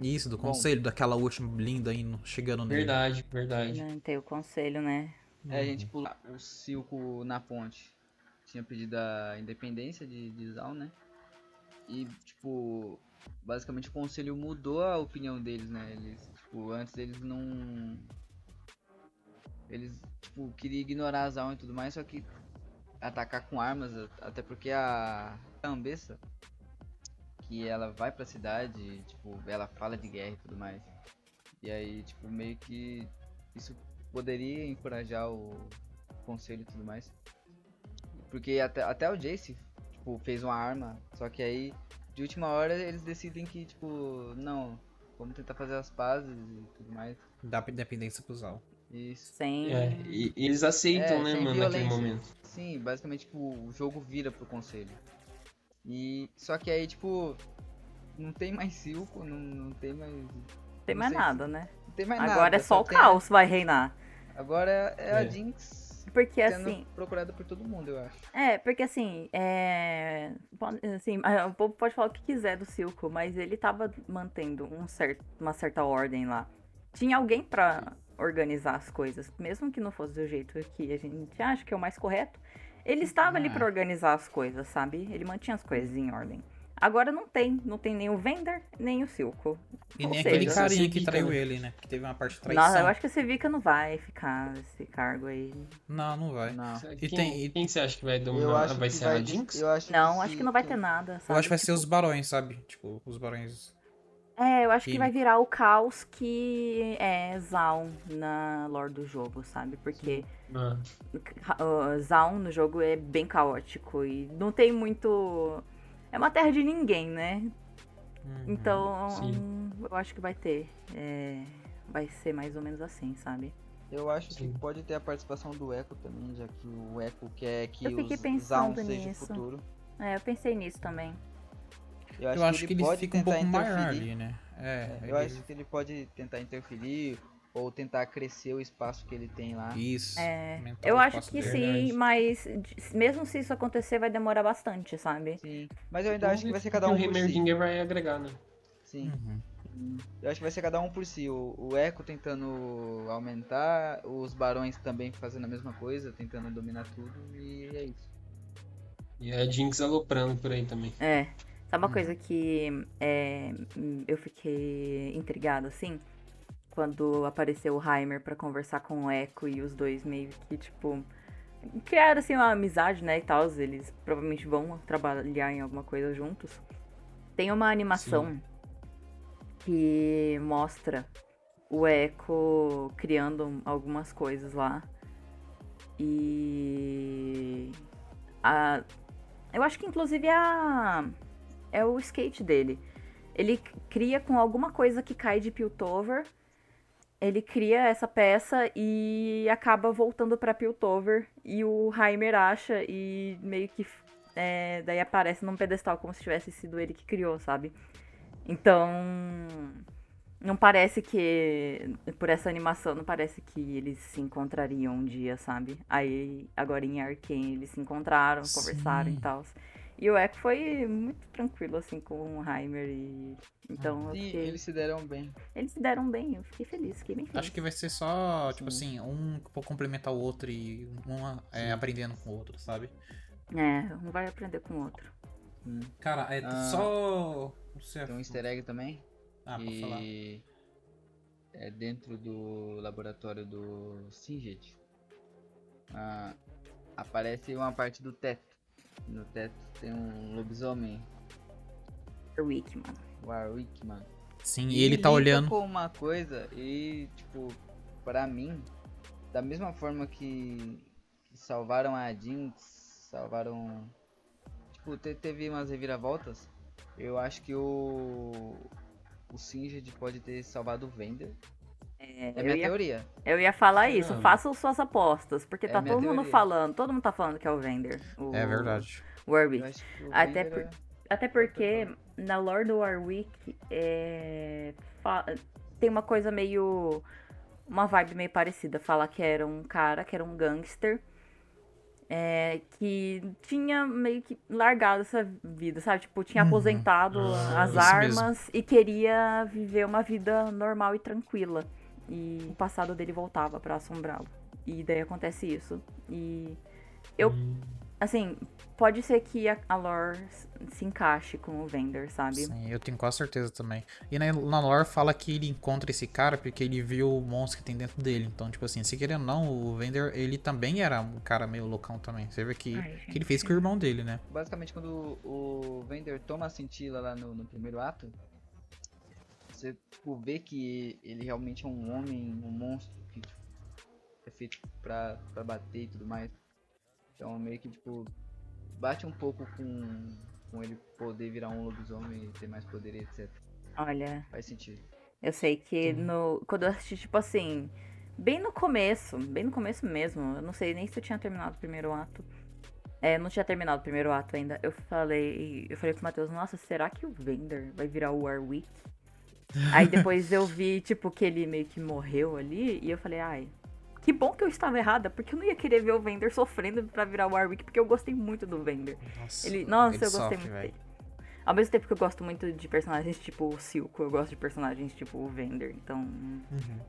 Isso, do Bom. conselho, daquela ult linda aí chegando nele. verdade, verdade. Né, Tem o conselho, né? É, a gente pula o Silco na ponte. Tinha pedido a independência de, de Zal, né? E, tipo, basicamente o conselho mudou a opinião deles, né? Eles, tipo, antes eles não. Eles, tipo, queriam ignorar a Zal e tudo mais, só que atacar com armas, até porque a Ambessa, que ela vai pra cidade, tipo, ela fala de guerra e tudo mais. E aí, tipo, meio que isso poderia encorajar o conselho e tudo mais. Porque até, até o Jace, tipo, fez uma arma, só que aí, de última hora, eles decidem que, tipo, não, vamos tentar fazer as pazes e tudo mais. Dá independência pro Zal. Isso. Sem. É, e, e eles aceitam, É, né, mano, naquele violência. momento. Sim, basicamente, tipo, o jogo vira pro conselho. E, só que aí, tipo, não tem mais Silco, não, não tem mais... tem mais nada, né? Não tem mais nada. Agora é só o tem caos vai reinar. Agora é a É. Jinx Porque sendo assim. procurada por todo mundo, eu acho. É, porque assim, é. assim, o povo pode falar o que quiser do Silco, mas ele tava mantendo um certo, uma certa ordem lá. tinha alguém pra organizar as coisas, mesmo que não fosse do jeito que a gente acha que é o mais correto. Ele estava ali Ah. pra organizar as coisas, sabe? Ele mantinha as coisas em ordem. Agora não tem, não tem nem o Vender, nem o Silco. E Ou nem seja, aquele carinha que traiu ele, né? Que teve uma parte de traição. Nossa, eu acho que o Civica não vai ficar nesse cargo aí. Não, não vai. Não. E quem, tem- e- quem você acha que vai Eu dominar? acho Vai que ser vai a Jinx? Eu acho Não, que acho que não vai ter nada, Eu sabe? acho que vai ser Tipo, os barões, sabe? Tipo, os barões. É, eu acho que vai virar o caos que é Zaun na lore do jogo, sabe? Porque Ah, Zaun no jogo é bem caótico e não tem muito. É uma terra de ninguém, né? Uhum. Então, sim. eu acho que vai ter. é, Vai ser mais ou menos assim, sabe? Eu acho Sim. que pode ter a participação do Echo também, já que o Echo quer que pensando Zaun seja o nisso. futuro. É, eu pensei nisso também. Eu acho, Eu acho que que ele ele pode fica um tentar pouco maior interferir. ali, né? É, É, ele- eu acho que ele pode tentar interferir ou tentar crescer o espaço que ele tem lá. Isso. É, aumentar eu acho que dele. sim, mas mesmo se isso acontecer, vai demorar bastante, sabe? Sim. Mas eu ainda acho que vai ser cada que um o por si. Vai agregar, né? Sim. Uhum. Eu acho que vai ser cada um por si. O, o Echo tentando aumentar, os barões também fazendo a mesma coisa, tentando dominar tudo, e é isso. E a Jinx aloprando por aí também. É. Sabe uma Uhum. coisa que é, eu fiquei intrigada, assim? Quando apareceu o Heimer pra conversar com o Echo e os dois meio que, tipo, criaram, assim, uma amizade, né, e tal. Eles provavelmente vão trabalhar em alguma coisa juntos. Tem uma animação que mostra o Echo criando algumas coisas lá. E... A, eu acho que inclusive a é o skate dele. Ele cria com alguma coisa que cai de Piltover. Ele cria essa peça e acaba voltando pra Piltover. E o Heimer acha e meio que. é, daí aparece num pedestal como se tivesse sido ele que criou, sabe? Então. Não parece que. Por essa animação, não parece que eles se encontrariam um dia, sabe? Aí, agora em Arkane, eles se encontraram, conversaram e Sim. tal. E o Echo foi muito tranquilo, assim, com o Heimer. E... Então, fiquei... eles se deram bem. eles se deram bem, eu fiquei feliz, fiquei bem feliz. Acho que vai ser só, tipo Sim. assim, um complementar o outro e um é, aprendendo com o outro, sabe? É, um vai aprender com o outro. Hum. Cara, é Ah. só. Tem um easter egg também. Ah, pode falar. que é dentro do laboratório do Singed. Ah, aparece uma parte do teto. No teto tem um lobisomem, Warwick, mano. Warwick, mano. Sim, e ele tá olhando. com uma coisa e, tipo, pra mim, da mesma forma que, que salvaram a Jinx, salvaram. Tipo, te- teve umas reviravoltas. Eu acho que o. O Singed pode ter salvado o Vender. É, É minha ia, teoria. eu ia falar isso, façam suas apostas, porque É tá todo mundo teoria. falando, todo mundo tá falando que é o Vender. O É verdade. Warwick. O Até Vender por- é- Até porque na lore do Warwick é, fa- tem uma coisa meio. Uma vibe meio parecida. Fala que era um cara, que era um gangster. é, que tinha meio que largado essa vida, sabe? Tipo, tinha Uhum. aposentado Ah, as isso armas e queria viver uma vida normal e tranquila. E o passado dele voltava pra assombrá-lo. E daí acontece isso. E eu Hum, assim, pode ser que a, a lore se encaixe com o Vender, sabe? Sim, eu tenho quase certeza também. E na, na lore fala que ele encontra esse cara porque ele viu o monstro que tem dentro dele. Então, tipo assim, se querendo ou não, o Vender, ele também era um cara meio loucão também. Você vê que, Ai, que ele fez com o irmão dele, né? Basicamente, quando o Vender toma a cintila lá no, no primeiro ato, você tipo, vê que ele realmente é um homem, um monstro que tipo, é feito pra, pra bater e tudo mais. Então, meio que, tipo, bate um pouco com, com ele poder virar um lobisomem e ter mais poder e etc. Olha, Faz sentido. eu sei que no quando eu assisti, tipo assim, bem no começo, bem no começo mesmo, eu não sei nem se eu tinha terminado o primeiro ato. É, não tinha terminado o primeiro ato ainda. Eu falei, eu falei pro Matheus, nossa, será que o Vender vai virar o Warwick? Aí depois eu vi, tipo, que ele meio que morreu ali, e eu falei, ai, que bom que eu estava errada, porque eu não ia querer ver o Vender sofrendo pra virar o Warwick, porque eu gostei muito do Vender. Nossa, Ele, nossa, ele eu gostei sofre, muito velho. dele. Ao mesmo tempo que eu gosto muito de personagens tipo o Silco, eu gosto de personagens tipo o Vender, então. Uhum.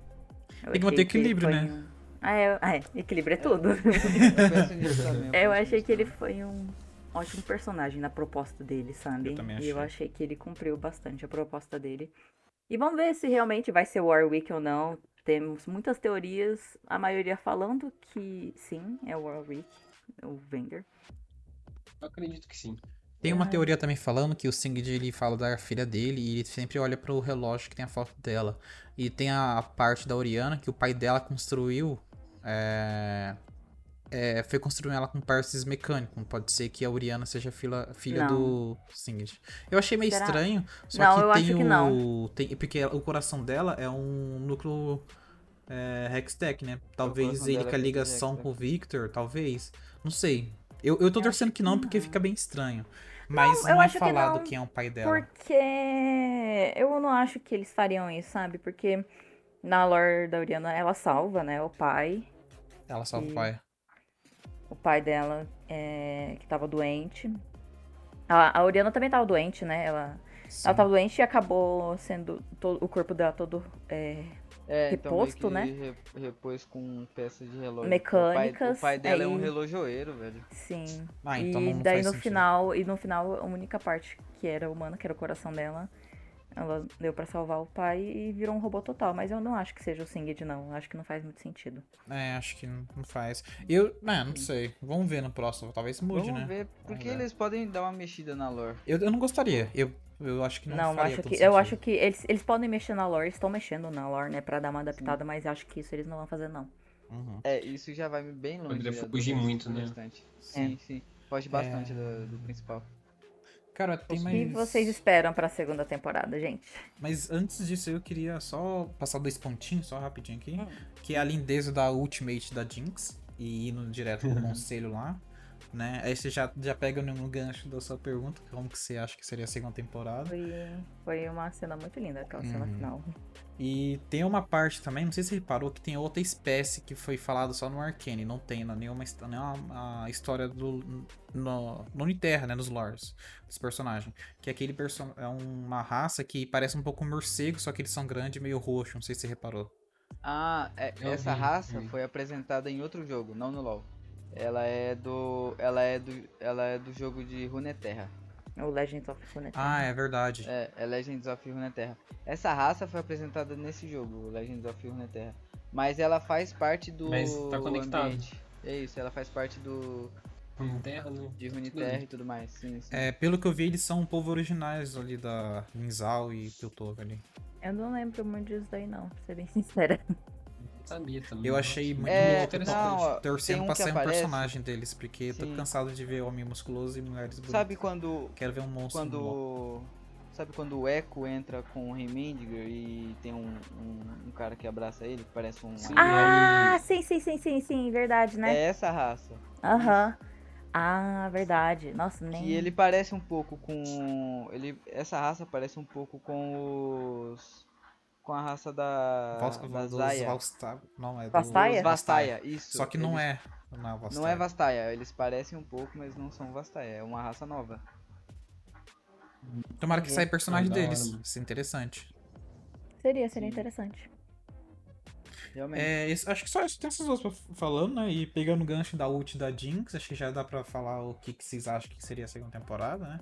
Tem que manter equilíbrio, né? um- Ah, é, ah, é, equilíbrio é tudo. Eu penso nisso também, eu penso achei que ele foi um ótimo personagem na proposta dele, sabe? Eu também E eu achei que ele cumpriu bastante a proposta dele. E vamos ver se realmente vai ser Warwick ou não. Temos muitas teorias, a maioria falando que sim, é o Warwick, o Vender. Eu acredito que sim. Tem uma Ah. teoria também falando que o Singed ele fala da filha dele e ele sempre olha pro relógio que tem a foto dela. E tem a parte da Oriana que o pai dela construiu. É, é, foi construindo ela com partes mecânicos. Pode ser que a Oriana seja filha, filha Não. do Singed. Eu achei meio Será? estranho. Só Não, que eu tem acho o. que não. Tem, porque o coração dela é um núcleo é, Hextech, né? Talvez ele com a ligação com o Victor, talvez. Não sei. Eu, eu tô Eu torcendo que não, que porque não. fica bem estranho. Mas eu não, é acho que falado não, quem é o pai dela. Porque eu não acho que eles fariam isso, sabe? Porque na lore da Oriana ela salva, né, o pai. Ela salva o E- pai. O pai dela é, que tava doente. A, a Oriana também tava doente, né? Ela, Sim. ela tava doente e acabou sendo todo, o corpo dela todo é, É, reposto, então meio né? repôs com peças de relógio. Mecânicas, O pai, o pai dela é um aí- relojoeiro, velho. Sim. Ah, então e não daí faz no sentido. final, e no final a única parte que era humana, que era o coração dela, ela deu pra salvar o pai e virou um robô total, mas eu não acho que seja o Singed não, eu acho que não faz muito sentido. É, acho que não faz. Eu, é, não sei. Vamos ver no próximo. Talvez mude, Vamos né? ver, porque ver. eles podem dar uma mexida na lore. Eu, eu não gostaria. Eu, eu acho que não, Não, faria acho que eu acho que eles, eles podem mexer na lore, estão mexendo na lore, né, Pra dar uma adaptada, mas acho que isso eles não vão fazer não. Uhum. É, isso já vai bem longe. Poderia fugir muito, né? restante. Sim, sim. Foge bastante É. do, do principal. Cara, tem O mais. que vocês esperam pra segunda temporada, gente? Mas antes disso, eu queria só passar dois pontinhos, só rapidinho aqui. Hum. Que é a lindeza da Ultimate da Jinx. E indo direto pro conselho lá. Né? Aí você já, já pega no, gancho da sua pergunta, como que você acha que seria a segunda temporada. Foi, foi uma cena muito linda, aquela cena Uhum. final. E tem uma parte também, não sei se você reparou, que tem outra espécie que foi falada só no Arcane, não tem na nenhuma, his- nenhuma a história do. no, no Uniterra, né? Nos lores dos personagens. Que é aquele person é uma raça que parece um pouco um morcego, só que eles são grandes e meio roxo, não sei se você reparou. Ah, é- Eu essa vi, raça vi. foi apresentada em outro jogo, não no LoL. Ela é do. Ela é do. Ela é do jogo de Runeterra. O Legends of Runeterra. Ah, é verdade. É, é Legends of Runeterra. Essa raça foi apresentada nesse jogo, o Legends of Runeterra. Mas ela faz parte do Mas tá conectado. ambiente. É isso, ela faz parte do Terra, né? de Runeterra e tudo mais. Sim, sim. É, pelo que eu vi, eles são um povo originais ali da Linzal e Piltover ali. Eu não lembro muito disso daí não, pra ser bem sincera. Sabia também. Eu achei muito É, interessante. não, ó, torcendo um pra sair um personagem deles, porque tô Sim. cansado de ver homem musculoso e mulheres bonitas. Sabe quando Quero ver um monstro quando sabe quando o Echo entra com o Heimendinger e tem um, um, um cara que abraça ele, que parece um Sim. Ah, sim, sim, sim, sim, sim, verdade, É né? essa raça. Aham. Ah, verdade. Nossa, nem. Que ele parece um pouco com. Ele, essa raça parece um pouco com os. Com a raça da. Vals- da dos Zaya. Valsta- Não, é do- Vastaia? Os Vastaia, isso. Só que não Eles- é. Não é Vastaia. Não é Vastaia, eles parecem um pouco, mas não são Vastaia. É uma raça nova. Tomara que saia personagem É da hora, deles. mano. Isso é interessante. Seria, seria interessante. Realmente. É, acho que só isso tem essas duas falando, né? E pegando o gancho da ult da Jinx, acho que já dá pra falar o que, que vocês acham que seria a segunda temporada, né?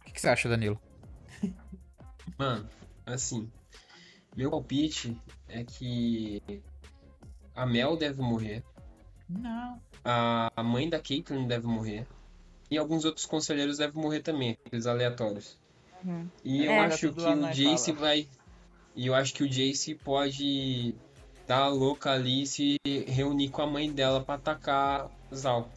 O que, que você acha, Danilo? Mano, assim, meu palpite é que a Mel deve morrer, Não. a mãe da Caitlyn deve morrer, e alguns outros conselheiros devem morrer também, aqueles aleatórios. Uhum. E eu É. acho que o na Jace fala. vai. E eu acho que o Jace pode dar a louca ali e se reunir com a mãe dela pra atacar Zal.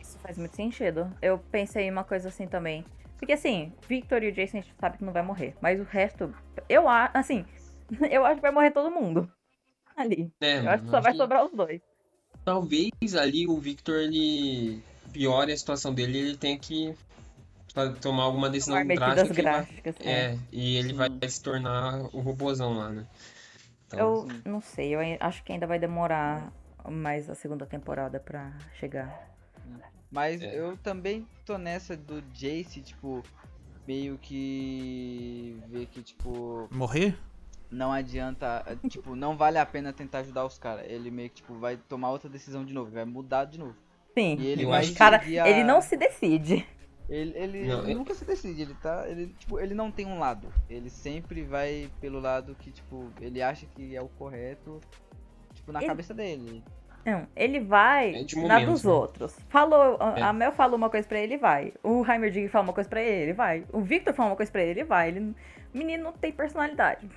Isso faz muito sentido. Eu pensei em uma coisa assim também. Porque assim, Victor e o Jason a gente sabe que não vai morrer. Mas o resto, eu acho, assim, eu acho que vai morrer todo mundo. Ali. É, Eu acho que só vai que sobrar os dois. Talvez ali o Victor ele piore a situação dele e ele tenha que tomar alguma decisão Tomar medidas drástica. que vai- é. É, e ele Sim. vai se tornar o robozão lá, né? Então, Eu não sei, eu acho que ainda vai demorar mais a segunda temporada pra chegar. Mas É. eu também tô nessa do Jace, tipo, meio que vê que, tipo, Morrer? Não adianta, tipo, não vale a pena tentar ajudar os caras. Ele meio que, tipo, vai tomar outra decisão de novo, vai mudar de novo. Sim. E ele vai Cara, a- ele não se decide. Ele, ele Não, é- nunca se decide, ele tá. Ele, tipo, ele não tem um lado. Ele sempre vai pelo lado que, tipo, ele acha que é o correto, tipo, na Ele- cabeça dele. Não, ele vai É de na dos né? outros. Falou, a, É. a Mel falou uma coisa pra ele, vai. O Heimerdig falou uma coisa pra ele, ele vai. O Victor falou uma coisa pra ele, ele vai. Ele, o menino não tem personalidade.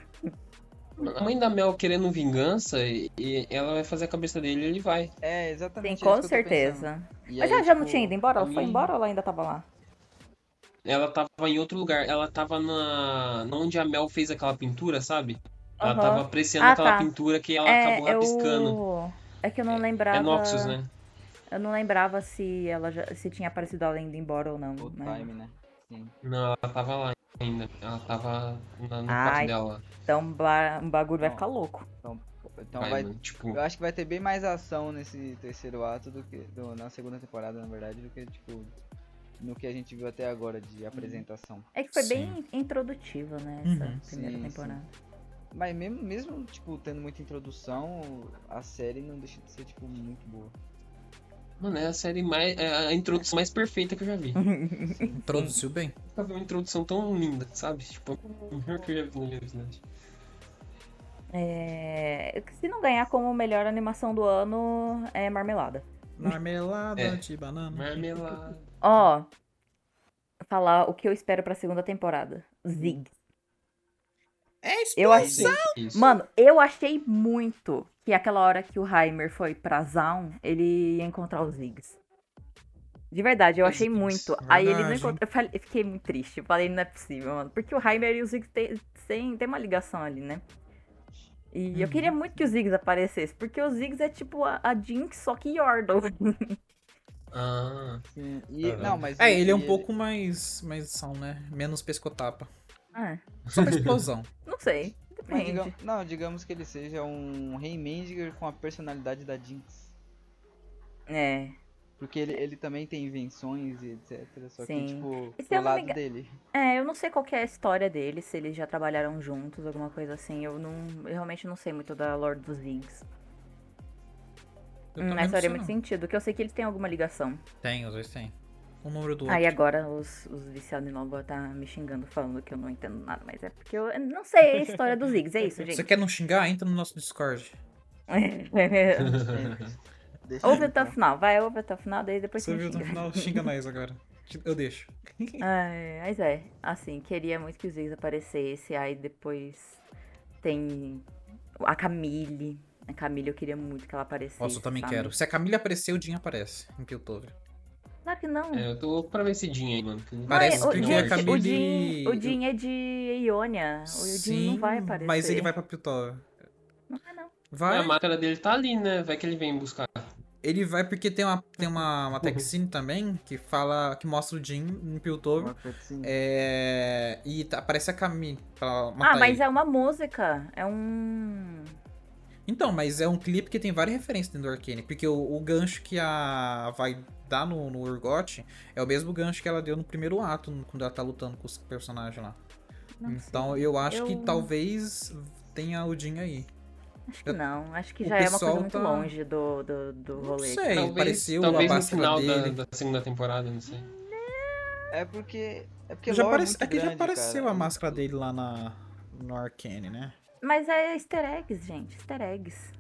A mãe da Mel querendo vingança, e, e ela vai fazer a cabeça dele e ele vai. É, Sim, exatamente. isso com eu certeza. E Mas aí, já, já não tipo, tinha ido embora? Ela foi embora ou ela ainda tava lá? Ela tava em outro lugar. Ela tava na. onde a Mel fez aquela pintura, sabe? Ela Aham. tava apreciando Ah, aquela tá. pintura que ela é, acabou é rabiscando. o... É que eu não lembrava. É Noxus, né? Eu não lembrava se ela já, se tinha aparecido ela indo embora ou não. O né? time, né? Sim. Não, ela tava lá ainda. Ela tava na- no Ai. quarto dela. Então ba- o bagulho vai ficar louco. Então Vai, vai. mano, tipo, Eu acho que vai ter bem mais ação nesse terceiro ato do que. do- na segunda temporada, na verdade, do que, tipo. No que a gente viu até agora de apresentação. É que foi Sim. bem introdutiva, né? Essa Uhum. primeira Sim, temporada. Mas mesmo, mesmo, tipo, tendo muita introdução, a série não deixa de ser, tipo, muito boa. Mano, é a série mais. É a introdução mais perfeita que eu já vi. Introduziu bem. Nunca vi uma introdução tão linda, sabe? Tipo, o melhor que eu já vi na minha vida. É, Se não ganhar como melhor animação do ano, é Marmelada. Marmelada É. de banana. Marmelada. Ó, falar o que eu espero pra segunda temporada. Zig. É Eu achei. Mano, eu achei muito que aquela hora que o Heimer foi pra Zaun, ele ia encontrar os Ziggs. De verdade, eu achei muito. Aí ele não verdade. encontrou. Eu, falei- eu fiquei muito triste. Eu falei, não é possível, mano. Porque o Heimer e os Ziggs tem, tem, tem uma ligação ali, né? E eu Uhum. queria muito que os Ziggs aparecessem. Porque os Ziggs é tipo a, a Jinx, só que Yordle. Ah, Sim. E, Aham. não, mas É, e- ele é um e pouco mais, mais são, né? Menos pescotapa. ah, Só pra explosão. não sei. Mas Depende. digam- não, digamos que ele seja um Rei Mendiger com a personalidade da Jinx. É. Porque ele, ele também tem invenções e etc. Só Sim. que, tipo, E pro me lado dele. É, eu não sei qual que é a história deles, se eles já trabalharam juntos, alguma coisa assim. Eu não. Eu realmente não sei muito da Lord dos Hum, também mas não faria muito sentido, que eu sei que eles têm alguma ligação. Tem, os dois tem. Um número do Aí outro. agora os, os viciados em novo vão tá me xingando, falando que eu não entendo nada, mas é porque eu não sei a história dos Ziggs, é isso, Você gente. quer não xingar? Entra no nosso Discord. Ouve até o final, vai, ouve até o final, daí depois Você você viu me no xinga. final? Xinga nós agora. Eu deixo. Ai, mas é, assim, queria muito que os Ziggs aparecessem, aí depois tem a Camille. A Camille eu queria muito que ela aparecesse. Nossa, eu também sabe? quero. Se a Camila aparecer, o Dinho aparece em Piltover. Claro que não. é, eu tô louco pra ver esse Jin aí, mano. que- Parece Não, é, o, porque gente, a Camille- o Jin, o Jin é de Ionia. O Jin não vai aparecer. mas ele vai pra Piltover. Não vai, não. Vai. A máscara dele tá ali, né? Vai que ele vem buscar. Ele vai porque tem uma, tem uma, uma cutscene também que fala. que mostra o Jin em Piltover. Uma cutscene. É. E tá- aparece a Camille pra matar Ah, mas ele. é uma música. É um. Então, mas é um clipe que tem várias referências dentro do Arcane. Porque o, o gancho que a vai dar no, no Urgot é o mesmo gancho que ela deu no primeiro ato, quando ela tá lutando com os personagens lá. Não então sei. eu acho que Eu- talvez tenha o Jin aí. Acho que não. Acho que já é uma coisa muito tá- longe do, do, do Não rolê. sei, talvez apareceu talvez a no máscara final da, dele. da segunda temporada, não sei. É porque. É porque já é aparece, muito aqui já grande, apareceu cara. a máscara dele lá na, no Arcane, né? Mas é easter eggs, gente. Easter eggs.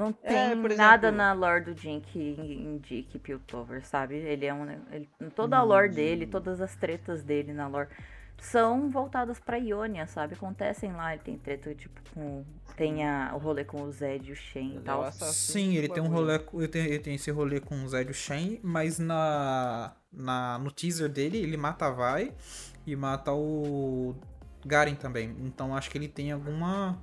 Não tem É, nada exemplo- na lore do Jin que indique Piltover, sabe? Ele é um. Ele, toda a lore Hum. dele, todas as tretas dele na lore são voltadas pra Ionia, sabe? Acontecem lá, ele tem treta, tipo, com. Tem a, o rolê com o Zed e o Shen e Ele é tal. o Sim, ele tem um rolê, com- ele tem, ele tem esse rolê com o Zé Shen, mas na, na no teaser dele ele mata a Vai e mata o Garen também. Então acho que ele tem alguma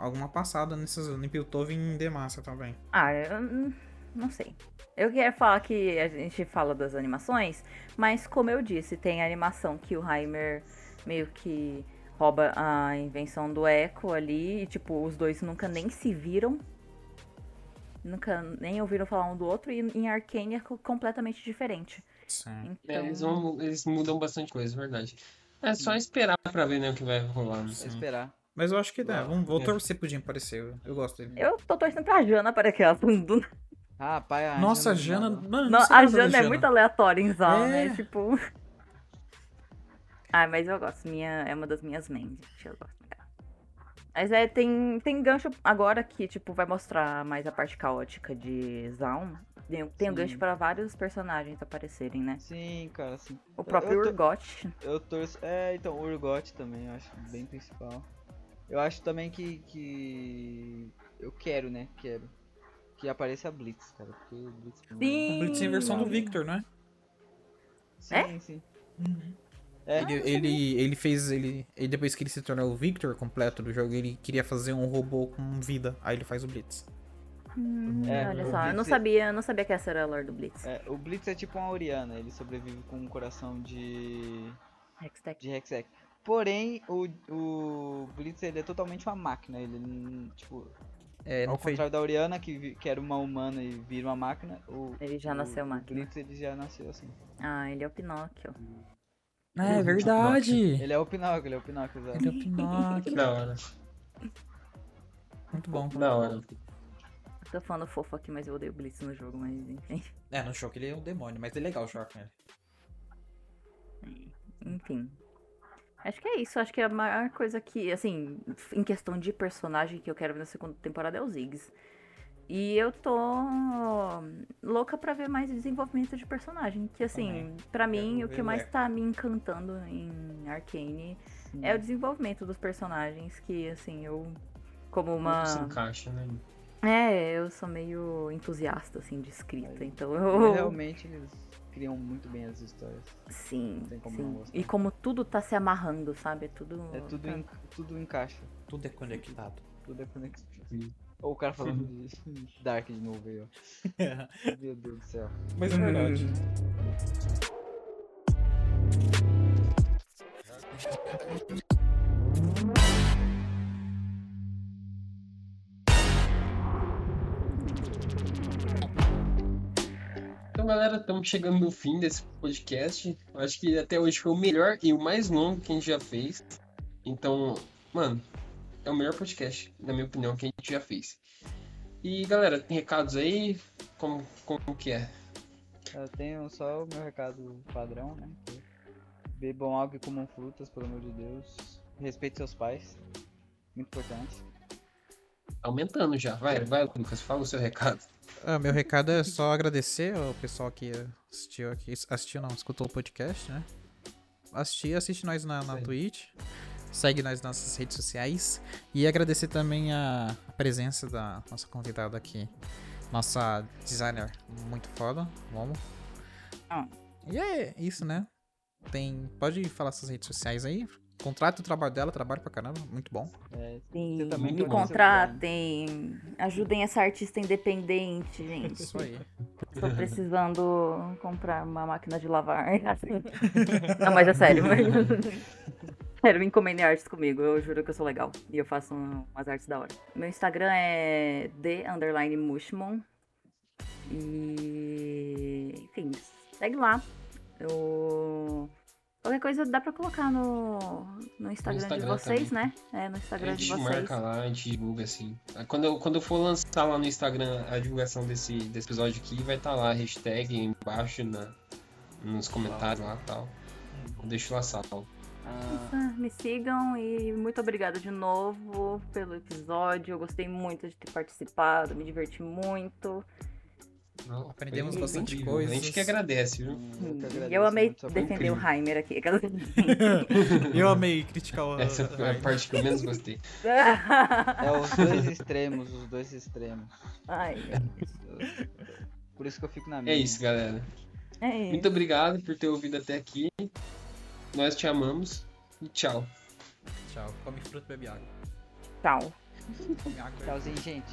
alguma passada nessas em Piltover e Demacia também. Ah, eu hum, não sei. Eu quero falar que a gente fala das animações, mas como eu disse, tem a animação que o Heimer meio que rouba a invenção do Echo ali, e tipo, os dois nunca nem se viram. Nunca nem ouviram falar um do outro, e em Arcane é co- completamente diferente. Sim. Então, É, eles, vão, eles mudam bastante coisa, é verdade. É só esperar pra ver né, o que vai rolar. Né? É esperar. Mas eu acho que dá. Vamos, vou É. torcer pro Jim aparecer. Eu, eu gosto dele. eu tô torcendo pra Jana para que ela do Ah, pai, a Nossa, a Jana Jana. do nada. Mano, Não, a Jana é muito aleatória em Zal, É. né? Tipo. Ai, mas eu gosto. Minha, é uma das minhas mains. gente, Eu gosto dela. Mas é, tem, tem gancho agora que, tipo, vai mostrar mais a parte caótica de Zaun. Tem, um gancho pra vários personagens aparecerem, né? Sim, cara, sim. O próprio eu tô- Urgot. Eu torço. É, então, o Urgot também, eu acho bem principal. Eu acho também que. que... Eu quero, né? Quero. Que apareça a Blitz, cara. Porque o Blitz. mim- Sim. O Blitz em versão do. Victor, né? Sim, É? sim. É. Ele, ele, ele fez. Ele, ele, depois que ele se tornou o Victor completo do jogo, ele queria fazer um robô com vida. Aí ele faz o Blitz. Hum, É, olha o só, eu não Blitz- sabia, eu não sabia que essa era a lore do Blitz. É, o Blitz é tipo uma Oriana, ele sobrevive com um coração de. Hextech. de Hextech. Porém, o, o Blitz ele é totalmente uma máquina. Ele, não- tipo, É, não ao foi. contrário da Oriana, que, que era uma humana e vira uma máquina, o, Ele já o- nasceu o máquina. Blitz ele já nasceu assim. Ah, ele é o Pinóquio. É verdade. Ele é o Pinóquio, ele é o Pinóquio, exato. Ele é o Pinóquio. Da hora. Muito bom. Da hora. Tô falando fofo aqui, mas eu odeio Blitz no jogo, mas enfim. É, no choque ele é um demônio, mas é legal jogar com ele. Enfim. Acho que é isso. Acho que a maior coisa que, assim, em questão de personagem que eu quero ver na segunda temporada é o Ziggs. E eu tô louca pra ver mais desenvolvimento de personagem. Que, assim, pra mim, o que mais tá me encantando em Arcane é o desenvolvimento dos personagens. Que, assim, eu, como uma. Tudo se encaixa, né? É, eu sou meio entusiasta, assim, de escrita. Então Mas eu. Realmente eles criam muito bem as histórias. Sim, Não tem como sim. E como tudo tá se amarrando, sabe? É tudo. É tudo, tá- en- tudo encaixa. Tudo é conectado. Tudo é conexão. Sim. Ou o cara falando de Dark de novo aí, ó. Meu Deus do céu. Mas é verdade. galera, estamos chegando no fim desse podcast. Eu acho que até hoje foi o melhor e o mais longo que a gente já fez. Então, mano, é o melhor podcast, na minha opinião, que a gente já fez. E, galera, tem recados aí? Como, como que é? Eu tenho só o meu recado padrão, né? Bebam água e comam frutas, pelo amor de Deus. Respeite seus pais. Muito importante. Aumentando já. Vai, vai, Lucas, fala o seu recado. Ah, meu recado é só agradecer ao pessoal que assistiu aqui. Assistiu não, escutou o podcast, né? Assistir, assiste nós na, na Sim. Twitch. Segue nós nas nossas redes sociais. E agradecer também a, a presença da nossa convidada aqui. Nossa designer muito foda. Vamos. Ah. E é isso, né? Tem. Pode falar suas redes sociais aí. Contrata o trabalho dela, trabalho pra caramba, muito bom. É, Sim, você também me contratem, ajudem essa artista independente, gente. Isso aí. Tô precisando comprar uma máquina de lavar. Não, mas é sério. Sério, me encomendem artes comigo, eu juro que eu sou legal. E eu faço umas artes da hora. Meu Instagram é the underline mushmon. E. Enfim, segue lá. Eu. Qualquer coisa dá pra colocar no, no Instagram, de Instagram vocês, também. né? É, no A Instagram de gente vocês. marca lá, a gente divulga assim. Quando eu, quando eu for lançar lá no Instagram a divulgação desse, desse episódio aqui, vai estar lá a hashtag embaixo na, nos comentários lá e tal. Eu deixo lá salvo. Ah, Me sigam e muito obrigada de novo pelo episódio. Eu gostei muito de ter participado, me diverti muito. Não, Aprendemos foi bastante incrível. coisas. A gente que agradece, viu? eu que E agradeço eu amei muito sua defender o. Heimer aqui. Eu amei criticar o. Essa foi a parte que eu menos gostei. É os dois extremos, os dois extremos. Ai, Por isso que eu fico na minha. É isso, galera. é isso. Muito obrigado por ter ouvido até aqui. Nós te amamos e tchau. Tchau. Come fruta e bebe água. Tchau. Tchauzinho, gente.